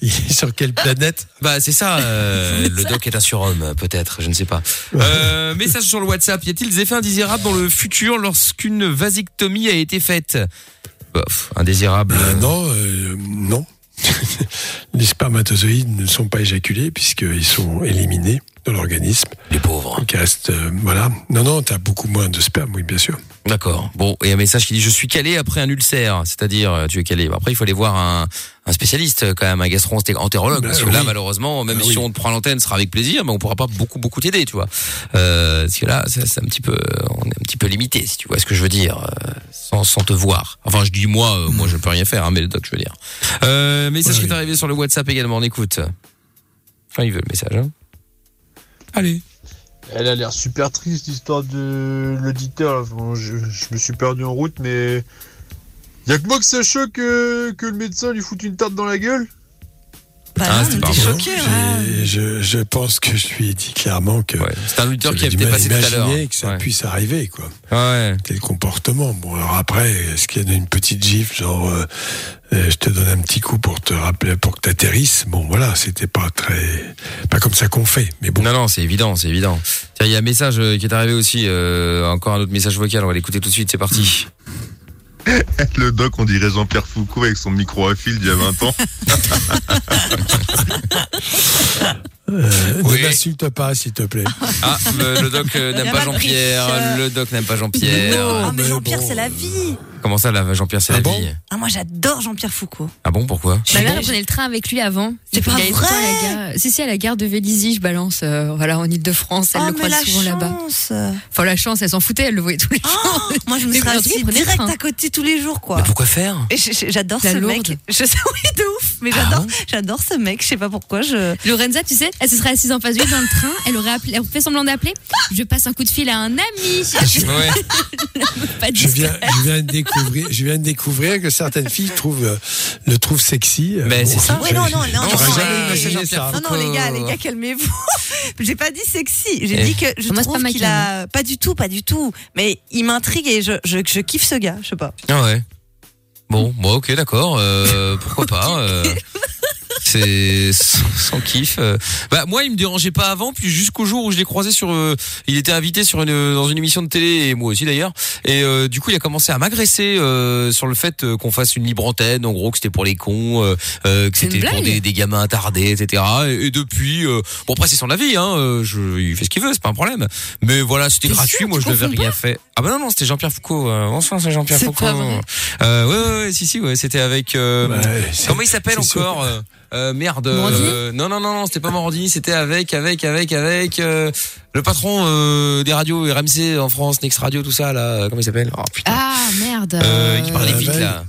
Il est sur quelle planète? Bah c'est ça. euh, le Doc est un surhomme, peut-être, je ne sais pas. Euh, message sur le WhatsApp. Y a-t-il des effets indésirables dans le futur lorsqu'une vasectomie a été faite? Bof, indésirable. Euh, non, euh, non. Les spermatozoïdes ne sont pas éjaculés puisqu'ils sont éliminés de l'organisme. Les pauvres. Donc il reste, euh, voilà. Non, non, t'as beaucoup moins de sperme, oui, bien sûr. D'accord. Bon, et un message qui dit je suis calé après un ulcère, c'est-à-dire euh, tu es calé. Après, il faut aller voir un, un spécialiste euh, quand même, un gastro-entérologue, Bah parce que là, oui. malheureusement, même Ah si oui. on te prend l'antenne, ce sera avec plaisir, mais on pourra pas beaucoup beaucoup t'aider, tu vois. Euh, parce que là, c'est un petit peu, on est un petit peu limité, si tu vois ce que je veux dire, euh, sans, sans te voir. Enfin, je dis moi, euh, moi, je peux rien faire, hein, mais le doc, je veux dire. Euh, message qui est arrivé sur le WhatsApp également. On écoute. Enfin, il veut le message. Hein. Elle a l'air super triste, l'histoire de l'auditeur. je, me suis perdu en route, mais. Y a que moi que ça choque que, que le médecin lui foute une tarte dans la gueule? Ah, pas bon. Et Je, je pense que je lui ai dit clairement que. C'est un auditeur qui a été passé tout à l'heure. que ça Ouais. puisse arriver, quoi. Ouais. Tel comportement. Bon, alors après, est-ce qu'il y a une petite gifle, genre, euh, euh, je te donne un petit coup pour te rappeler, pour que t'atterrisses? Bon, voilà, c'était pas très. Pas comme ça qu'on fait, mais bon. Non, non, c'est évident, c'est évident. Tiens, il y a un message euh, qui est arrivé aussi, euh, encore un autre message vocal, on va l'écouter tout de suite, c'est parti. Le doc, on dirait Jean-Pierre Foucault avec son micro à fil d'il y a 20 ans. Euh, Ne m'insulte pas, s'il te plaît. Ah, le, le doc euh, n'aime pas Jean-Pierre, le doc n'aime pas Jean-Pierre. Ah, mais Jean-Pierre, c'est la vie. Comment ça, là, Jean-Pierre, c'est la vie Ah, moi, j'adore Jean-Pierre Foucault. Ah bon, pourquoi Ma mère elle prenait le train avec lui avant. C'est pas vrai à la gare. Si si à la gare de Vélizy, je balance. euh, voilà en Ile-de-France, elle Oh, le mais croise la souvent là-bas. chance. Enfin la chance, elle s'en foutait, elle le voyait tous les jours. Moi, je me serais assise direct train. à côté tous les jours, quoi. Mais pourquoi faire? J'adore La ce lourde. mec. Je sais, oui, de ouf. Mais j'adore, j'adore ce mec. Je sais pas pourquoi. Je. Lorenza, tu sais, elle se serait assise en face de lui dans le train, elle aurait, appelé, elle aurait fait semblant d'appeler. Je passe un coup de fil à un ami. Pas Je viens, je viens de découvrir, je viens de découvrir que certaines filles trouvent, euh, le trouvent sexy. Euh, Mais c'est ça. Oui, non, non, non, non, jamais mais- imaginé ça. non, non, les gars, les gars, calmez-vous. J'ai pas dit sexy. J'ai Eh. dit que je Moi, trouve qu'il a pas du tout, pas du tout. Mais il m'intrigue et je, je, je kiffe ce gars. Je sais pas. Ah ouais. Bon, bon, ok, d'accord. euh, pourquoi pas euh, C'est sans, kiff. euh. Bah moi, il me dérangeait pas avant, puis jusqu'au jour où je l'ai croisé sur. euh, il était invité sur une dans une émission de télé et moi aussi d'ailleurs. Et euh, du coup, il a commencé à m'agresser euh, sur le fait euh, qu'on fasse une libre antenne, en gros que c'était pour les cons, euh, euh, que c'était pour des, des gamins attardés, etc. Et, et depuis, euh, bon après c'est son avis, hein. euh, Je, il fait ce qu'il veut, c'est pas un problème. Mais voilà, c'était gratuit. sûr, moi, je n'avais rien fait. Ah bah non non, c'était Jean-Pierre Foucault. Euh, bonsoir, c'est Jean-Pierre Foucault. Euh, ouais, ouais, ouais, si, si, ouais, c'était avec. euh, comment il s'appelle encore euh, euh, Merde. Morandini euh, non, non, non, non, c'était pas Morandini, c'était avec, avec, avec, avec euh, le patron euh, des radios RMC en France, Next Radio, tout ça, là. Comment il s'appelle? Oh putain. Ah merde. Euh, qui parlait Euh, vite là.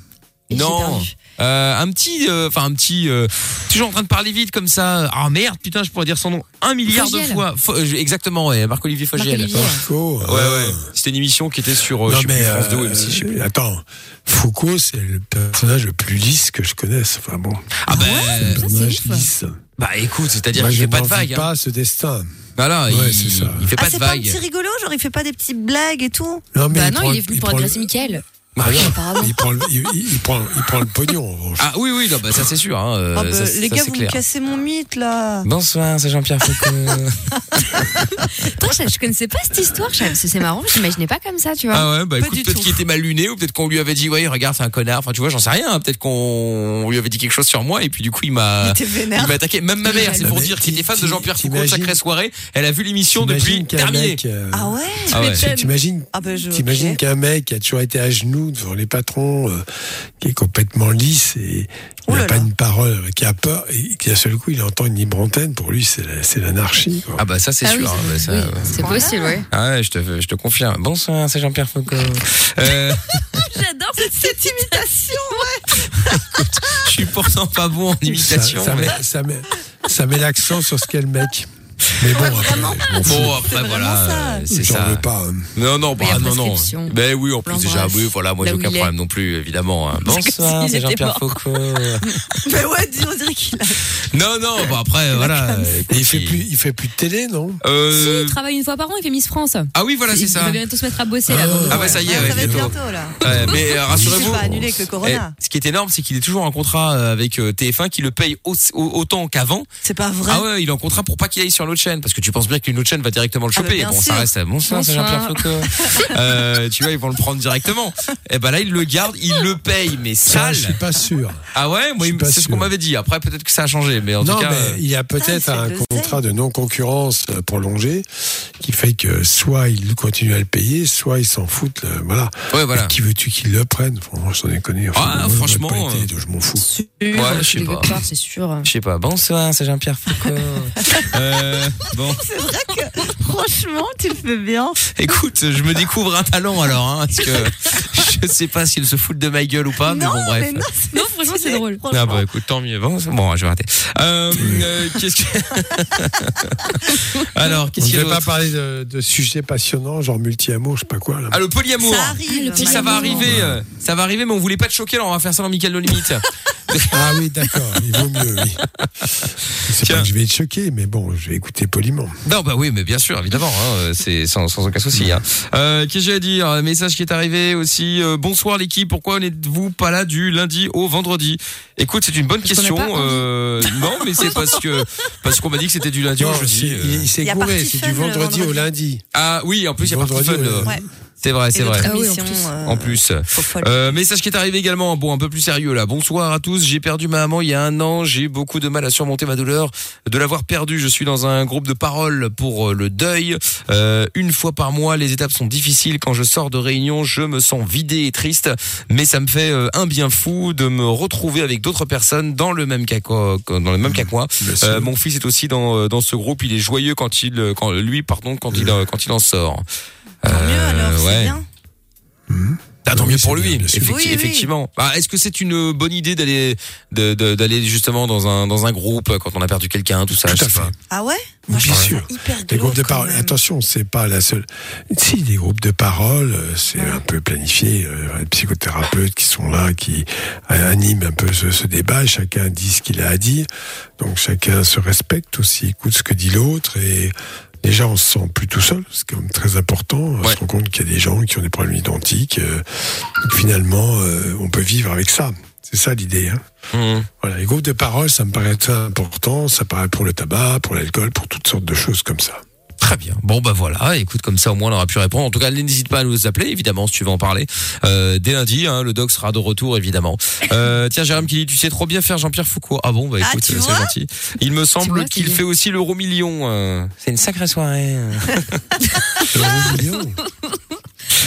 Et Non. Euh, un petit, euh, enfin un petit, euh, toujours en train de parler vite comme ça. Ah merde, putain, je pourrais dire son nom un milliard de fois. Fo- exactement, ouais, Marc-Olivier Fogiel. Marc-Olivier. Foucault, Ouais, ouais. C'était une émission qui était sur, euh, Non, je sais mais, plus, France 2 ou M6, je sais plus. attends, Foucault, c'est le personnage le plus lisse que je connaisse. Enfin bon, Ah ben, un personnage lisse. bah écoute, c'est-à-dire qu'il je fait pas de n'envie vagues. hein. pas ce destin. Voilà, Ouais, il, c'est ça. il fait pas ah, de c'est pas un vagues. petit rigolo, genre il fait pas des petites blagues et tout. Non, mais Bah il non, prend- il est venu pour le- agresser Mickaël. Ah non, il, prend le, il, prend, il prend le pognon. Ah oui, oui, non, bah, ça c'est sûr. Hein, euh, Oh, bah, ça, les ça, gars, vous clair. me cassez mon mythe là. Bonsoir, c'est Jean-Pierre Foucault. Toi, je, je connaissais pas cette histoire. C'est marrant. Je m'imaginais pas comme ça, tu vois. Ah ouais, bah peut-être qu'il était mal luné ou peut-être qu'on lui avait dit, ouais, regarde, c'est un connard. Enfin, tu vois, j'en sais rien. hein. Peut-être qu'on lui avait dit quelque chose sur moi et puis du coup, il m'a, attaqué. Même ma mère, c'est pour dire, qui était fan de Jean-Pierre Foucault sacrée soirée. Elle a vu l'émission depuis T'imagines qu'un terminé. mec, euh, Ah ouais Ah T'imagines Ah bah, qu'un mec qui a toujours été à genoux devant les patrons, euh, qui est complètement lisse et il n'a pas une parole, qui a peur et qui d'un seul coup il entend une libre antenne, pour lui c'est la- c'est l'anarchie. Ah bah ça c'est Ah oui, sûr. c'est- hein, bah, oui, ouais. c'est possible, ouais. Ah ouais, je te, je te confirme. Bonsoir, c'est Jean-Pierre Foucault. Euh, J'adore cette, cette imitation, ouais. je suis pourtant pas bon en imitation. Ça, ça mais- met, ça met, ça met l'accent sur ce qu'est le mec. Mais bon, après. Bon après voilà, euh, c'est J'en ça. veux pas. hein. Non non Mais bah a non non. prescription. Ben oui en plus déjà oui voilà moi j'ai aucun il problème non plus évidemment. hein. Bonsoir c'est Jean-Pierre. Foucault. Mais ouais, on dirait qu'il a. non non bah après voilà. Il fait plus, il fait plus de télé, non? Euh, Si, il travaille une fois par an, il fait Miss France. Ah oui voilà c'est Il ça. va bientôt se mettre à bosser là. Ah bah ça y est, Ah, ça va être bientôt. bientôt là. Mais euh, rassurez-vous. Eh, ce qui est énorme, c'est qu'il est toujours en contrat avec euh, TF1 qui le paye au- au- autant qu'avant. C'est pas vrai. Ah ouais, il est en contrat pour pas qu'il aille sur l'autre chaîne parce que tu penses bien qu'une autre chaîne va directement le Ah bah, choper. bien bon, sûr. ça reste bonsoir, c'est Jean-Pierre Bonsoir. Foucault. euh, tu vois, ils vont le prendre directement. Et ben là, il le garde, il le paye, mais Ça, sale. je suis pas sûr. Ah ouais, moi, c'est ce qu'on m'avait dit. Après, peut-être que ça a changé, mais en non, tout cas. mais euh, il y a peut-être Ah, un contrat de non-concurrence euh, prolongé qui fait que soit il continue à le payer, soit il s'en fout. le- voilà. Ouais, voilà. Et Qui veux-tu qu'il le prenne Franchement, j'en ai connu. Ah, moi, franchement, pas été, euh, donc je m'en fous. Ouais, je sais pas. c'est sûr. Je sais pas. Bonsoir, c'est Jean-Pierre Foucault. euh, bon, C'est vrai que, franchement, tu le fais bien. écoute, je me découvre un talent alors, hein, parce que je sais pas s'il se fout de ma gueule ou pas, mais non, bon, bref. mais non, franchement, c'est drôle. Ah bah écoute, tant mieux. Bon, bon je vais arrêter. Euh, euh, qu'est-ce que... Alors, qu'est-ce ne qu'il y a devait pas d'autre parler de, de sujets passionnants, genre multi-amour, je sais pas quoi. Là. Ah, le polyamour. Ça arrive. Si ça va arriver, euh, ça va arriver, mais on voulait pas te choquer, alors on va faire ça dans Michael No Limite. Ah oui, d'accord, il vaut mieux, oui. C'est pas que je vais être choqué, mais bon, je vais écouter poliment. Non, bah oui, mais bien sûr, évidemment, hein, euh, c'est sans, sans aucun souci. Hein. Euh, Qu'est-ce que j'ai à dire? Un Message qui est arrivé aussi. euh, bonsoir l'équipe, pourquoi n'êtes-vous pas là du lundi au vendredi? Écoute, c'est une bonne Parce question. pas euh, non, mais c'est parce que parce qu'on m'a dit que c'était du lundi au Non, jeudi. c'est- euh. il, il s'est Il gouré, c'est du vendredi, au lundi. Ah oui, en plus il y a Vendredi, Fun. ouais. C'est vrai, c'est vrai. Ah oui, en plus. euh, En plus. Euh, message qui est arrivé également, bon, un peu plus sérieux là. Bonsoir à tous. J'ai perdu ma maman il y a un an. J'ai beaucoup de mal à surmonter ma douleur de l'avoir perdue. Je suis dans un groupe de parole pour euh, le deuil. Euh, une fois par mois, les étapes sont difficiles. Quand je sors de réunion, je me sens vidé et triste. Mais ça me fait euh, un bien fou de me retrouver avec d'autres personnes dans le même cas, qu'o- dans le même cas que moi. Bien sûr. Euh, mon fils est aussi dans dans ce groupe. Il est joyeux quand il, quand lui, pardon, quand il quand il en sort. Tant mieux Euh, alors, c'est ouais. bien. Ah, tant Oui, mieux c'est pour lui, bien sûr. effecti- Oui, oui. effectivement. Ah, Est-ce que c'est une bonne idée d'aller d'aller justement dans un dans un groupe quand on a perdu quelqu'un, tout ça Tout je à sais fait. pas. Ah ouais? Bien sûr. Hyper Les groupes de parole, attention, c'est pas la seule. Si, les groupes de parole, euh, c'est un peu planifié. euh, Les psychothérapeutes qui sont là, qui euh, animent un peu ce, ce débat. Chacun dit ce qu'il a à dire. Donc chacun se respecte aussi, écoute ce que dit l'autre. Et déjà, on se sent plus tout seul. C'est quand même très important. On Ouais. se rend compte qu'il y a des gens qui ont des problèmes identiques. euh, donc finalement, euh, on peut vivre avec ça. C'est ça l'idée. Hein. Mmh. Voilà, les groupes de parole, ça me paraît très important. Ça paraît pour le tabac, pour l'alcool, pour toutes sortes de choses comme ça. Très bien. Bon bah voilà, écoute comme ça au moins on aura pu répondre. En tout cas, n'hésite pas à nous appeler évidemment si tu veux en parler. Euh, dès lundi, hein, le doc sera de retour évidemment. Euh, tiens, Jérôme qui dit tu sais trop bien faire Jean-Pierre Foucault. Ah bon? Bah Ah, écoute, tu c'est vois gentil. Il me semble qu'il fait aussi l'euro million. euh. C'est une sacrée soirée. euh. L'euro million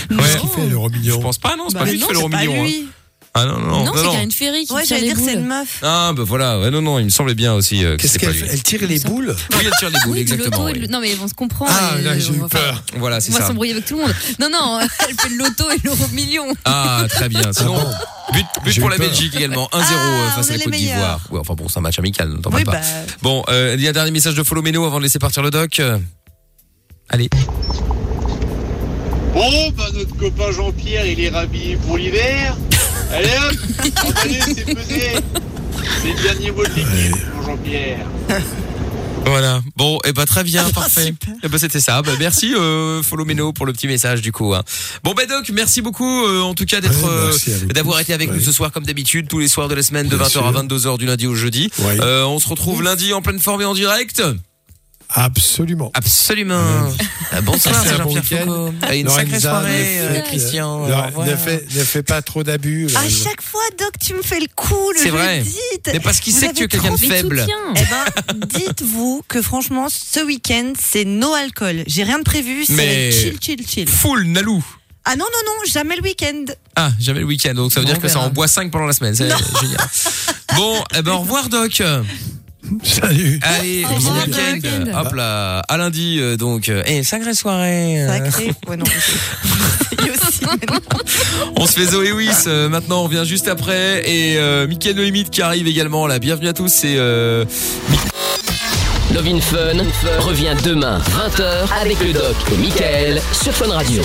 Qu'est-ce qu'il fait, l'euro Je million pense pas non, c'est Bah pas lui qui fait l'euro c'est pas million. hein. Ah non non Non, c'est Karine Ferry qui Ouais, tire j'allais les dire c'est boules. une meuf. Ah bah voilà, ouais, non non, il me semblait bien aussi euh, que Qu'est-ce c'était pas qu'elle lui. fait Elle tire les boules Oui, elle tire les boules Oui, exactement. et oui. Non, mais on se comprend. Ah, et, là, j'ai eu on va- peur. Voilà, On c'est va ça. s'embrouiller avec tout le monde. Non, non, elle fait le loto et l'euro million. Ah, très bien. Sinon, bon but, but J'ai pour eu la peur. Belgique également. 1-0 Ah, euh, face on à est la les Côte d'Ivoire. meilleurs. Ouais, enfin bon, c'est un match amical, t'en Oui, parles pas. bah, Bon, euh, il y a un dernier message de Follow Meno avant de laisser partir le doc. Euh, Allez. Bon, bah notre copain Jean-Pierre, il est rhabillé pour l'hiver. Allez hop, emballé, c'est pesé. C'est le dernier mot de l'équipe, mon Jean-Pierre. Voilà. Bon, et bah très bien, parfait. Et bah c'était ça. Bah, merci euh, Follow Meno pour le petit message du coup. hein. Bon bah Doc, merci beaucoup euh, en tout cas d'être Ouais, euh, d'avoir été avec Ouais. nous ce soir comme d'habitude tous les soirs de la semaine de Bien 20h sûr. à 22h du lundi au jeudi. Ouais. Euh, on se retrouve lundi en pleine forme et en direct. Absolument. Absolument. Euh, Bonsoir Jean-Pierre week-end. Foucault. Euh, Une sacrée ne soirée fait- euh, Christian. Ne- fais, ne fais pas trop d'abus. À Lorenza. chaque fois, Doc, tu me fais le coup, le C'est vrai. Mais parce qu'il sait que tu es quelqu'un de faible. Eh ben, dites-vous que franchement, ce week-end, c'est no alcool. J'ai rien de prévu, c'est Mais chill, chill, chill. Full Nalou. Ah non, non, non, jamais le week-end. Ah, jamais le week-end, donc ça veut Bon, dire que ça en boit 5 pendant la semaine, c'est Non. génial. Bon, eh ben au revoir Doc. Salut. Allez, Au bon revoir, week-end. Hop là, à lundi euh, donc. euh, Et sacrée soirée. euh. Sacré. Ouais, non. Aussi. On se fait Zoé Wiss euh, maintenant, on revient juste après et euh, Mickaël Limite qui arrive également là. Bienvenue à tous, c'est euh, Fun revient demain 20h avec le doc et Michael sur Fun Radio.